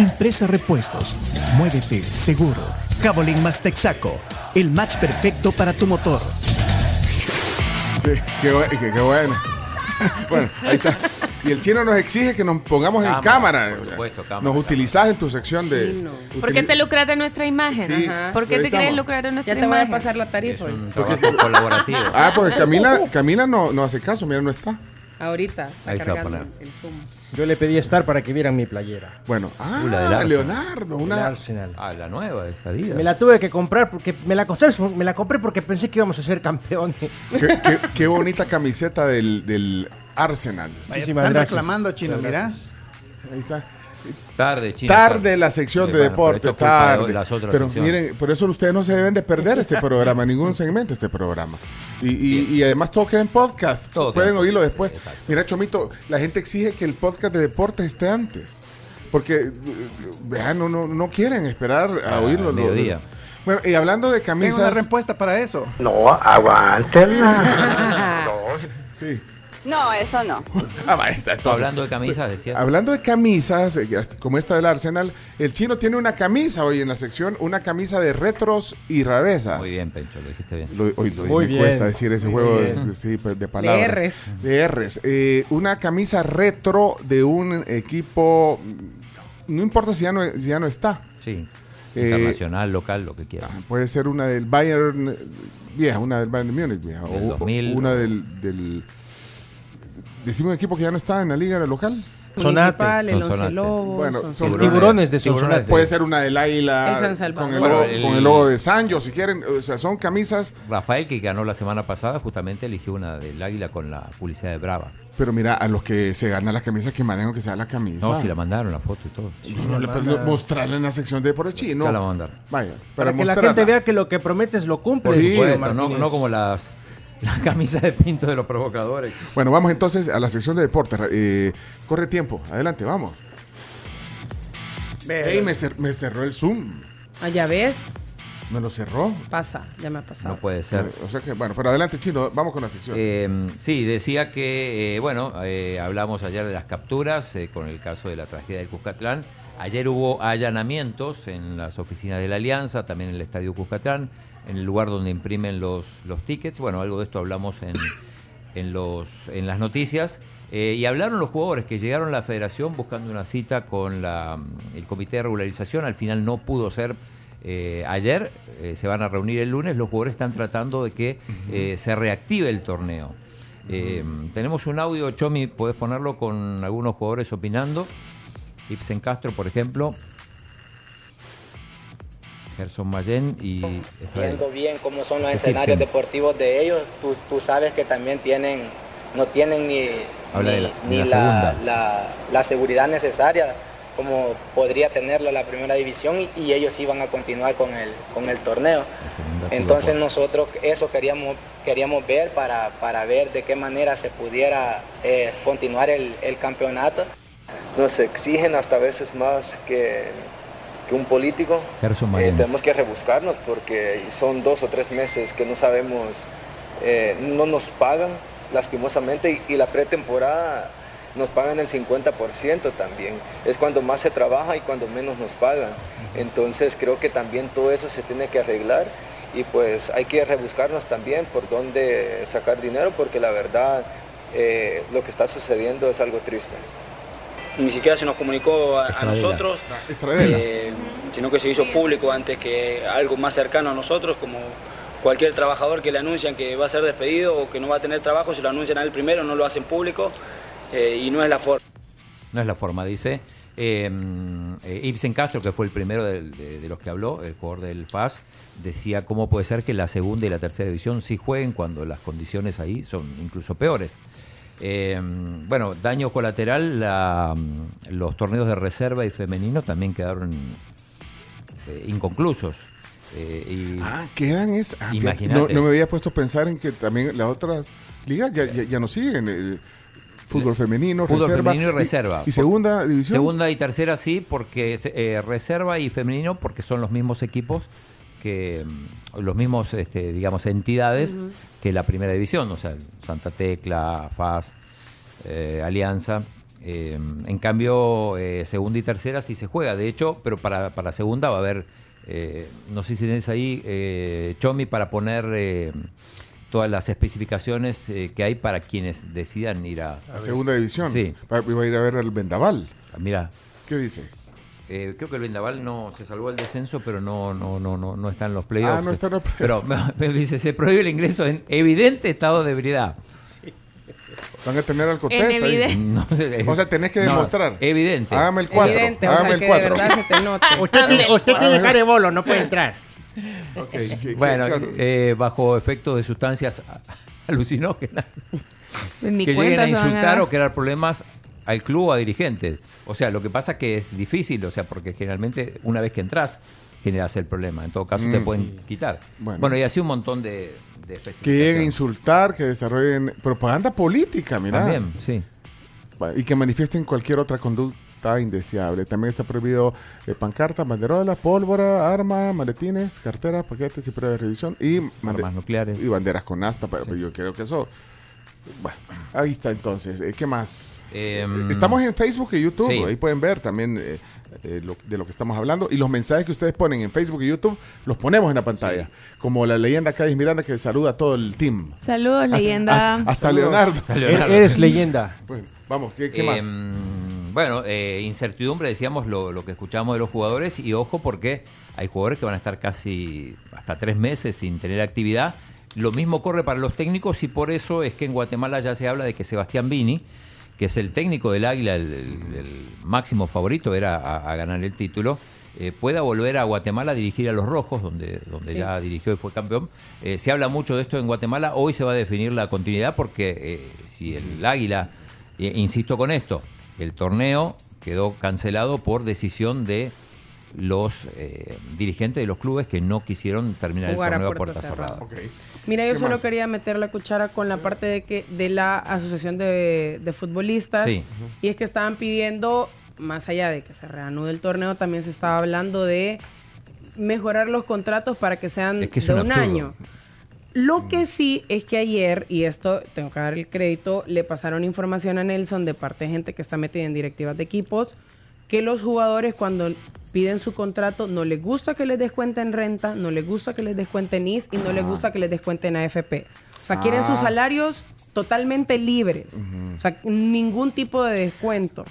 Impresa Repuestos. Muévete seguro. Cabolín Max Texaco. El match perfecto para tu motor. Qué, qué bu- qué- qué bueno. bueno, ahí está. Y el chino nos exige que nos pongamos en Cámara, por supuesto, cámara, Nos utilizás en tu sección de... ¿Por qué te lucras de nuestra imagen? Sí. ¿Por qué te quieres estamos. lucrar de nuestra Ya te voy a imagen? pasar la tarifa. Es un colaborativo. Ah, porque Camila, Camila no, no hace caso, mira, no está. Ahorita. Está Ahí se va a cargando poner. el Zoom. Yo le pedí estar para que vieran mi playera. Bueno, ah, Uh, la del Arsenal. Leonardo, una... Arsenal. Ah, la nueva, esa Adidas. Me la tuve que comprar porque me la, compré- me la compré porque pensé que íbamos a ser campeones. Qué, qué- qué bonita camiseta del, del Arsenal. Vaya, te Muchísimas están gracias. reclamando, Chino, mirá. Ahí está. Tarde, chino. Tarde la sección Sí, de bueno, deporte, de tarde. las otras Pero secciones. miren, por eso ustedes no se deben de perder este programa, ningún segmento de este programa. Y, y- y además todo queda en podcast. Todo Pueden queda. oírlo después. Mira, Chomito, la gente exige que el podcast de deportes esté antes. Porque, eh, vean, no, no, no quieren esperar a Ah, oírlo. lo- mediodía. Bueno, y hablando de Tengo una camisas. respuesta para eso. No, aguántenla. Sí. No, eso no. Ah, va, está, entonces. Hablando de camisas, decía. Hablando de camisas, eh, como esta del Arsenal, el chino tiene una camisa hoy en la sección, una camisa de retros y rarezas. Muy bien, Pencho, lo dijiste bien. Lo, hoy, lo- Muy me bien, cuesta decir ese muy juego de, bien. de- sí, pues, de palabras. De Rs. De Rs. Eh, una camisa retro de un equipo, mm, no importa si ya no, si ya no está. Sí. Eh, Internacional, local, lo que quieras. Puede ser una del Bayern eh, vieja, una del Bayern de Múnich vieja. Del o- 2000. una del, del... Decimos un equipo que ya no está en la liga local. Sonate. Municipal, el Son Once Sonate. Lobos. Bueno, son Lobos. tiburones de Tiburones Sonsonate. de- Puede ser una del águila El San Salvador. con el, Bueno, logo, el- con el logo de Sancho, si quieren. O sea, son camisas. Rafael, que ganó la semana pasada, justamente eligió una del águila con la publicidad de Brava. Pero mira, a los que se ganan las camisas, que manden que sea la camisa. No, si la mandaron, la foto y todo. No, le- pero mostrarla en la sección de por el chino. Ya la vamos a mandar. Vaya, Para para, que la gente vea que lo que prometes lo cumples. Por Sí, supuesto, no, no como las, las camisas de pinto de los provocadores. Bueno, vamos entonces a la sección de deportes. Eh, corre tiempo, adelante, vamos. Ey, me, cer- me cerró el Zoom. Allá ves, Me lo cerró. pasa, ya me ha pasado. No puede ser. O sea que, bueno, pero adelante, chino, vamos con la sección. Eh, sí, decía que, eh, bueno, eh, hablamos ayer de las capturas eh, con el caso de la tragedia del Cuscatlán. Ayer hubo allanamientos en las oficinas de la Alianza, también en el Estadio Cuscatlán, en el lugar donde imprimen los, los tickets. Bueno, algo de esto hablamos en, en, los, en las noticias. Eh, y hablaron los jugadores que llegaron a la federación buscando una cita con la, el comité de regularización. Al final no pudo ser eh, ayer. eh, se van a reunir el lunes. Los jugadores están tratando de que se reactive el torneo. Tenemos un audio, Chomi, podés ponerlo con algunos jugadores opinando. Ibsen Castro, por ejemplo. Gerson Mayen y Estrella. viendo bien cómo son los Es escenarios deportivos de ellos, tú, tú sabes que también tienen, no tienen ni, Habla ni, de la- ni la la, la- la seguridad necesaria como podría tenerlo la primera división y, y ellos iban a continuar con el, con el torneo. Entonces nosotros eso queríamos, queríamos ver para, para ver de qué manera se pudiera eh, continuar el, el campeonato. Nos exigen hasta veces más que, que un político. Eh, tenemos que rebuscarnos porque son dos o tres meses que no sabemos, eh, no nos pagan lastimosamente y, y la pretemporada nos pagan el 50% también. Es cuando más se trabaja y cuando menos nos pagan. Entonces creo que también todo eso se tiene que arreglar y pues hay que rebuscarnos también por dónde sacar dinero porque la verdad eh, lo que está sucediendo es algo triste. Ni siquiera se nos comunicó a, nosotros, Estradela. eh, sino que se hizo público antes que algo más cercano a nosotros, como cualquier trabajador que le anuncian que va a ser despedido o que no va a tener trabajo, si lo anuncian a él primero, no lo hacen público eh, y no es la forma. No es la forma, dice. Eh, eh, Ibsen Castro, que fue el primero de, de los que habló, el jugador del FAS, decía cómo puede ser que la segunda y la tercera división sí jueguen cuando las condiciones ahí son incluso peores. Eh, bueno, daño colateral, la- los torneos de reserva y femenino también quedaron eh, inconclusos. Eh, y Ah, quedan es. ah, no, no me había puesto a pensar en que también las otras ligas ya, ya, ya no siguen. el fútbol femenino, Fútbol reserva. femenino y reserva. Y, segunda división. Segunda y tercera sí, porque eh, reserva y femenino porque son los mismos equipos que mm, los mismos, este, digamos, entidades que la primera división, o sea, Santa Tecla, FAS, eh, Alianza. Eh, en cambio, eh, segunda y tercera sí se juega. De hecho, pero para, para segunda va a haber, eh, no sé si tenés ahí, eh, Chomi, para poner eh, todas las especificaciones eh, que hay para quienes decidan ir a, A segunda división. Sí. Va- Iba a ir a ver al Vendaval. Mira. ¿Qué dice? Eh, creo que el Vendaval no se salvó el descenso, pero no, no, no, no, no está en los playoffs. Ah, no está en los Pero me dice, se prohíbe el ingreso en evidente estado de ebriedad. Van a tener ahí. evidente. No sé, o sea, tenés que no, demostrar. evidente. Hágame el 4. Evidente, o Hágame sea, el que 4. de verdad se te note. Usted, tiene, usted tiene cara de bolo, no puede entrar. Bueno, eh, bajo efectos de sustancias a- alucinógenas Ni que lleguen a a insultar dar. o crear problemas al club o a dirigentes. O sea, lo que pasa que es difícil, o sea, porque generalmente una vez que entras generas el problema. En todo caso te Mm, pueden sí. quitar. Bueno. Bueno. y así un montón de, de Que lleguen a insultar, que desarrollen propaganda política, mira. También, sí. Y que manifiesten cualquier otra conducta indeseable. También está prohibido eh, pancarta, banderola, pólvora, arma, maletines, cartera, paquetes y pruebas de revisión y, Armas nucleares. y banderas con asta. Pero yo creo que eso. Bueno, ahí está entonces. Eh, ¿Qué más? Em, Estamos en Facebook y YouTube. sí. Ahí pueden ver también eh, eh, lo- de lo que estamos hablando. Y los mensajes que ustedes ponen en Facebook y YouTube los ponemos en la pantalla. Como la leyenda Cádiz Miranda que saluda a todo el team. Saludos, Hasta- leyenda. Hasta, hasta Leonardo. Hasta Leonardo. Eres leyenda. Bueno, vamos, ¿qué, qué más? Em, Bueno, eh, incertidumbre, decíamos lo, lo que escuchamos de los jugadores y ojo porque hay jugadores que van a estar casi hasta tres meses sin tener actividad. Lo mismo corre para los técnicos y por eso es que en Guatemala ya se habla de que Sebastián Vini, que es el técnico del Águila, el, el- el máximo favorito era a, a ganar el título, eh, pueda volver a Guatemala a dirigir a los Rojos, donde, donde Sí. ya dirigió y fue campeón. Eh, se habla mucho de esto en Guatemala, hoy se va a definir la continuidad porque eh, si el Águila, eh, insisto con esto, el torneo quedó cancelado por decisión de los eh, dirigentes de los clubes que no quisieron terminar Jugar el torneo a puerta puerta cerrada. cerrada. Mira, yo ¿Qué solo más? quería meter la cuchara con la parte de que de la asociación de, de futbolistas Sí. y es que estaban pidiendo más allá de que se reanude el torneo también se estaba hablando de mejorar los contratos para que sean Es que es de un un, año. Lo que sí es que ayer, y esto tengo que dar el crédito, le pasaron información a Nelson de parte de gente que está metida en directivas de equipos, que los jugadores cuando piden su contrato no les gusta que les descuenten renta, no les gusta que les descuenten IS y no les gusta que les descuenten AFP. O sea, quieren Ah. sus salarios totalmente libres. O sea, ningún tipo de descuento.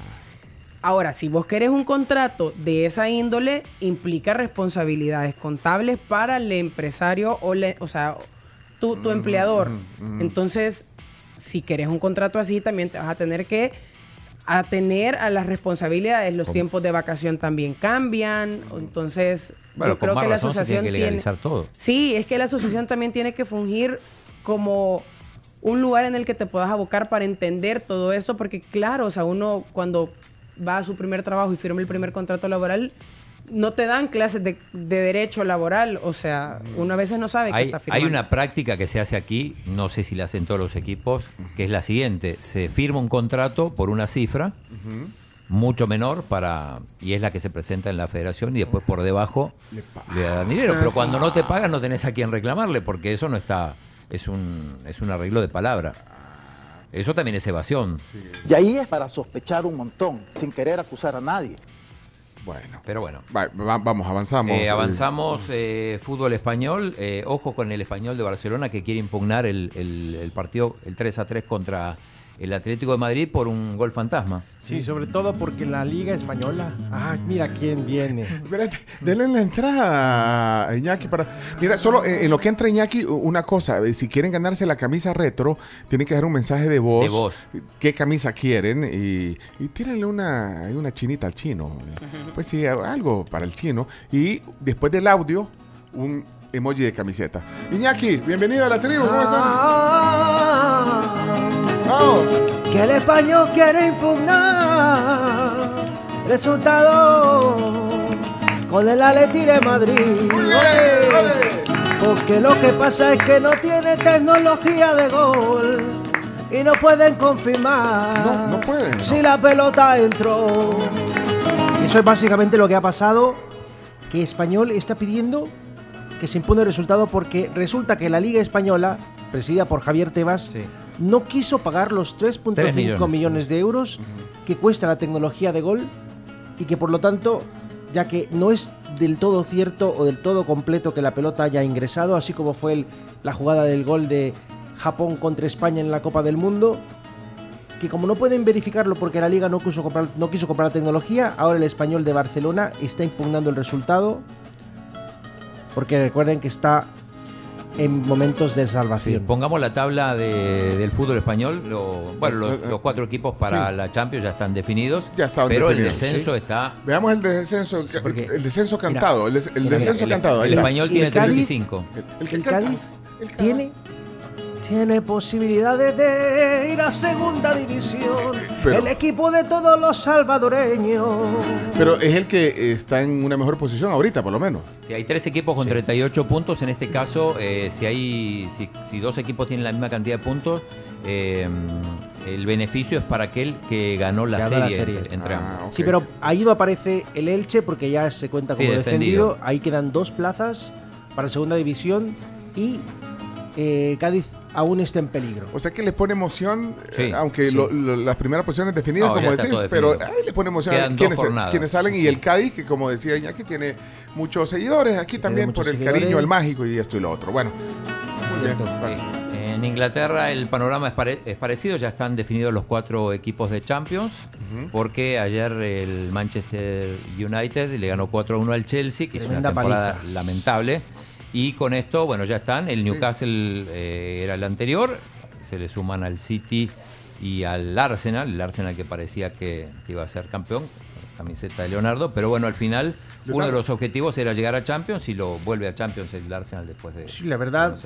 Ahora, si vos querés un contrato de esa índole, implica responsabilidades contables para el empresario o, le- o sea, tu, tu empleador. Entonces, si querés un contrato así, también te vas a tener que atener a las responsabilidades. Los tiempos de vacación también cambian. Entonces, Bueno, yo creo que la asociación tiene que legalizar todo. Sí, es que la asociación también tiene que fungir como un lugar en el que te puedas abocar para entender todo esto, porque claro, o sea, uno cuando va a su primer trabajo y firma el primer contrato laboral, no te dan clases de, de derecho laboral, o sea, uno a veces no sabe que Hay, está hay firmando. una práctica que se hace aquí, no sé si la hacen todos los equipos, que es la siguiente: se firma un contrato por una cifra mucho menor para y es la que se presenta en la federación y después por debajo le, dan dinero. Pero cuando no te pagan no tenés a quién reclamarle porque eso no está es un es un arreglo de palabra. Eso también es evasión. Y ahí es para sospechar un montón, sin querer acusar a nadie. Bueno. Pero bueno. Va- va- vamos, avanzamos. Eh, avanzamos, eh, fútbol español. eh, ojo con el español de Barcelona que quiere impugnar el, el- el partido, el 3 a 3 contra el Atlético de Madrid por un gol fantasma. Sí, sobre todo porque la Liga Española. Ah, mira quién viene. Espérate, denle la entrada a Iñaki para. Mira, solo en, en lo que entra Iñaki, una cosa. eh, Si quieren ganarse la camisa retro, tienen que dar un mensaje de voz. De voz. ¿Qué camisa quieren? Y, y tírenle una, una chinita al chino. Pues sí, algo para el chino. Y después del audio, un emoji de camiseta. Iñaki, bienvenido a la tribu. ¿Cómo estás? Vamos. Que el español quiere impugnar resultado con el Atleti de Madrid. Porque lo que pasa es que no tiene tecnología de gol y no pueden confirmar no pueden, si la pelota entró. Eso es básicamente lo que ha pasado, que Español está pidiendo que se impone el resultado porque resulta que la Liga Española, presidida por Javier Tebas, no quiso pagar los 3.5 Tres millones. millones. de euros que cuesta la tecnología de gol y que por lo tanto, ya que no es del todo cierto o del todo completo que la pelota haya ingresado, así como fue el- la jugada del gol de Japón contra España en la Copa del Mundo, que como no pueden verificarlo porque la liga no quiso comprar, no quiso comprar la tecnología, ahora el español de Barcelona está impugnando el resultado. Porque recuerden que está en momentos de Sí, salvación. pongamos la tabla de- del fútbol español. lo- bueno, los, los cuatro equipos para Sí. la Champions ya están definidos. Ya estaban pero definidos, el descenso sí. está. Veamos el descenso, el descenso cantado. el, des- el mira, descenso el- cantado. el español tiene el Cádiz- 35. El que el. Cádiz tiene, tiene posibilidades de ir a segunda división. Pero- el equipo de todos los salvadoreños. Pero es el que está en una mejor posición ahorita, por lo menos. Si hay tres equipos con 38 puntos, en este caso, eh, si hay si, si dos equipos tienen la misma cantidad de puntos, eh, el beneficio es para aquel que ganó la serie, la serie. entre- entre ambos. Sí, pero ahí no aparece el Elche porque ya se cuenta Sí, como descendido. defendido. Ahí quedan dos plazas para segunda división y eh, Cádiz aún está en peligro. O sea que le pone emoción, Sí, eh, aunque sí. lo- lo- las primeras posiciones definidas, No, como decís, pero ay, le pone emoción Quedan a quienes, quienes salen. Y el Cádiz, que como decía Iñaki, tiene muchos seguidores aquí también por el seguidores. cariño, el mágico y esto y lo otro. Bueno, muy bien. En Inglaterra el panorama es, pare- es parecido, ya están definidos los cuatro equipos de Champions, porque ayer el Manchester United le ganó 4-1 al Chelsea, que es una temporada paliza. lamentable. Y con esto, bueno, ya están. El Newcastle eh, era el anterior, se le suman al City y al Arsenal, el Arsenal que parecía que, que iba a ser campeón, camiseta de Leonardo, pero bueno, al final uno de los objetivos era llegar a Champions y lo vuelve a Champions el Arsenal después de... Sí, la verdad,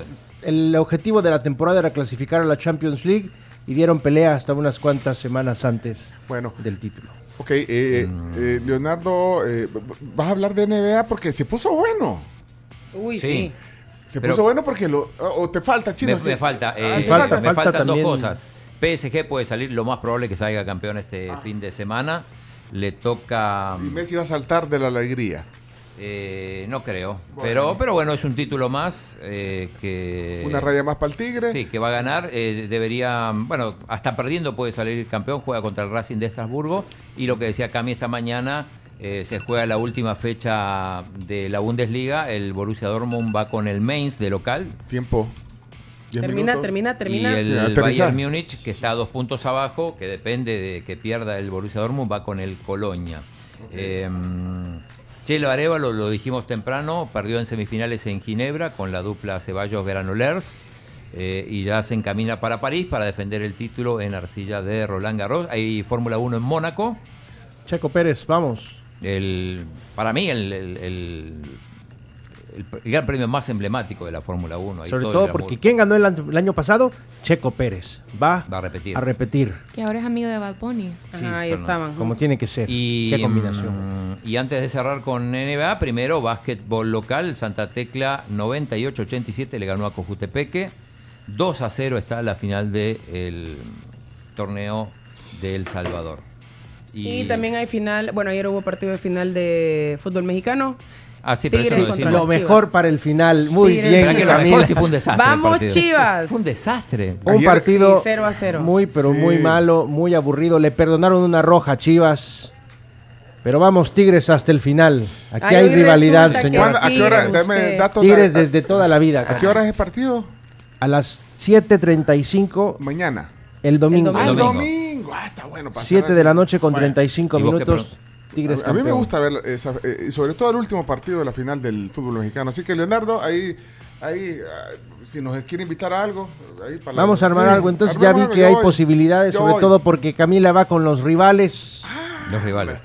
el objetivo de la temporada era clasificar a la Champions League y dieron pelea hasta unas cuantas semanas antes bueno. del título. Ok, eh, eh, Leonardo, eh, vas a hablar de NBA porque se puso bueno. Uy, Sí. sí. Se Pero- puso bueno porque lo, o te falta, chino. Me, me falta, eh, Ah, te me falta. faltan también- dos cosas. PSG puede salir, lo más probable que salga campeón este fin de semana. Le toca. Y Messi va a saltar de la alegría. eh, no creo. Pero, pero bueno, es un título más eh, que. Una raya más para el Tigre. Sí, que va a ganar. eh, debería. Bueno, hasta perdiendo puede salir campeón. Juega contra el Racing de Estrasburgo. Y lo que decía Cami esta mañana. Eh, se juega la última fecha de la Bundesliga. El Borussia Dortmund va con el Mainz de local. Tiempo. Termina, termina, Y termina. el Sí, aterrizar. Bayern Múnich, que está a dos puntos abajo, que depende de que pierda el Borussia Dortmund, va con el Colonia. Eh, Chelo Arevalo, lo dijimos temprano, perdió en semifinales en Ginebra con la dupla Ceballos-Granolers. eh, y ya se encamina para París para defender el título en arcilla de Roland Garros. Hay Fórmula 1 en Mónaco. Checo Pérez, vamos. El, para mí, el, el- el- gran premio más emblemático de la Fórmula 1. Ahí Sobre todo porque ¿quién ganó el, an- el año pasado? Checo Pérez. Va, Va a repetir. a repetir, Que ahora es amigo de Bad Bunny. Ajá, ahí estaban. como tiene que ser. Y, Qué combinación. mm, y antes de cerrar con NBA, primero básquetbol local, Santa Tecla 98-87 le ganó a Cojutepeque. 2 a 0 está la final del torneo de El Salvador. Y también hay final, bueno, ayer hubo partido de final de fútbol mexicano. Ah, sí, pero eso lo decimos. Mejor para el final. Muy bien, Pero que lo Camila. mejor sí fue un desastre. el Vamos. Chivas. Fue un desastre. Un partido Sí, 0 a 0. muy, pero Sí. muy malo, muy aburrido. Le perdonaron una roja a Chivas. Pero vamos, Tigres hasta el final. Aquí Ay, hay rivalidad, señor. ¿Cuándo- ¿A qué hora? Tigres, Dame datos. Tigres desde toda la vida. ¿A qué hora es el partido? A las 7.35 Mañana. El domingo. El Ah, el domingo. Ah, está bueno. para 7 cerrar. de la noche con Bueno, 35 ¿Y vos qué minutos. Tigres A mí me gusta ver, esa, eh, y sobre todo el último partido de la final del fútbol mexicano. Así que, Leonardo, ahí, ahí ah, si nos quiere invitar a algo, ahí para la- Vamos a armar sí, algo. Entonces ya vi algo, que hay voy. posibilidades, Yo sobre voy. todo porque Camila va con los rivales. Los rivales.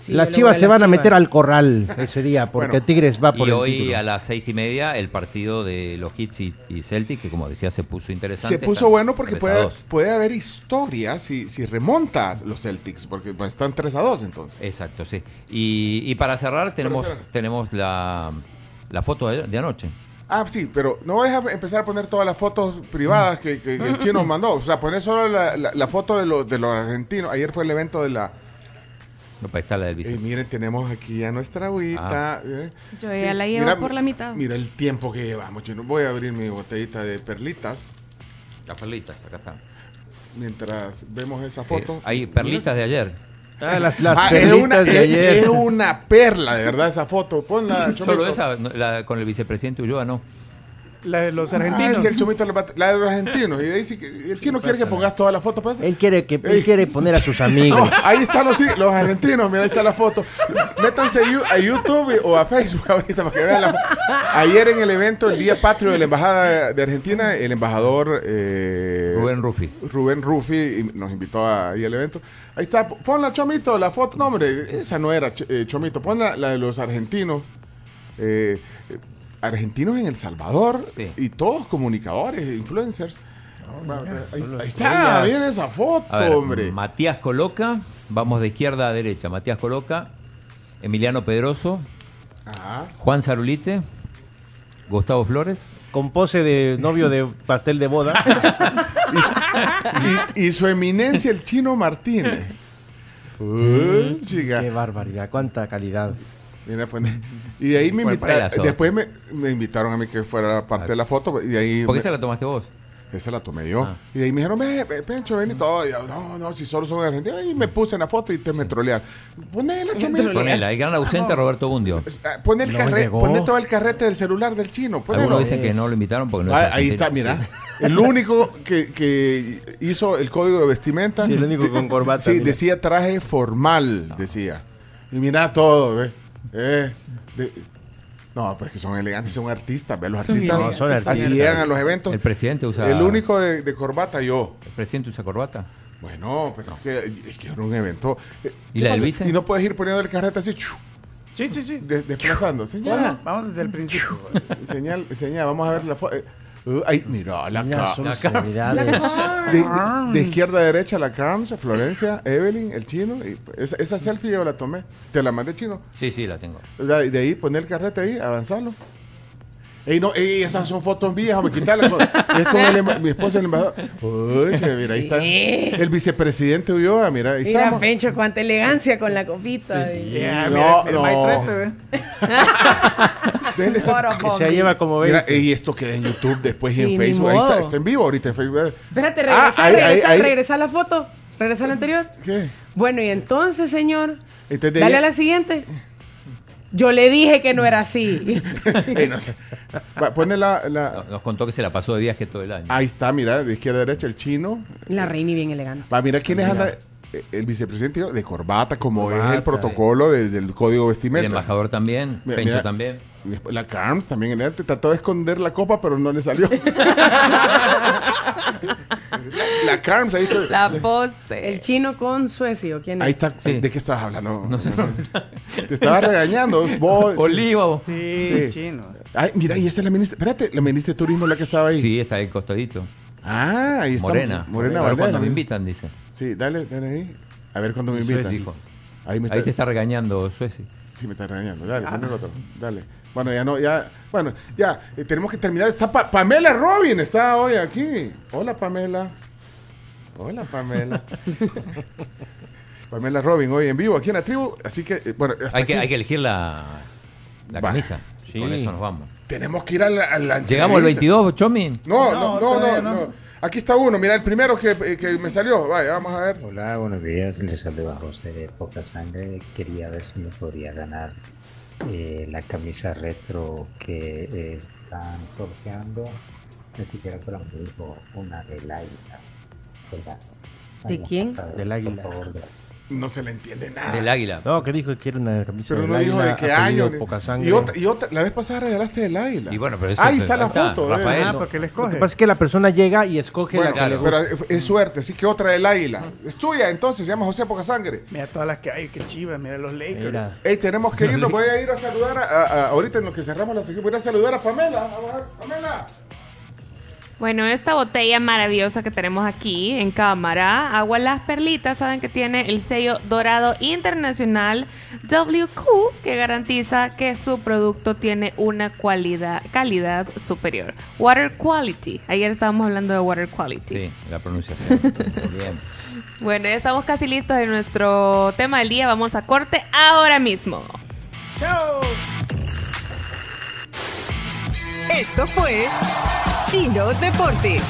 Sí, las chivas se van a Chivas. meter al corral ese día, porque Bueno. Tigres va por Y el hoy título. a las seis y media el partido de los Hits y, y Celtic, que como decía se puso interesante. Se puso bueno porque 3 a puede, 2. puede haber historia si, si remontas los Celtics, porque pues, están 3 a 2 entonces. Exacto, sí. Y, y para cerrar tenemos, cerrar. tenemos la, la foto de, de anoche. Ah, sí, pero no vais a empezar a poner todas las fotos privadas que, que- que el chino mandó. O sea, poner solo la, la- la foto de los, de los argentinos. Ayer fue el evento de la... No, para está la del. Y miren, tenemos aquí a nuestra agüita. ¿eh? Yo ya la llevo por la mitad. Mira el tiempo que llevamos, chino. Voy a abrir mi botellita de perlitas Las perlitas, acá están. mientras vemos esa foto. Eh, hay perlitas de ayer. Ah, las, las Ah, es, perlitas una, de es- ayer. es una perla, de verdad, esa foto. Ponla. Solo esa, la- con el vicepresidente Ulloa, no. La de los Ah, argentinos. sí, el Chomito la, de los argentinos. Y ahí sí que- el chino quiere que pongas toda la foto. pues. Él quiere que él quiere poner a sus amigos. No, ahí están los, los argentinos, mira, ahí está la foto. Métanse a YouTube o a Facebook ahorita para que vean la foto. Ayer en el evento, el Día Patrio de la Embajada de Argentina, el embajador eh, Rubén Rufi. Rubén Rufi nos invitó a- ahí al evento. Ahí está, ponla Chomito, la foto. No, hombre, esa no era eh, Chomito, ponla la de los argentinos. eh, argentinos en El Salvador Sí. y todos comunicadores, influencers. ahí, está, bien esa foto, A ver, hombre. Matías Coloca, vamos de izquierda a derecha. Matías Coloca, Emiliano Pedroso, Ajá. Juan Zarulite, Gustavo Flores. Con pose de novio de pastel de boda. y, y su eminencia, el chino Martínez. Uy, chica. Qué barbaridad, cuánta calidad. Mira, pues, y de ahí me invitaron. Después me, me invitaron a mí que fuera parte de la foto. Y de ahí. ¿Por qué me- se la tomaste vos? Esa la tomé yo. Ah. Y de ahí me dijeron, ve, ve, Pencho, ven y todo. Y yo, no, no, si solo son argentinos. Y me puse en la foto y te me trolearon. Ponela, chomito. Ponela, el gran ausente Roberto Bundio. Ah, Pon, el No carre- llegó. poné todo el carrete del celular del chino. ponelo. Algunos dicen que no lo invitaron porque no es Ah, ahí está, mira. El único que, que hizo el código de vestimenta. Sí, el único con corbata, Sí, mira. decía traje formal, decía. Y mira todo, ve. Eh, de- no, pues que son elegantes, son artistas, ve. Los Son artistas No, son así artistas. llegan a los eventos. El presidente usa. El único de, de corbata, yo. El presidente usa corbata. Bueno, pero es, que, es que era un evento. Eh, ¿Y ¿qué la del vice? Y no puedes ir poniendo el carrete así, chu, Sí, sí, sí. de- desplazando. Señal, Vamos, vamos desde el principio. señal, señal, vamos a ver la foto. Ay, mira, la Mira, son celebridades. De, de- de izquierda a derecha la Carms, Florencia, Evelyn, el chino. Y esa, esa selfie yo la tomé. Te la mandé chino. Sí, sí, la tengo. O sea, De ahí poner el carrete ahí, avanzarlo. Ey, no, ey, esas son fotos viejas, hombre, quitarlas. Es con el emba- mi esposa el embajador. Uy, che, mira, ahí está. El vicepresidente Ulloa, mira, ahí Mira, estamos. Pencho, cuánta elegancia con la copita. y- Ya, No, mira, el no. de estar- Que se lleva como Mira, 20. y esto queda en YouTube después y Sí, en Facebook. Ahí está, está en vivo ahorita en Facebook. Espérate, Ah, regresa, ahí, regresa, ahí, la foto. Regresa la anterior. ¿Qué? Bueno, y entonces, señor, Entonces, dale ahí- a la siguiente. Yo le dije que no era así. Ey, no sé. Va, Pone la, la- Nos contó que se la pasó de viaje todo el año. Ahí está, mira, de izquierda a derecha, el chino. La reina y bien elegante. Va, mira quiénes Mira. anda. eh, El vicepresidente de corbata, como es Corbata, el protocolo de- del código El vestimenta. embajador también, Mira, Pencho mira. también. La Carms también elegante. Trató de esconder la copa, pero no le salió. la, la Carms, ahí está. La pose. El chino con Suecia, ¿o ¿quién es? Ahí está. ¿De qué estabas hablando? No sé. Te estaba regañando. Vos, Oliva. Sí, chino. Ay, mira, y esa es la ministra. Espérate, la ministra de Turismo la que estaba ahí. Sí, está ahí costadito. Ah, ahí está. Morena. Morena A ver cuando me invitan, dice. Sí, dale, dale ahí. A ver cuándo me invitan. Ahí me está, Ahí te está regañando Sueci. Sí, me está regañando. Dale, el otro. Dale. Bueno, ya no, ya. Bueno, ya. eh, tenemos que terminar. Está Pa- Pamela Robin, está hoy aquí. Hola, Pamela. Hola, Pamela. Pamela Robin, hoy en vivo aquí en la tribu. Así que, eh, bueno, hasta Hay que, aquí. hay que elegir la, la camisa. Sí. Con eso nos vamos. Tenemos que ir a la. a la ¿Llegamos al entrevista. 22, Chomi? No, no, No, no, no, no. Aquí está uno. Mira, el primero que, eh, que me salió. Vaya, vamos a ver. Hola, buenos días. Les saluda José de Poca Sangre. Quería ver si me podría ganar eh, la camisa retro que eh, están sorteando. Me quisiera que la me dijo una del águila. ¿De quién? Del águila. por favor, No se le entiende nada. Del águila. No, que dijo que quiere una camisa Pero del no dijo de qué apellido año. ni- Poca sangre. Y otra, y otra, la vez pasada regalaste el águila. Y bueno, pero eso Ahí es- está la foto. Rafael. ¿ves? Ah, no. porque le Lo que pasa es que la persona llega y escoge Bueno, la que le pero gusta. es- es suerte, así que otra del águila. Es tuya, entonces, se llama José Poca Sangre. Mira todas las que hay, que chivas, mira los Lakers. Mira. Ey, tenemos que irnos, voy a ir a saludar a, a- a- ahorita en lo que cerramos la sección, voy a ir a saludar a Pamela. Vamos a ver, Pamela. Bueno, esta botella maravillosa que tenemos aquí en cámara, Agua Las Perlitas, saben que tiene el sello dorado internacional WQ, que garantiza que su producto tiene una cualidad, calidad superior. Water Quality. Ayer estábamos hablando de Water Quality. Sí, la pronunciación. Bien. Bueno, ya estamos casi listos en nuestro tema del día. Vamos a corte ahora mismo. Esto fue Chino Deportes.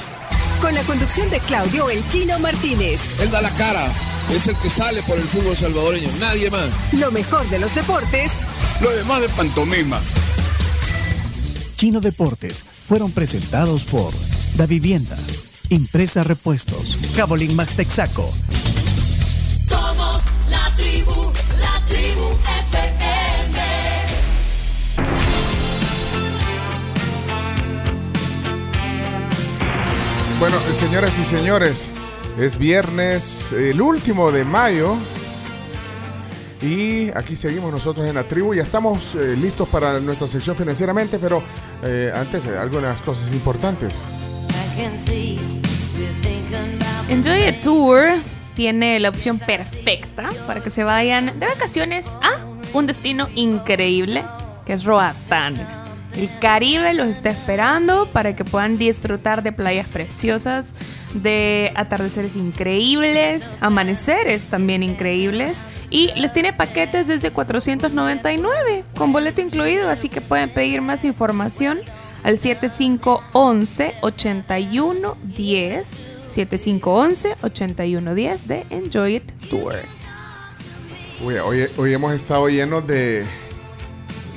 Con la conducción de Claudio El Chino Martínez. Él da la cara, es el que sale por el fútbol salvadoreño, nadie más. Lo mejor de los deportes Lo demás de pantomima. Chino Deportes fueron presentados por Da Vivienda, Impresa Repuestos, Cabolín Max Texaco, Bueno, señoras y señores, es viernes, el último de mayo. Y aquí seguimos nosotros en la tribu. Ya estamos eh, listos para nuestra sección financieramente, pero eh, antes eh, algunas cosas importantes. Enjoy a Tour tiene la opción perfecta para que se vayan de vacaciones a un destino increíble que es Roatán. El Caribe los está esperando para que puedan disfrutar de playas preciosas, de atardeceres increíbles, amaneceres también increíbles. Y les tiene paquetes desde 499 con boleto incluido, así que pueden pedir más información al 7511-8110. 7511-8110 de Enjoy It Tour. Hoy hemos estado llenos de,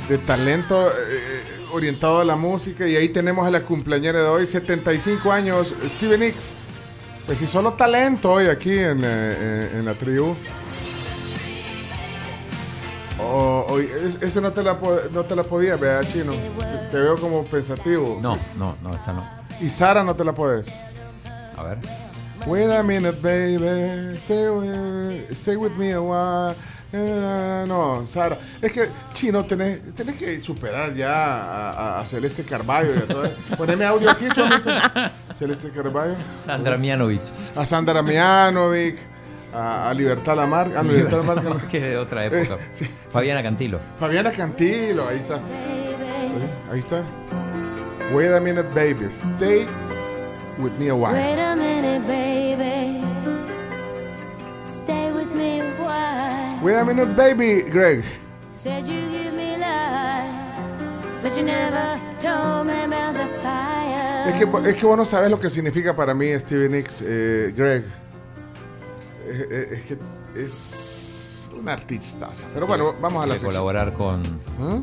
de talento eh, orientado a la música y ahí tenemos a la cumpleañera de hoy, 75 años, Steven Nicks. Pues sí, solo talento hoy aquí en, eh, en la tribu. Oh, ese no te la, no te la podía, vea, chino. Te, te veo como pensativo. No, no, no, esta no. Y Sara no te la puedes. A ver. Wait a minute, baby. Stay with, stay with me a while. Eh, No, Sara. Es que, chino, tenés, tenés que superar ya a, a- a Celeste Carballo. y a Poneme audio aquí, chomito. Celeste Carballo. Sandra Mianovich. A Sandra Mianovic. A, a Libertad Lamar. Ah, no, Libertad Lamar. no. Que de otra época. Eh, sí. Fabiana Cantilo. Fabiana Cantilo, ahí está. Ahí está. Wait a minute, baby. Stay with me a while. Wait a minute, baby. Wait a minute, baby, Greg. Said you give me life, but you never told me about the fire. Es que, es que vos no sabes lo que significa para mí Steven Nicks, eh, Greg. Es que es una artista. Pero bueno, vamos a la sección. colaborar con, ¿Ah?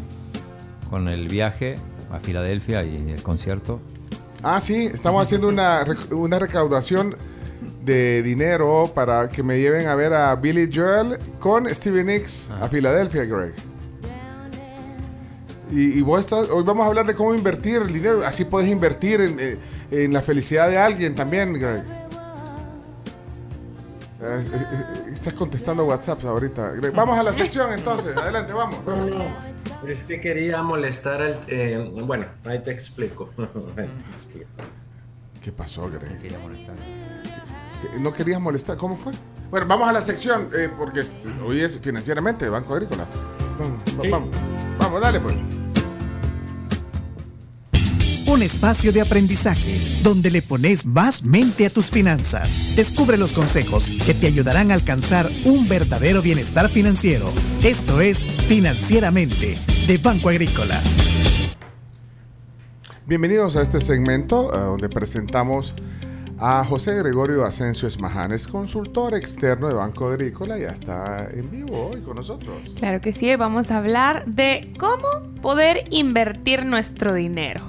con el viaje a Filadelfia y el concierto. Ah, sí, estamos haciendo una, rec- una recaudación de dinero para que me lleven a ver a Billy Joel con Stevie Nicks a Filadelfia, Greg. Y, y vos estás, hoy vamos a hablar de cómo invertir el dinero. Así puedes invertir en, eh, en la felicidad de alguien también, Greg. Eh, eh, eh, estás contestando WhatsApp ahorita. Greg. Vamos a la sección entonces. Adelante, vamos. No, no, pero es que quería molestar al... eh, bueno, ahí te explico. Ahí te explico. ¿Qué pasó, Greg? Que- ¿No querías molestar? ¿Cómo fue? Bueno, vamos a la sección, eh, porque es- hoy es financieramente de Banco Agrícola. Vamos, va- vamos, vamos, dale pues. Un espacio de aprendizaje donde le pones más mente a tus finanzas. Descubre los consejos que te ayudarán a alcanzar un verdadero bienestar financiero. Esto es Financieramente de Banco Agrícola. Bienvenidos a este segmento donde presentamos a José Gregorio Asensio Esmajanes, consultor externo de Banco Agrícola. Ya está en vivo hoy con nosotros. Claro que sí, hoy vamos a hablar de cómo poder invertir nuestro dinero.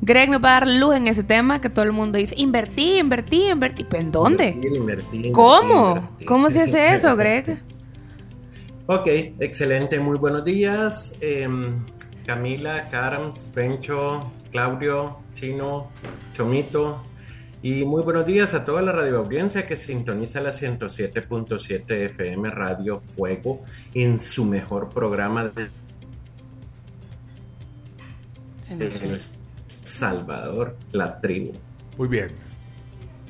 Greg nos va a dar luz en ese tema que todo el mundo dice, invertí, invertí, invertí. ¿Pero ¿En dónde? Invertir, invertir, ¿Cómo? invertir. ¿Cómo se hace eso, Greg? Ok, excelente, muy buenos días. Em, Camila, Carms, Pencho, Claudio, Chino, Chomito. Y muy buenos días a toda la radio audiencia que sintoniza la 107.7 FM Radio Fuego en su mejor programa de El Salvador, la tribu. Muy bien.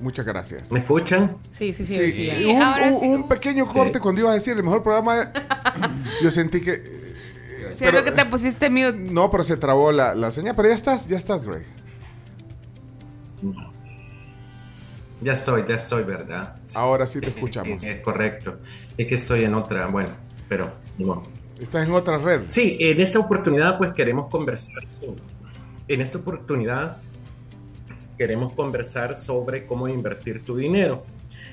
Muchas gracias. ¿Me escuchan? Sí, sí, sí. Sí, un, ahora un- sí. un pequeño corte cuando ibas a decir el mejor programa. de- Yo sentí que. Siento que te pusiste mute. No, pero se trabó la, la señal. Pero ya estás, ya estás, Greg. Ya estoy, ya estoy, ¿verdad? Ahora sí te escuchamos. Es correcto. Es que estoy en otra, bueno, pero modo. Estás en otra red. Sí, en esta oportunidad pues queremos conversar sobre, en esta oportunidad queremos conversar sobre cómo invertir tu dinero.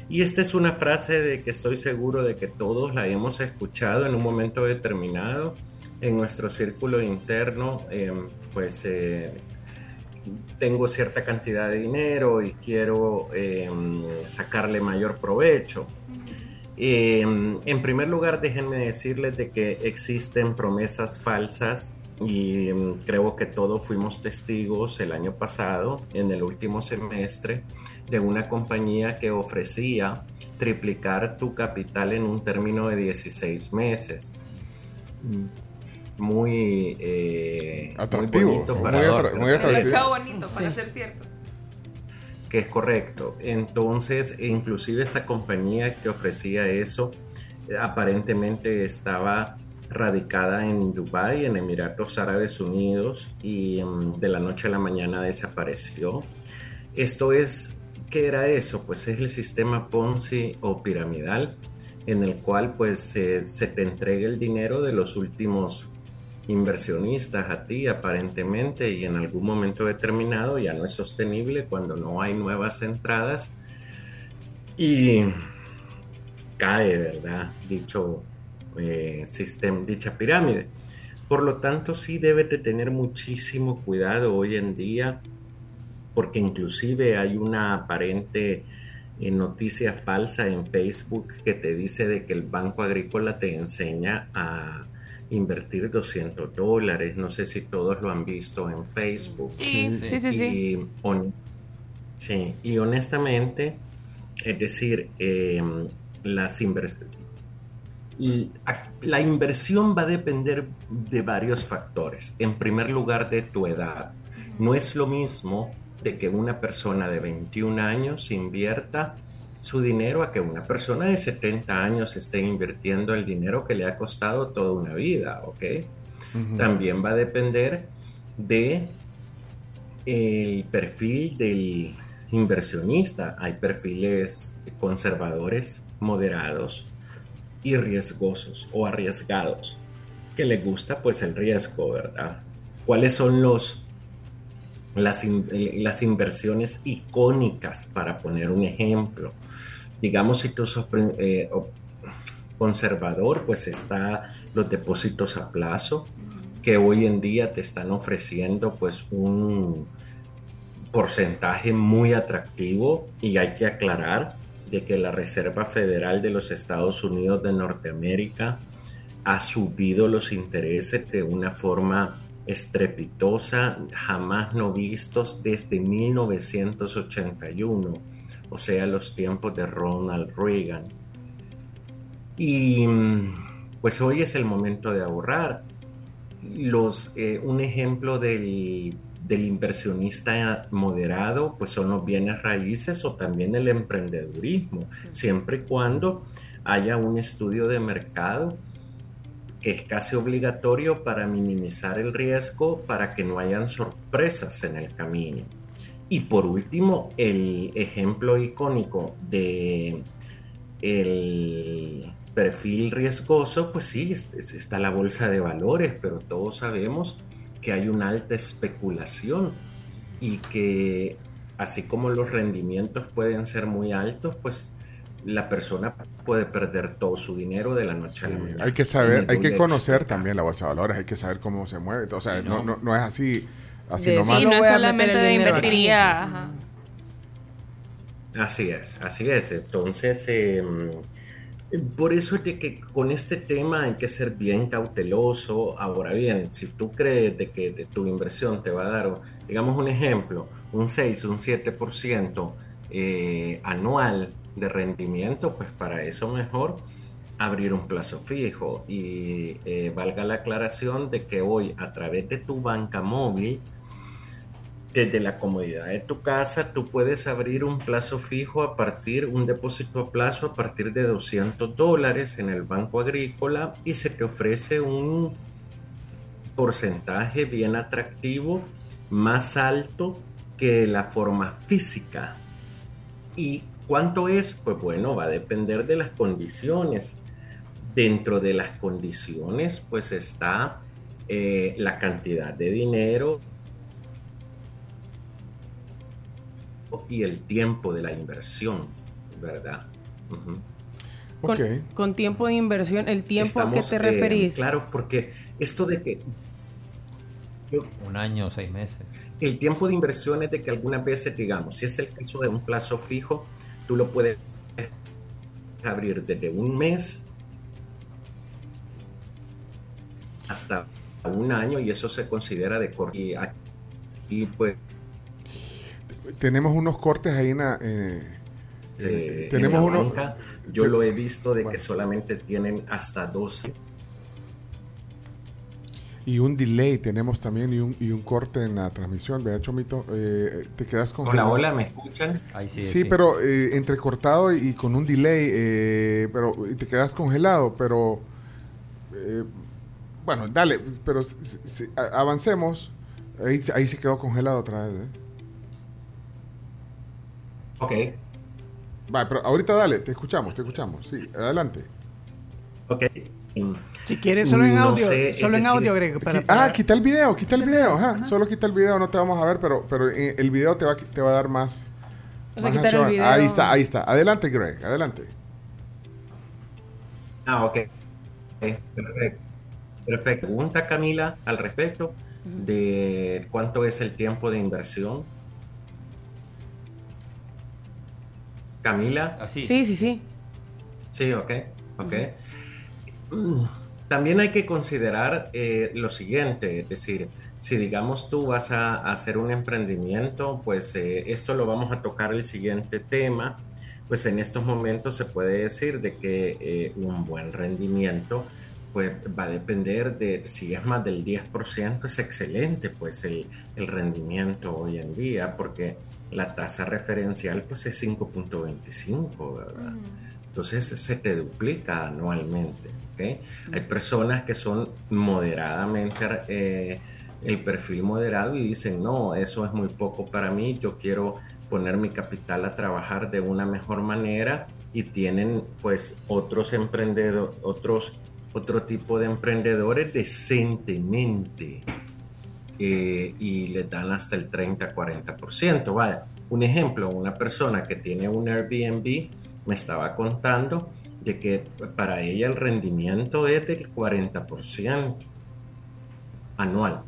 Y esta es una frase de que estoy seguro de que todos la hemos escuchado en un momento determinado en nuestro círculo interno, eh, pues eh, tengo cierta cantidad de dinero y quiero eh, sacarle mayor provecho. Eh, en primer lugar, déjenme decirles de que existen promesas falsas y mm, creo que todos fuimos testigos el año pasado, en el último semestre, de una compañía que ofrecía triplicar tu capital en un término de 16 meses. Muy, eh, Atractivo, muy para atra- muy atractivo. Bonito para ser cierto. Que es correcto. Entonces, inclusive esta compañía que ofrecía eso, aparentemente estaba radicada en Dubái, en Emiratos Árabes Unidos, y mm, de la noche a la mañana desapareció. Esto es, ¿qué era eso? Pues es el sistema Ponzi o piramidal, en el cual pues eh, se te entrega el dinero de los últimos inversionistas a ti aparentemente y en algún momento determinado ya no es sostenible cuando no hay nuevas entradas y cae, ¿verdad? Dicho eh, sistema, dicha pirámide. Por lo tanto, sí debes de tener muchísimo cuidado hoy en día porque inclusive hay una aparente eh, noticia falsa en Facebook que te dice de que el Banco Agrícola te enseña a invertir 200 dólares. No sé si todos lo han visto en Facebook. Sí, sí, sí, sí. Y, sí, y honestamente, es decir, eh, las inversiones... La inversión va a depender de varios factores. En primer lugar, de tu edad. No es lo mismo de que una persona de 21 años invierta su dinero a que una persona de 70 años esté invirtiendo el dinero que le ha costado toda una vida, ¿ok? También va a depender de el perfil del inversionista. Hay perfiles conservadores, moderados y riesgosos o arriesgados, que les gusta pues el riesgo, ¿verdad? ¿Cuáles son los las, las inversiones icónicas, para poner un ejemplo. Digamos, pri- eh, conservador, pues está los depósitos a plazo, que hoy en día te están ofreciendo pues un porcentaje muy atractivo y hay que aclarar de que la Reserva Federal de los Estados Unidos de Norteamérica ha subido los intereses de una forma estrepitosa, jamás no vistos desde 1981, o sea, los tiempos de Ronald Reagan. Y pues hoy es el momento de ahorrar. Los, eh, un ejemplo del, del inversionista moderado pues son los bienes raíces o también el emprendedurismo, siempre y cuando haya un estudio de mercado que es casi obligatorio para minimizar el riesgo, para que no hayan sorpresas en el camino. Y por último, el ejemplo icónico de el perfil riesgoso, pues sí, está la bolsa de valores, pero todos sabemos que hay una alta especulación y que así como los rendimientos pueden ser muy altos, pues la persona puede perder todo su dinero de la noche a la mañana. Hay que saber, hay que conocer también la bolsa de valores, hay que saber cómo se mueve. O sea, no, no, no, es así, así de, nomás. Sí, no es solamente de invertiría. Ajá. Así es, así es. Entonces, eh, por eso es de que con este tema hay que ser bien cauteloso. Ahora bien, si tú crees de que de tu inversión te va a dar, digamos un ejemplo, un 6, un 7% eh, anual de rendimiento, pues para eso mejor abrir un plazo fijo. Y eh, valga la aclaración de que hoy a través de tu banca móvil, desde la comodidad de tu casa, tú puedes abrir un plazo fijo a partir, un depósito a plazo a partir de 200 dólares en el Banco Agrícola y se te ofrece un porcentaje bien atractivo, más alto que la forma física. ¿Y cuánto es? Pues bueno, va a depender de las condiciones. Dentro de las condiciones, pues está eh, la cantidad de dinero y el tiempo de la inversión, ¿verdad? con, con, tiempo de inversión, el tiempo a qué te referís. claro, porque esto de que... Un año, seis meses. El tiempo de inversión es de que algunas veces, digamos, si es el caso de un plazo fijo, tú lo puedes abrir desde un mes hasta un año y eso se considera de corto. Y aquí, pues, tenemos unos cortes ahí en la, eh, eh, tenemos uno, yo lo he visto de que solamente tienen hasta 12 y un delay tenemos también y un, y un corte en la transmisión ¿verdad Chomito? Eh, te quedas con hola hola ¿me escuchan? sí, sí, pero eh, entrecortado y con un delay eh, pero te quedas congelado pero eh, bueno dale pero si, avancemos ahí, ahí se quedó congelado otra vez ¿eh? Ok. Vale, pero ahorita dale, te escuchamos, te escuchamos. Sí, adelante. Ok. Si quieres, solo en audio, solo en audio, Greg. Ah, quita el video, quita el video. Ajá. Solo quita el video, no te vamos a ver, pero, pero eh, el video te va, te va a dar más. O sea, quitar el video. Ahí está, ahí está. Adelante, Greg, adelante. Ah, ok. Perfecto. Perfecto. Pregunta Camila al respecto de cuánto es el tiempo de inversión Camila. Sí, sí, sí. Sí, ok, ok. También hay que considerar eh, lo siguiente, es decir, si digamos tú vas a, hacer un emprendimiento, pues eh, esto lo vamos a tocar el siguiente tema, pues en estos momentos se puede decir de que eh, un buen rendimiento pues va a depender de si es más del 10%, es excelente pues el, el rendimiento hoy en día, porque la tasa referencial pues es 5.25, ¿verdad? Entonces se te duplica anualmente. ¿okay? Hay personas que son moderadamente eh, el perfil moderado y dicen, no, eso es muy poco para mí, yo quiero poner mi capital a trabajar de una mejor manera y tienen pues otros emprendedores, otros, otro tipo de emprendedores decentemente eh, y le dan hasta el 30-40%. Vaya, un ejemplo, una persona que tiene un Airbnb me estaba contando de que para ella el rendimiento es del 40% anual.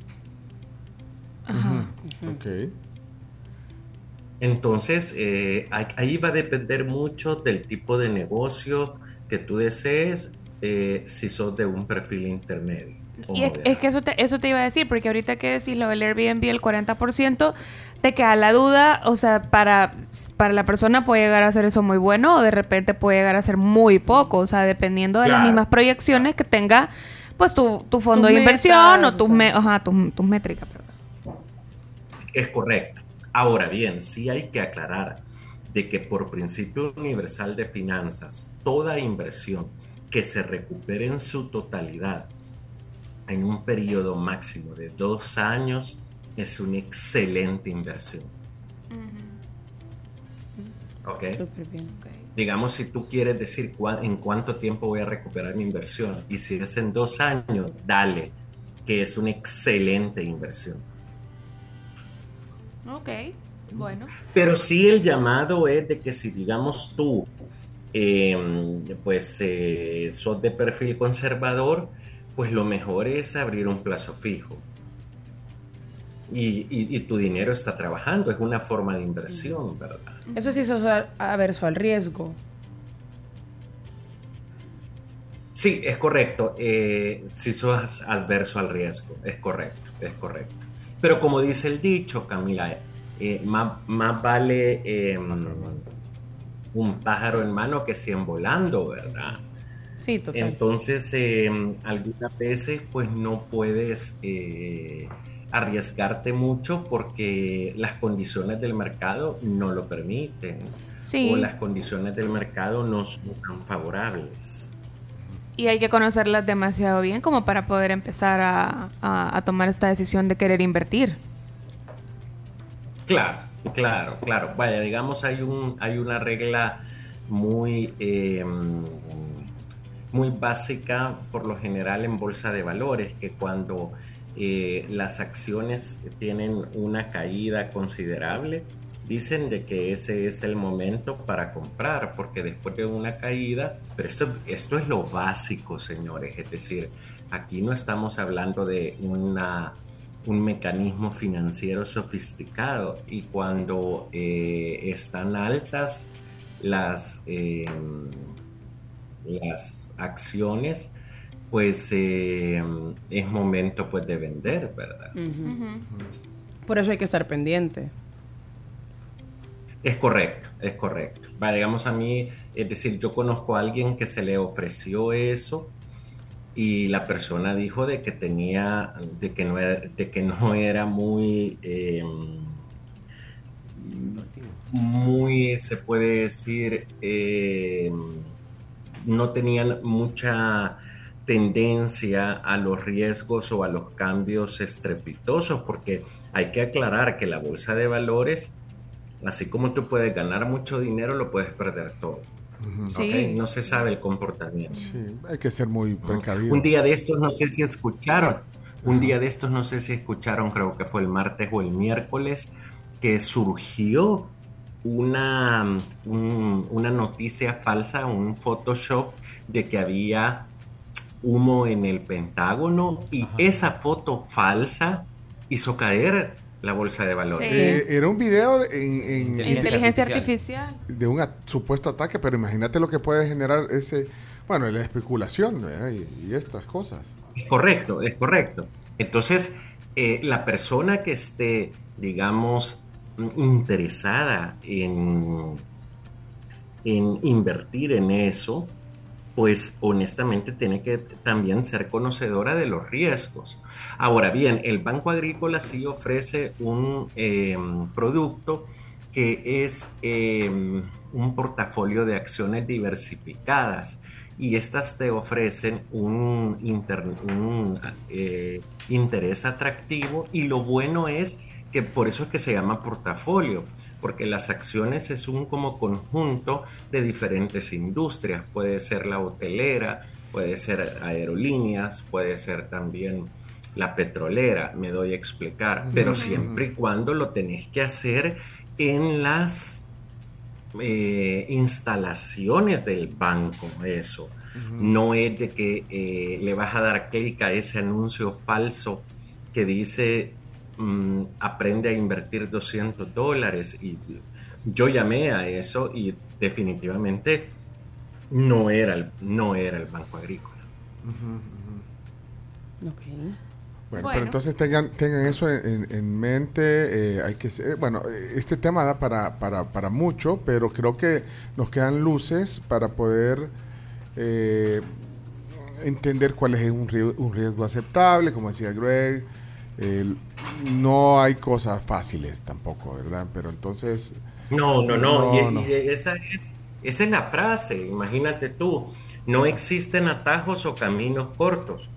Ajá. Ok. Entonces, eh, ahí- ahí va a depender mucho del tipo de negocio que tú desees, eh, si sos de un perfil intermedio. Y es, que eso te, eso te iba a decir, porque ahorita que decís lo del Airbnb, el 40%, te queda la duda, o sea, para, para la persona puede llegar a ser eso muy bueno o de repente puede llegar a ser muy poco, o sea, dependiendo de las mismas proyecciones que tenga, pues tu, tu fondo Tus de inversión metas, o tus, o sea. me- ajá, tus, tus métricas. perdón. Es correcto. Ahora bien, sí hay que aclarar de que por principio universal de finanzas, toda inversión que se recupere en su totalidad en un periodo máximo de dos años es una excelente inversión. ¿Ok? Súper bien. Digamos, si tú quieres decir en cuánto tiempo voy a recuperar mi inversión, y si es en dos años, dale, que es una excelente inversión. Ok, bueno. Pero sí el llamado es de que si digamos tú, eh, pues eh, sos de perfil conservador, pues lo mejor es abrir un plazo fijo. Y, y- y tu dinero está trabajando, es una forma de inversión, ¿verdad? Eso sí sos averso al riesgo. Sí, es correcto. eh, si sos adverso al riesgo, es correcto, es correcto. Pero como dice el dicho, Camila, eh, más, más vale eh, un pájaro en mano que 100 volando, ¿verdad? Sí, total. Entonces, eh, algunas veces pues no puedes eh, arriesgarte mucho porque las condiciones del mercado no lo permiten. Sí. O las condiciones del mercado no son tan favorables. Y hay que conocerlas demasiado bien como para poder empezar a, a- a tomar esta decisión de querer invertir. Claro, claro, claro. Vaya, digamos, hay, un, hay una regla muy, eh, muy básica, por lo general, en bolsa de valores, que cuando eh, las acciones tienen una caída considerable, dicen de que ese es el momento para comprar, porque después de una caída, pero esto, esto es lo básico, señores, es decir, aquí no estamos hablando de una un mecanismo financiero sofisticado y cuando eh, están altas las, eh, las acciones, pues eh, es momento pues de vender, ¿verdad? Por eso hay que estar pendiente. Es correcto, es correcto. Va, digamos a mí, es decir, yo conozco a alguien que se le ofreció eso y la persona dijo de que tenía, de que no era, de que no era muy, eh, muy, se puede decir, eh, no tenían mucha tendencia a los riesgos o a los cambios estrepitosos, porque hay que aclarar que la bolsa de valores, así como tú puedes ganar mucho dinero, lo puedes perder todo. Sí. ¿ok? No se sabe el comportamiento. Sí, hay que ser muy precavido. Un día de estos, no sé si escucharon, un día de estos, no sé si escucharon, creo que fue el martes o el miércoles, que surgió una, un- una noticia falsa, un Photoshop de que había humo en el Pentágono y esa foto falsa hizo caer la bolsa de valores. Eh, era un video en, en- Inteligencia artificial. de un a- supuesto ataque, pero imagínate lo que puede generar ese, bueno, la especulación ¿verdad? y, y estas cosas. Es correcto, es correcto. Entonces, eh, la persona que esté, digamos, interesada en, en invertir en eso, pues honestamente tiene que también ser conocedora de los riesgos. Ahora bien, el Banco Agrícola sí ofrece un eh, producto que es eh, un portafolio de acciones diversificadas y estas te ofrecen un, eh, interés atractivo y lo bueno es que por eso es que se llama portafolio, porque las acciones es un como conjunto de diferentes industrias, puede ser la hotelera, puede ser aerolíneas, puede ser también la petrolera, me doy a explicar, pero siempre y cuando lo tenés que hacer en las eh, instalaciones del banco, eso. No es de que eh, le vas a dar clic a ese anuncio falso que dice mm, aprende a invertir 200 dólares. Y yo llamé a eso y definitivamente no era el, no era el Banco Agrícola. Bueno, pero entonces tengan, tengan eso en, en mente. eh, hay que ser- bueno, eh, este tema da para, para, para mucho, pero creo que nos quedan luces para poder eh, entender cuál es un riesgo, un riesgo aceptable, como decía Greg. El- no hay cosas fáciles tampoco, ¿verdad? Pero entonces... No, no, no. y, no. y esa, es, esa es la frase, imagínate tú. No existen atajos o caminos cortos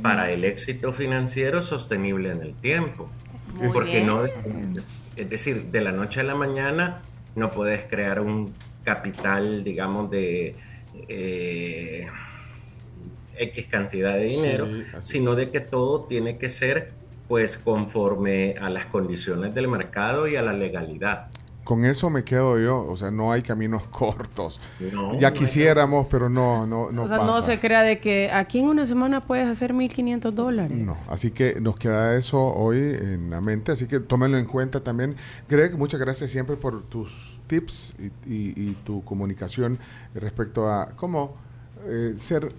para el éxito financiero sostenible en el tiempo. Muy Porque bien. no, es decir, de la noche a la mañana no puedes crear un capital, digamos, de eh, X cantidad de dinero, Sí, sino de que todo tiene que ser pues conforme a las condiciones del mercado y a la legalidad. Con eso me quedo yo, o sea, no hay caminos cortos. No, ya no hay quisiéramos, pero no, no, no o sea, pasa. no se crea de que aquí en una semana puedes hacer 1.500 dólares. No, así que nos queda eso hoy en la mente, así que tómenlo en cuenta también. Greg, muchas gracias siempre por tus tips y, y- y tu comunicación respecto a cómo eh, ser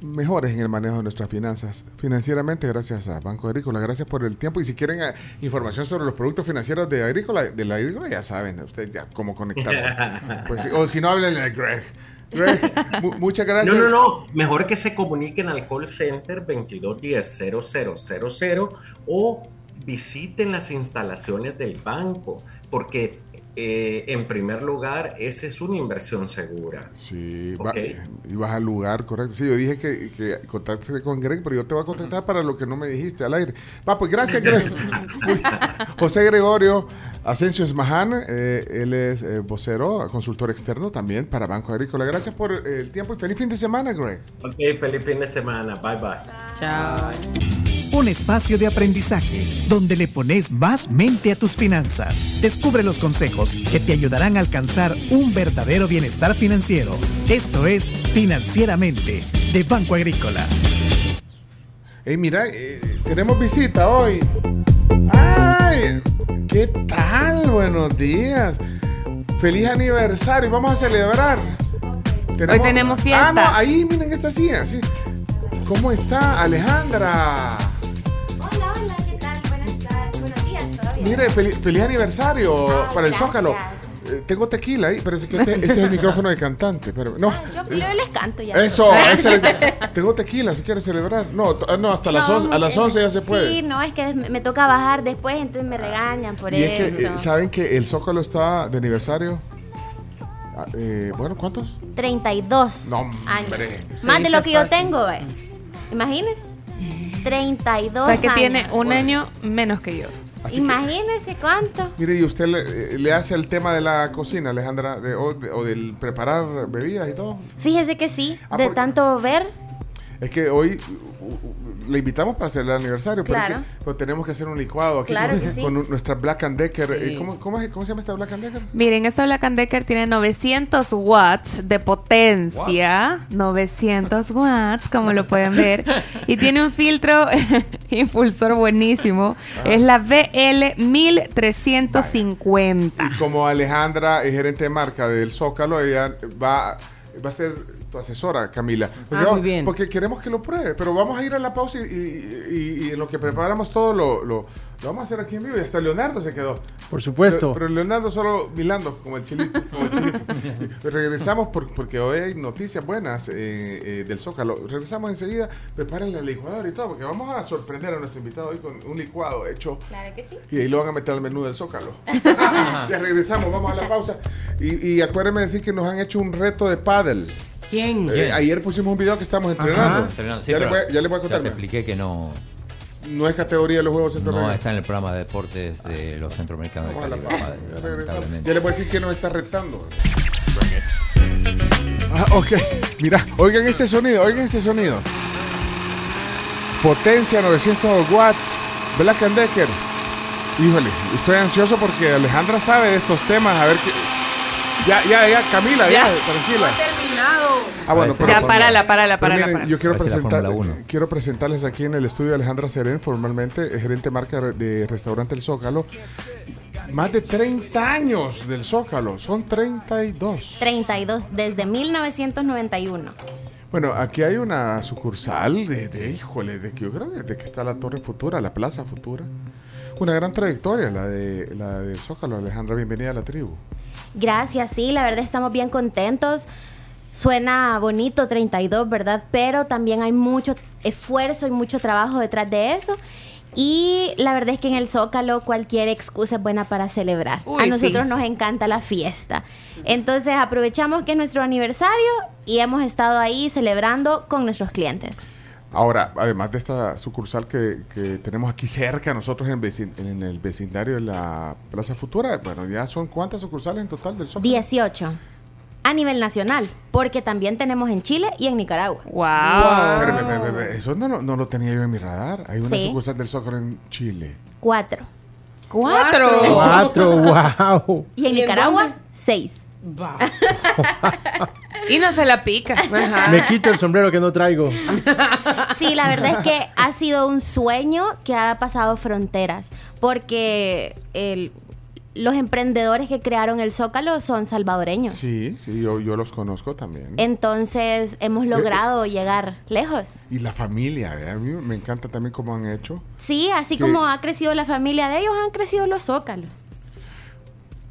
mejores en el manejo de nuestras finanzas financieramente gracias a Banco Agrícola. Gracias por el tiempo y si quieren eh, información sobre los productos financieros de Agrícola, de la Agrícola ya saben ustedes ya cómo conectarse. Pues, o si no, háblenle a Greg. Greg, mu- muchas gracias. No, no, no. Mejor que se comuniquen al call center 2210-0000 o visiten las instalaciones del banco, porque eh, en primer lugar, esa es una inversión segura. Sí, va- Ok. y vas al lugar correcto. Sí, yo dije que, que contacte con Greg, pero yo te voy a contactar para lo que no me dijiste al aire. Va, pues gracias, Greg. José Gregorio Asensio Esmaján, eh, él es eh, vocero, consultor externo también para Banco Agrícola. Gracias por eh, el tiempo y feliz fin de semana, Greg. Ok, feliz fin de semana. Bye bye. Chao. Un espacio de aprendizaje donde le pones más mente a tus finanzas. Descubre los consejos que te ayudarán a alcanzar un verdadero bienestar financiero. Esto es Financieramente de Banco Agrícola. Hey, mira, eh, tenemos visita hoy. ¡Ay! ¿Qué tal? Buenos días. Feliz aniversario. Vamos a celebrar. Hoy tenemos fiesta. Ah, no, ahí miren esta silla. Sí. ¿Cómo está Alejandra? Hola, hola, ¿qué tal? Buenas tardes, buenos días todavía. Mire, feliz, feliz aniversario Ay, para el. Zócalo. Eh, tengo tequila ahí, pero es que este, este es el micrófono de cantante. Pero no. Yo, yo les canto ya. Eso, ese es- tengo tequila si quieres celebrar. No, ah, no hasta las No, 11, a las eh, 11 ya se puede. Sí, no, es que me, toca bajar después, entonces me regañan por Y es eso. que, eh, ¿saben que el Zócalo está de aniversario? Ah, eh, bueno, ¿cuántos? 32 No, años. hombre. Más Sí, de lo es que yo tengo, eh. Imagínense. 32 O sea que años. tiene un año menos que yo. Así que- Imagínense cuánto. Mire, y usted le, eh, le hace el tema de la cocina, Alejandra, de- o, de- o del preparar bebidas y todo. Fíjese que sí, Ah, de porque- tanto ver. Es que hoy le invitamos para hacer el aniversario, pero, es Claro. que, pero tenemos que hacer un licuado aquí Claro con, sí. nuestra Black and Decker. Sí. Eh, ¿cómo, cómo, es- cómo se llama esta Black and Decker? Miren, esta Black and Decker tiene 900 watts de potencia. 900 watts, como lo pueden ver. Y tiene un filtro impulsor buenísimo. Es la VL 1350. Y como Alejandra es gerente de marca del Zócalo, ella va, va a ser tu asesora, Camila. Porque, Ah, muy bien. porque queremos que lo pruebe, pero vamos a ir a la pausa y, y- y- y en lo que preparamos todo lo, lo- lo vamos a hacer aquí en vivo. Y hasta Leonardo se quedó. Por supuesto. Pero, pero Leonardo solo milando, como el chilito. Como el chilito. Regresamos por- porque hoy hay noticias buenas eh, eh, del Zócalo. Regresamos enseguida. Preparen la licuadora y todo, porque vamos a sorprender a nuestro invitado hoy con un licuado hecho. Claro que sí. Y ahí lo van a meter al menú del Zócalo. ya regresamos, vamos a la pausa. Y, y acuérdenme decir que nos han hecho un reto de paddle. ¿Quién? Eh, ayer pusimos un video que estamos entrenando. Entrenando. Sí, ya, le voy, a- ya le voy a ya te contar. expliqué que no, No es categoría de los Juegos no Centroamericanos. está en el programa de deportes de los centroamericanos de Cali. Ya regresamos. Ya le voy a decir que nos está retando. Ah, ok. Mira, oigan este sonido, oigan este sonido. Potencia 900 watts, Black and Decker. Híjole, estoy ansioso porque Alejandra sabe de estos temas. A ver qué. Ya, ya, ya, Camila, ya, Ya. tranquila. Ah, bueno, pero- Ya, párala, párala, párala, miren, yo quiero, presentar, presentarles aquí en el estudio a Alejandra Serén, formalmente eh, gerente marca de restaurante El Zócalo. Más de 30 años del Zócalo, son 32. 32, desde 1991. Bueno, aquí hay una sucursal de, de, híjole, de que yo creo que de que está la Torre Futura, la Plaza Futura. Una gran trayectoria la de la de Zócalo, Alejandra, bienvenida a la tribu. Gracias, sí, la verdad estamos bien contentos. Suena bonito 32, ¿verdad? Pero también hay mucho esfuerzo y mucho trabajo detrás de eso. Y la verdad es que en el Zócalo cualquier excusa es buena para celebrar. Uy, a nosotros sí. nos encanta la fiesta. Entonces aprovechamos que es nuestro aniversario y hemos estado ahí celebrando con nuestros clientes. Ahora, además de esta sucursal que, que tenemos aquí cerca, nosotros en, vecin- en el vecindario de la Plaza Futura, bueno, ya son cuántas sucursales en total del Zócalo. 18 a nivel nacional, porque también tenemos en Chile y en Nicaragua. Wow. Pero, ve, ve, eso no, lo- no lo tenía yo en mi radar. Hay una Sí. sucursal del Zócalo en Chile. Cuatro. Cuatro. Cuatro, wow. Y en ¿Y en Nicaragua, seis. Va. Y no se la pica. Me quito el sombrero que no traigo. Sí, la verdad es que ha sido un sueño que ha pasado fronteras, porque el- los emprendedores que crearon el Zócalo son salvadoreños. Sí, sí, yo, yo los conozco también. Entonces hemos logrado llegar lejos. Y la familia, ¿eh? a mí me encanta también cómo han hecho. Sí, así como ha crecido la familia de ellos, han crecido los Zócalos.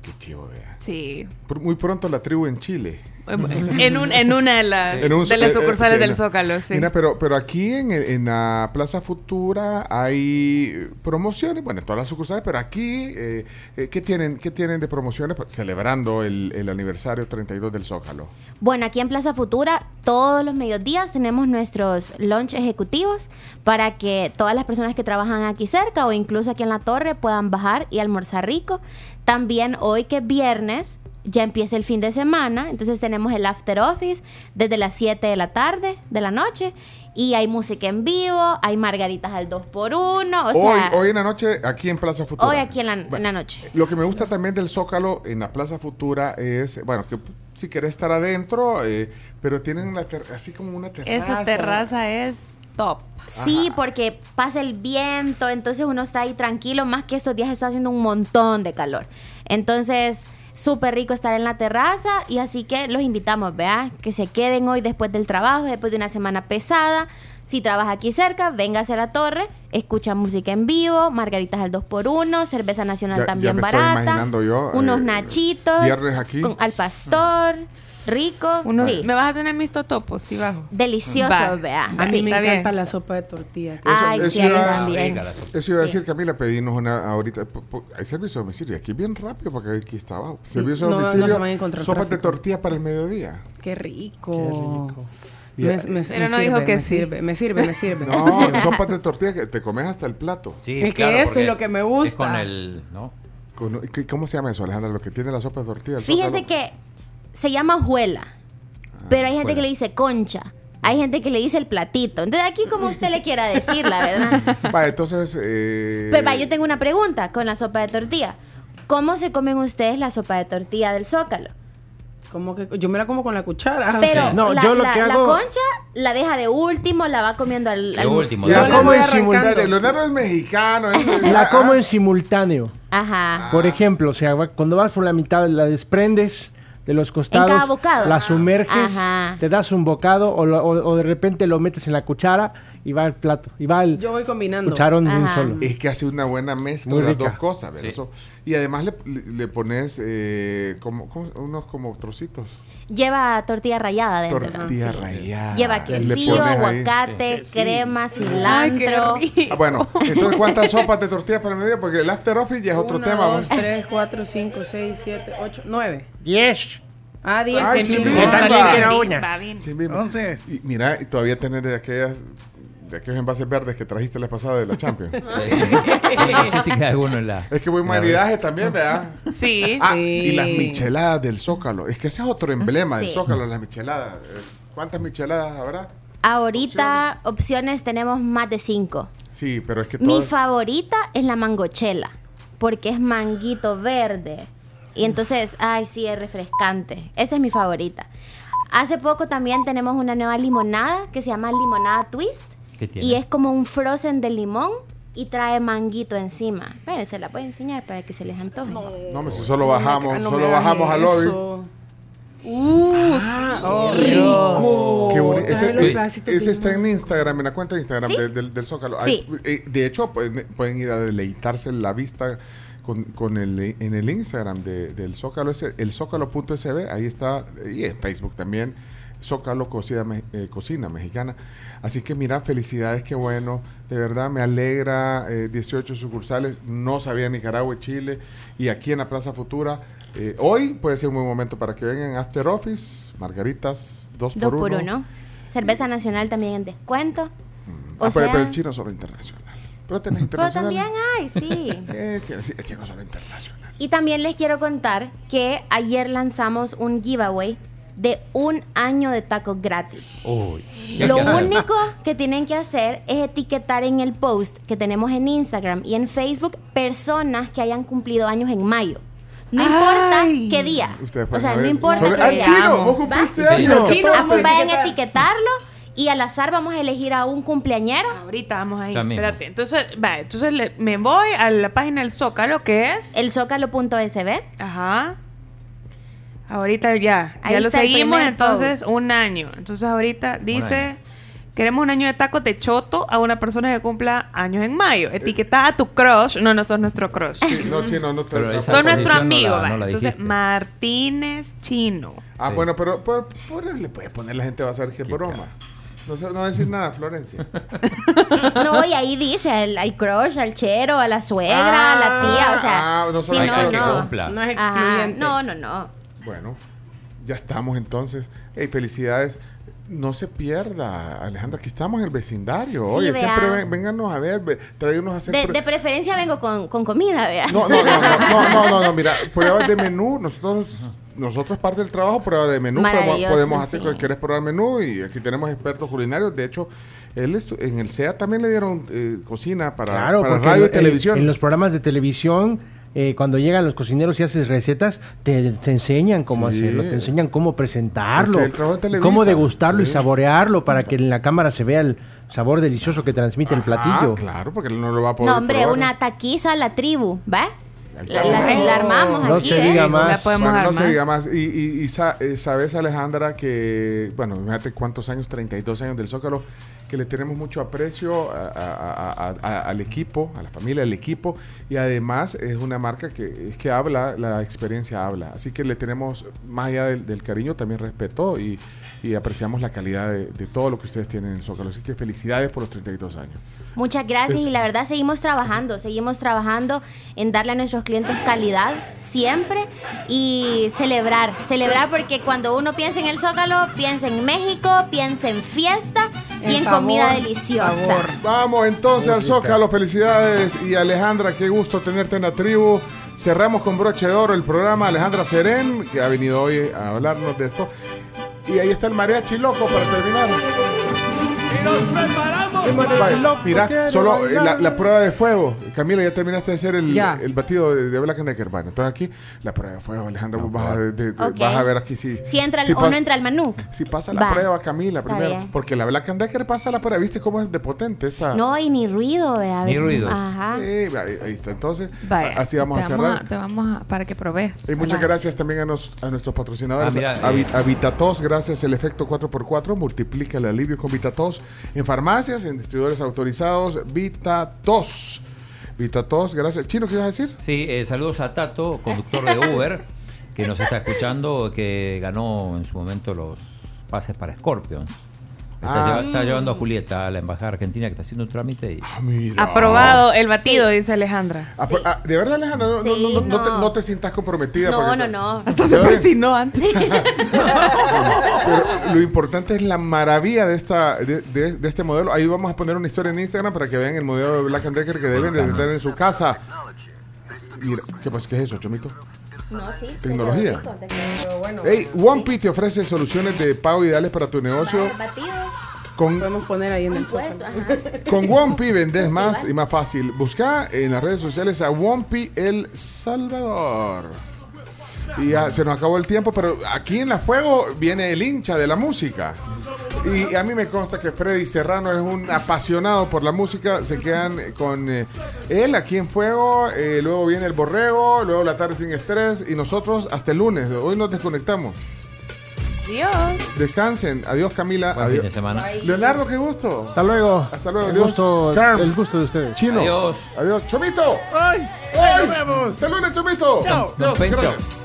Qué chivo, vea. Sí. Muy pronto la tribu en Chile. En, un, en una de las, En un- de las eh, eh, sucursales sí, del Zócalo, sí. Mira, pero, pero aquí en, en la Plaza Futura hay promociones, bueno, en todas las sucursales, pero aquí, eh, eh, ¿qué, tienen, ¿qué tienen de promociones Pues, celebrando el, el aniversario 32 del Zócalo? Bueno, aquí en Plaza Futura todos los mediodías tenemos nuestros lunch ejecutivos para que todas las personas que trabajan aquí cerca o incluso aquí en la torre puedan bajar y almorzar rico. También hoy que es viernes ya empieza el fin de semana, entonces tenemos el after office desde las 7 de la tarde, de la noche, y hay música en vivo, hay margaritas al 2 por 1 o hoy, sea, hoy en la noche, aquí en Plaza Futura. hoy aquí en la, en la noche. Lo que me gusta también del Zócalo en la Plaza Futura es, bueno, que si querés estar adentro, eh, pero tienen la ter- así como una terraza. Esa terraza es top. Sí, porque pasa el viento, entonces uno está ahí tranquilo, más que estos días está haciendo un montón de calor. Entonces, súper rico estar en la terraza y así que los invitamos, vea, que se queden hoy después del trabajo, después de una semana pesada. Si trabaja aquí cerca, véngase a la torre, escucha música en vivo, margaritas al 2x1, cerveza nacional Ya- ya también estoy barata, imaginando yo, unos eh, nachitos, viernes aquí. con al pastor, rico, sí, Me vas a tener mis totopos, sí bajo. delicioso, Va. vea. A mí sí. me encanta la sopa de tortilla. Ay, sí, a mí iba, también. eso iba a decir, Camila, pedimos una ahorita. po- po- Hay servicio a domicilio. Aquí bien rápido porque aquí está abajo. Servicio a no- no domicilio. se van a encontrar sopas de tortilla para el mediodía. Qué rico. Me, me- Pero me no dijo que sí. Sirve, me sirve, me sirve. No, sopas de tortilla que te comes hasta el plato. Sí, Es que claro, eso es lo que me gusta. Es con el, ¿no? Con- ¿qué- ¿Cómo se llama eso, Alejandra? Lo que tiene la sopa de tortilla. Fíjese que se llama hojuela, pero hay gente que le dice concha. Hay gente que le dice el platito. Entonces aquí como usted le quiera decir, la verdad. Va, entonces. Eh, Pero va, yo tengo una pregunta con la sopa de tortilla. ¿Cómo se comen ustedes la sopa de tortilla del Zócalo? Como que yo me la como con la cuchara. Pero No, la, yo lo la- que la hago- concha la deja de último, la va comiendo al... Último. La como en simultáneo. Espérate, Leonardo es mexicano. él- La como en simultáneo. Ajá. Por ejemplo, o sea, cuando vas por la mitad, la desprendes de los costados, cada bocado. la sumerges, Ajá. te das un bocado o, lo- o- o de repente lo metes en la cuchara y va al plato. Y va al Yo voy combinando. cucharón de un solo. Es que hace una buena mezcla Muy de las dos cosas. Sí. Eso- y además le, le- le pones eh, como, como- unos como trocitos. Lleva tortilla rallada dentro. Tortilla Sí. rallada. Lleva Le quesillo, aguacate, crema, Ay, cilantro. qué rico. Ah, bueno, entonces, ¿cuántas sopas de tortilla para el mediodía? Porque el after office ya es otro Uno, tema. dos, tres, cuatro, cinco, seis, siete, ocho, nueve. Yes. Ah, diez. Ay, sí, sí. Sí mismo. Y mira, todavía tenés de aquellas de aquellos envases verdes que trajiste la pasada de la Champions. no sé si queda en la. es que buen maridaje también, ¿verdad? Sí. Ah, Sí. y las micheladas del Zócalo. Es que ese es otro emblema del Sí. Zócalo, las micheladas. Eh, ¿Cuántas micheladas habrá? Ahorita opciones tenemos más de cinco. Sí, pero es que Mi favorita es la mangochela, porque es manguito verde, Y entonces, ay, sí, es refrescante. Esa es mi favorita. Hace poco también tenemos una nueva limonada que se llama limonada twist. ¿Qué tiene? Y es como un frozen de limón y trae manguito encima. Bueno, se la voy a enseñar para que se les antoje. No, hombre, si solo bajamos, solo bajamos al lobby. Uh, Ah, sí. rico. Qué bonito. Ese, eh, ese está en Instagram, en la cuenta de Instagram ¿Sí? del, del- del Zócalo. Sí. Ay, eh, de hecho, pueden, pueden ir a deleitarse la vista con, con el, en el Instagram de- del Zócalo, ese, el zócalo.sb, ahí está, y en Facebook también, Zócalo Cocina, eh, Cocina Mexicana. Así que mira, felicidades, qué bueno, de verdad me alegra, eh, 18 sucursales, no sabía Nicaragua y Chile, y aquí en la Plaza Futura. eh, hoy puede ser un buen momento para que vengan After Office, margaritas, dos, Dos por por uno. uno. Cerveza nacional también en descuento. O Ah, pero, sea, pero el chino solo internacional. Pero tenés pero internacional. también hay, sí. Sí, chino- sí, el chino solo internacional. Y también les quiero contar que ayer lanzamos un giveaway de un año de tacos gratis. Uy. ¿qué hay Lo único que tienen que hacer es etiquetar en el post que tenemos en Instagram y en Facebook personas que hayan cumplido años en mayo. No importa qué día. Ustedes O sea, a no importa Sobre- qué ¡Ah, día. chino! ¿Vos cumpliste años? 14. vayan a etiquetarlo y al azar vamos a elegir a un cumpleañero. Ahorita vamos ahí. Mismo. Espérate. Entonces, va, entonces le- me voy a la página del Zócalo, que es. El zócalo.sb. Ajá. Ahorita ya. Ahí ya lo seguimos, entonces un año. Entonces ahorita dice. Queremos un año de tacos de choto a una persona que cumpla años en mayo. Etiqueta a tu crush. No, no sos nuestro crush. No, chino, no te. Son nuestro no amigo. la- va. no la Entonces, dijiste. Martínez Chino. Ah, bueno, pero, pero, pero le puede poner la gente va a saber que es broma. No, sé- no va a decir nada, Florencia. No, y ahí dice al, al crush, al chero, a la suegra, a la tía, o sea, Ah, no sí, solo hay no, es Ajá, excluyente. No, no, no. Bueno, ya estamos entonces. Hey, felicidades. No se pierda, Alejandra, aquí estamos en el vecindario. Sí, Oye, vea. siempre ven- vénganos a ver, ve- tráiganos a hacer. De, pr- de preferencia vengo con, con comida, vea. No, no, no, no, no, no, no, no, mira, pruebas de menú, nosotros, nosotros parte del trabajo, prueba de menú, podemos, Maravilloso, podemos hacer sí. cualquier prueba de menú y aquí tenemos expertos culinarios, de hecho, él estu- en el SEA también le dieron eh, cocina para, Claro, para radio y televisión. En los programas de televisión, eh, cuando llegan los cocineros y haces recetas, te, te enseñan cómo Sí. hacerlo, te enseñan cómo presentarlo, Es que Televisa, cómo degustarlo y saborearlo para que en la cámara se vea el sabor delicioso que transmite el platillo. Claro, porque él no lo va a poder No, hombre, probar. una taquiza a la tribu, ¿va? La, la- la armamos No aquí, se ¿eh? diga más. La podemos Bueno, no se armar. diga más. Y, y- y sa- eh, sabes, Alejandra, que, bueno, fíjate cuántos años, 32 años del Zócalo, que le tenemos mucho aprecio a- a- a- a- al equipo, a la familia, al equipo, y además es una marca que, es que habla, la experiencia habla. Así que le tenemos, más allá del, del cariño, también respeto y, y apreciamos la calidad de, de todo lo que ustedes tienen en el Zócalo. Así que felicidades por los 32 años. Muchas gracias y la verdad seguimos trabajando, seguimos trabajando en darle a nuestros clientes calidad siempre y celebrar, celebrar porque cuando uno piensa en el Zócalo, piensa en México, piensa en fiesta y En en sabor, comida deliciosa. sabor. Vamos entonces al Zócalo, felicidades y Alejandra, qué gusto tenerte en la tribu. Cerramos con broche de oro el programa Alejandra Serén, que ha venido hoy a hablarnos de esto. Y ahí está el mariachi loco para terminar. Vaya, mira, solo eh, la, la prueba de fuego. Camila, ya terminaste de hacer el, el batido de, de Black and Decker. Bueno, entonces aquí la prueba de fuego, Alejandra, vos vas, a, de- de- Ok. vas a ver aquí si, Si entra el- si o no entra el menú. si pasa la Va. prueba, Camila, Está primero. bien. Porque la Black and Decker pasa la prueba. ¿Viste cómo es de potente esta? No, y ni ruido, vea. Ni ruidos. Ajá. Sí, ahí, ahí está. Entonces, Vaya, así vamos a cerrar. te vamos a, para que probes. Y muchas gracias también a, nos- a nuestros patrocinadores. Ah, mira, a, eh. Vitatos, gracias el efecto 4x4, multiplica el alivio con Vitatos. En farmacias, en distribuidores autorizados, Vitatos. Vitatos, gracias. Chino, ¿qué ibas a decir? Sí, eh, saludos a Tato, conductor de Uber, que nos está escuchando, que ganó en su momento los pases para Scorpions. Está, Ah. lleva- está llevando a Julieta a la embajada argentina que está haciendo un trámite y Mira. Aprobado el batido, dice Alejandra. Ah, pues, ah, de verdad, Alejandra, no, no- Sí, no- no- no te, no. te sientas comprometida. No, no, no. Hasta se antes. Pero lo importante es la maravilla de esta de, de- de este modelo. Ahí vamos a poner una historia en Instagram para que vean el modelo de Black and Decker que deben de tener en su casa. Mira, ¿qué, pasa? ¿qué es eso, Chomito? No, sí. Tecnología. Pero bueno, Hey, OnePi te ofrece soluciones de pago ideales para tu negocio. Con, podemos poner ahí en el sótano. ajá. con OnePi vendes más y más fácil. Busca en las redes sociales a OnePi El Salvador. Y ya se nos acabó el tiempo, pero aquí en La Fuego viene el hincha de la música. Y a mí me consta que Freddy Serrano es un apasionado por la música. Se quedan con eh, él aquí en Fuego. eh, luego viene el Borrego. Luego la tarde sin estrés. Y nosotros hasta el lunes. Hoy nos desconectamos. Adiós. Descansen. Adiós, Camila. Buen Adiós. fin de semana. Leonardo, qué gusto. Hasta luego. Hasta luego. El Adiós. gusto, Carms. el gusto de ustedes. Chino. Adiós. Adiós. Chomito. ¡Ay! ¡Ay! ¡Nos vemos! Hasta el lunes, Chomito. Chao. Pencho. gracias.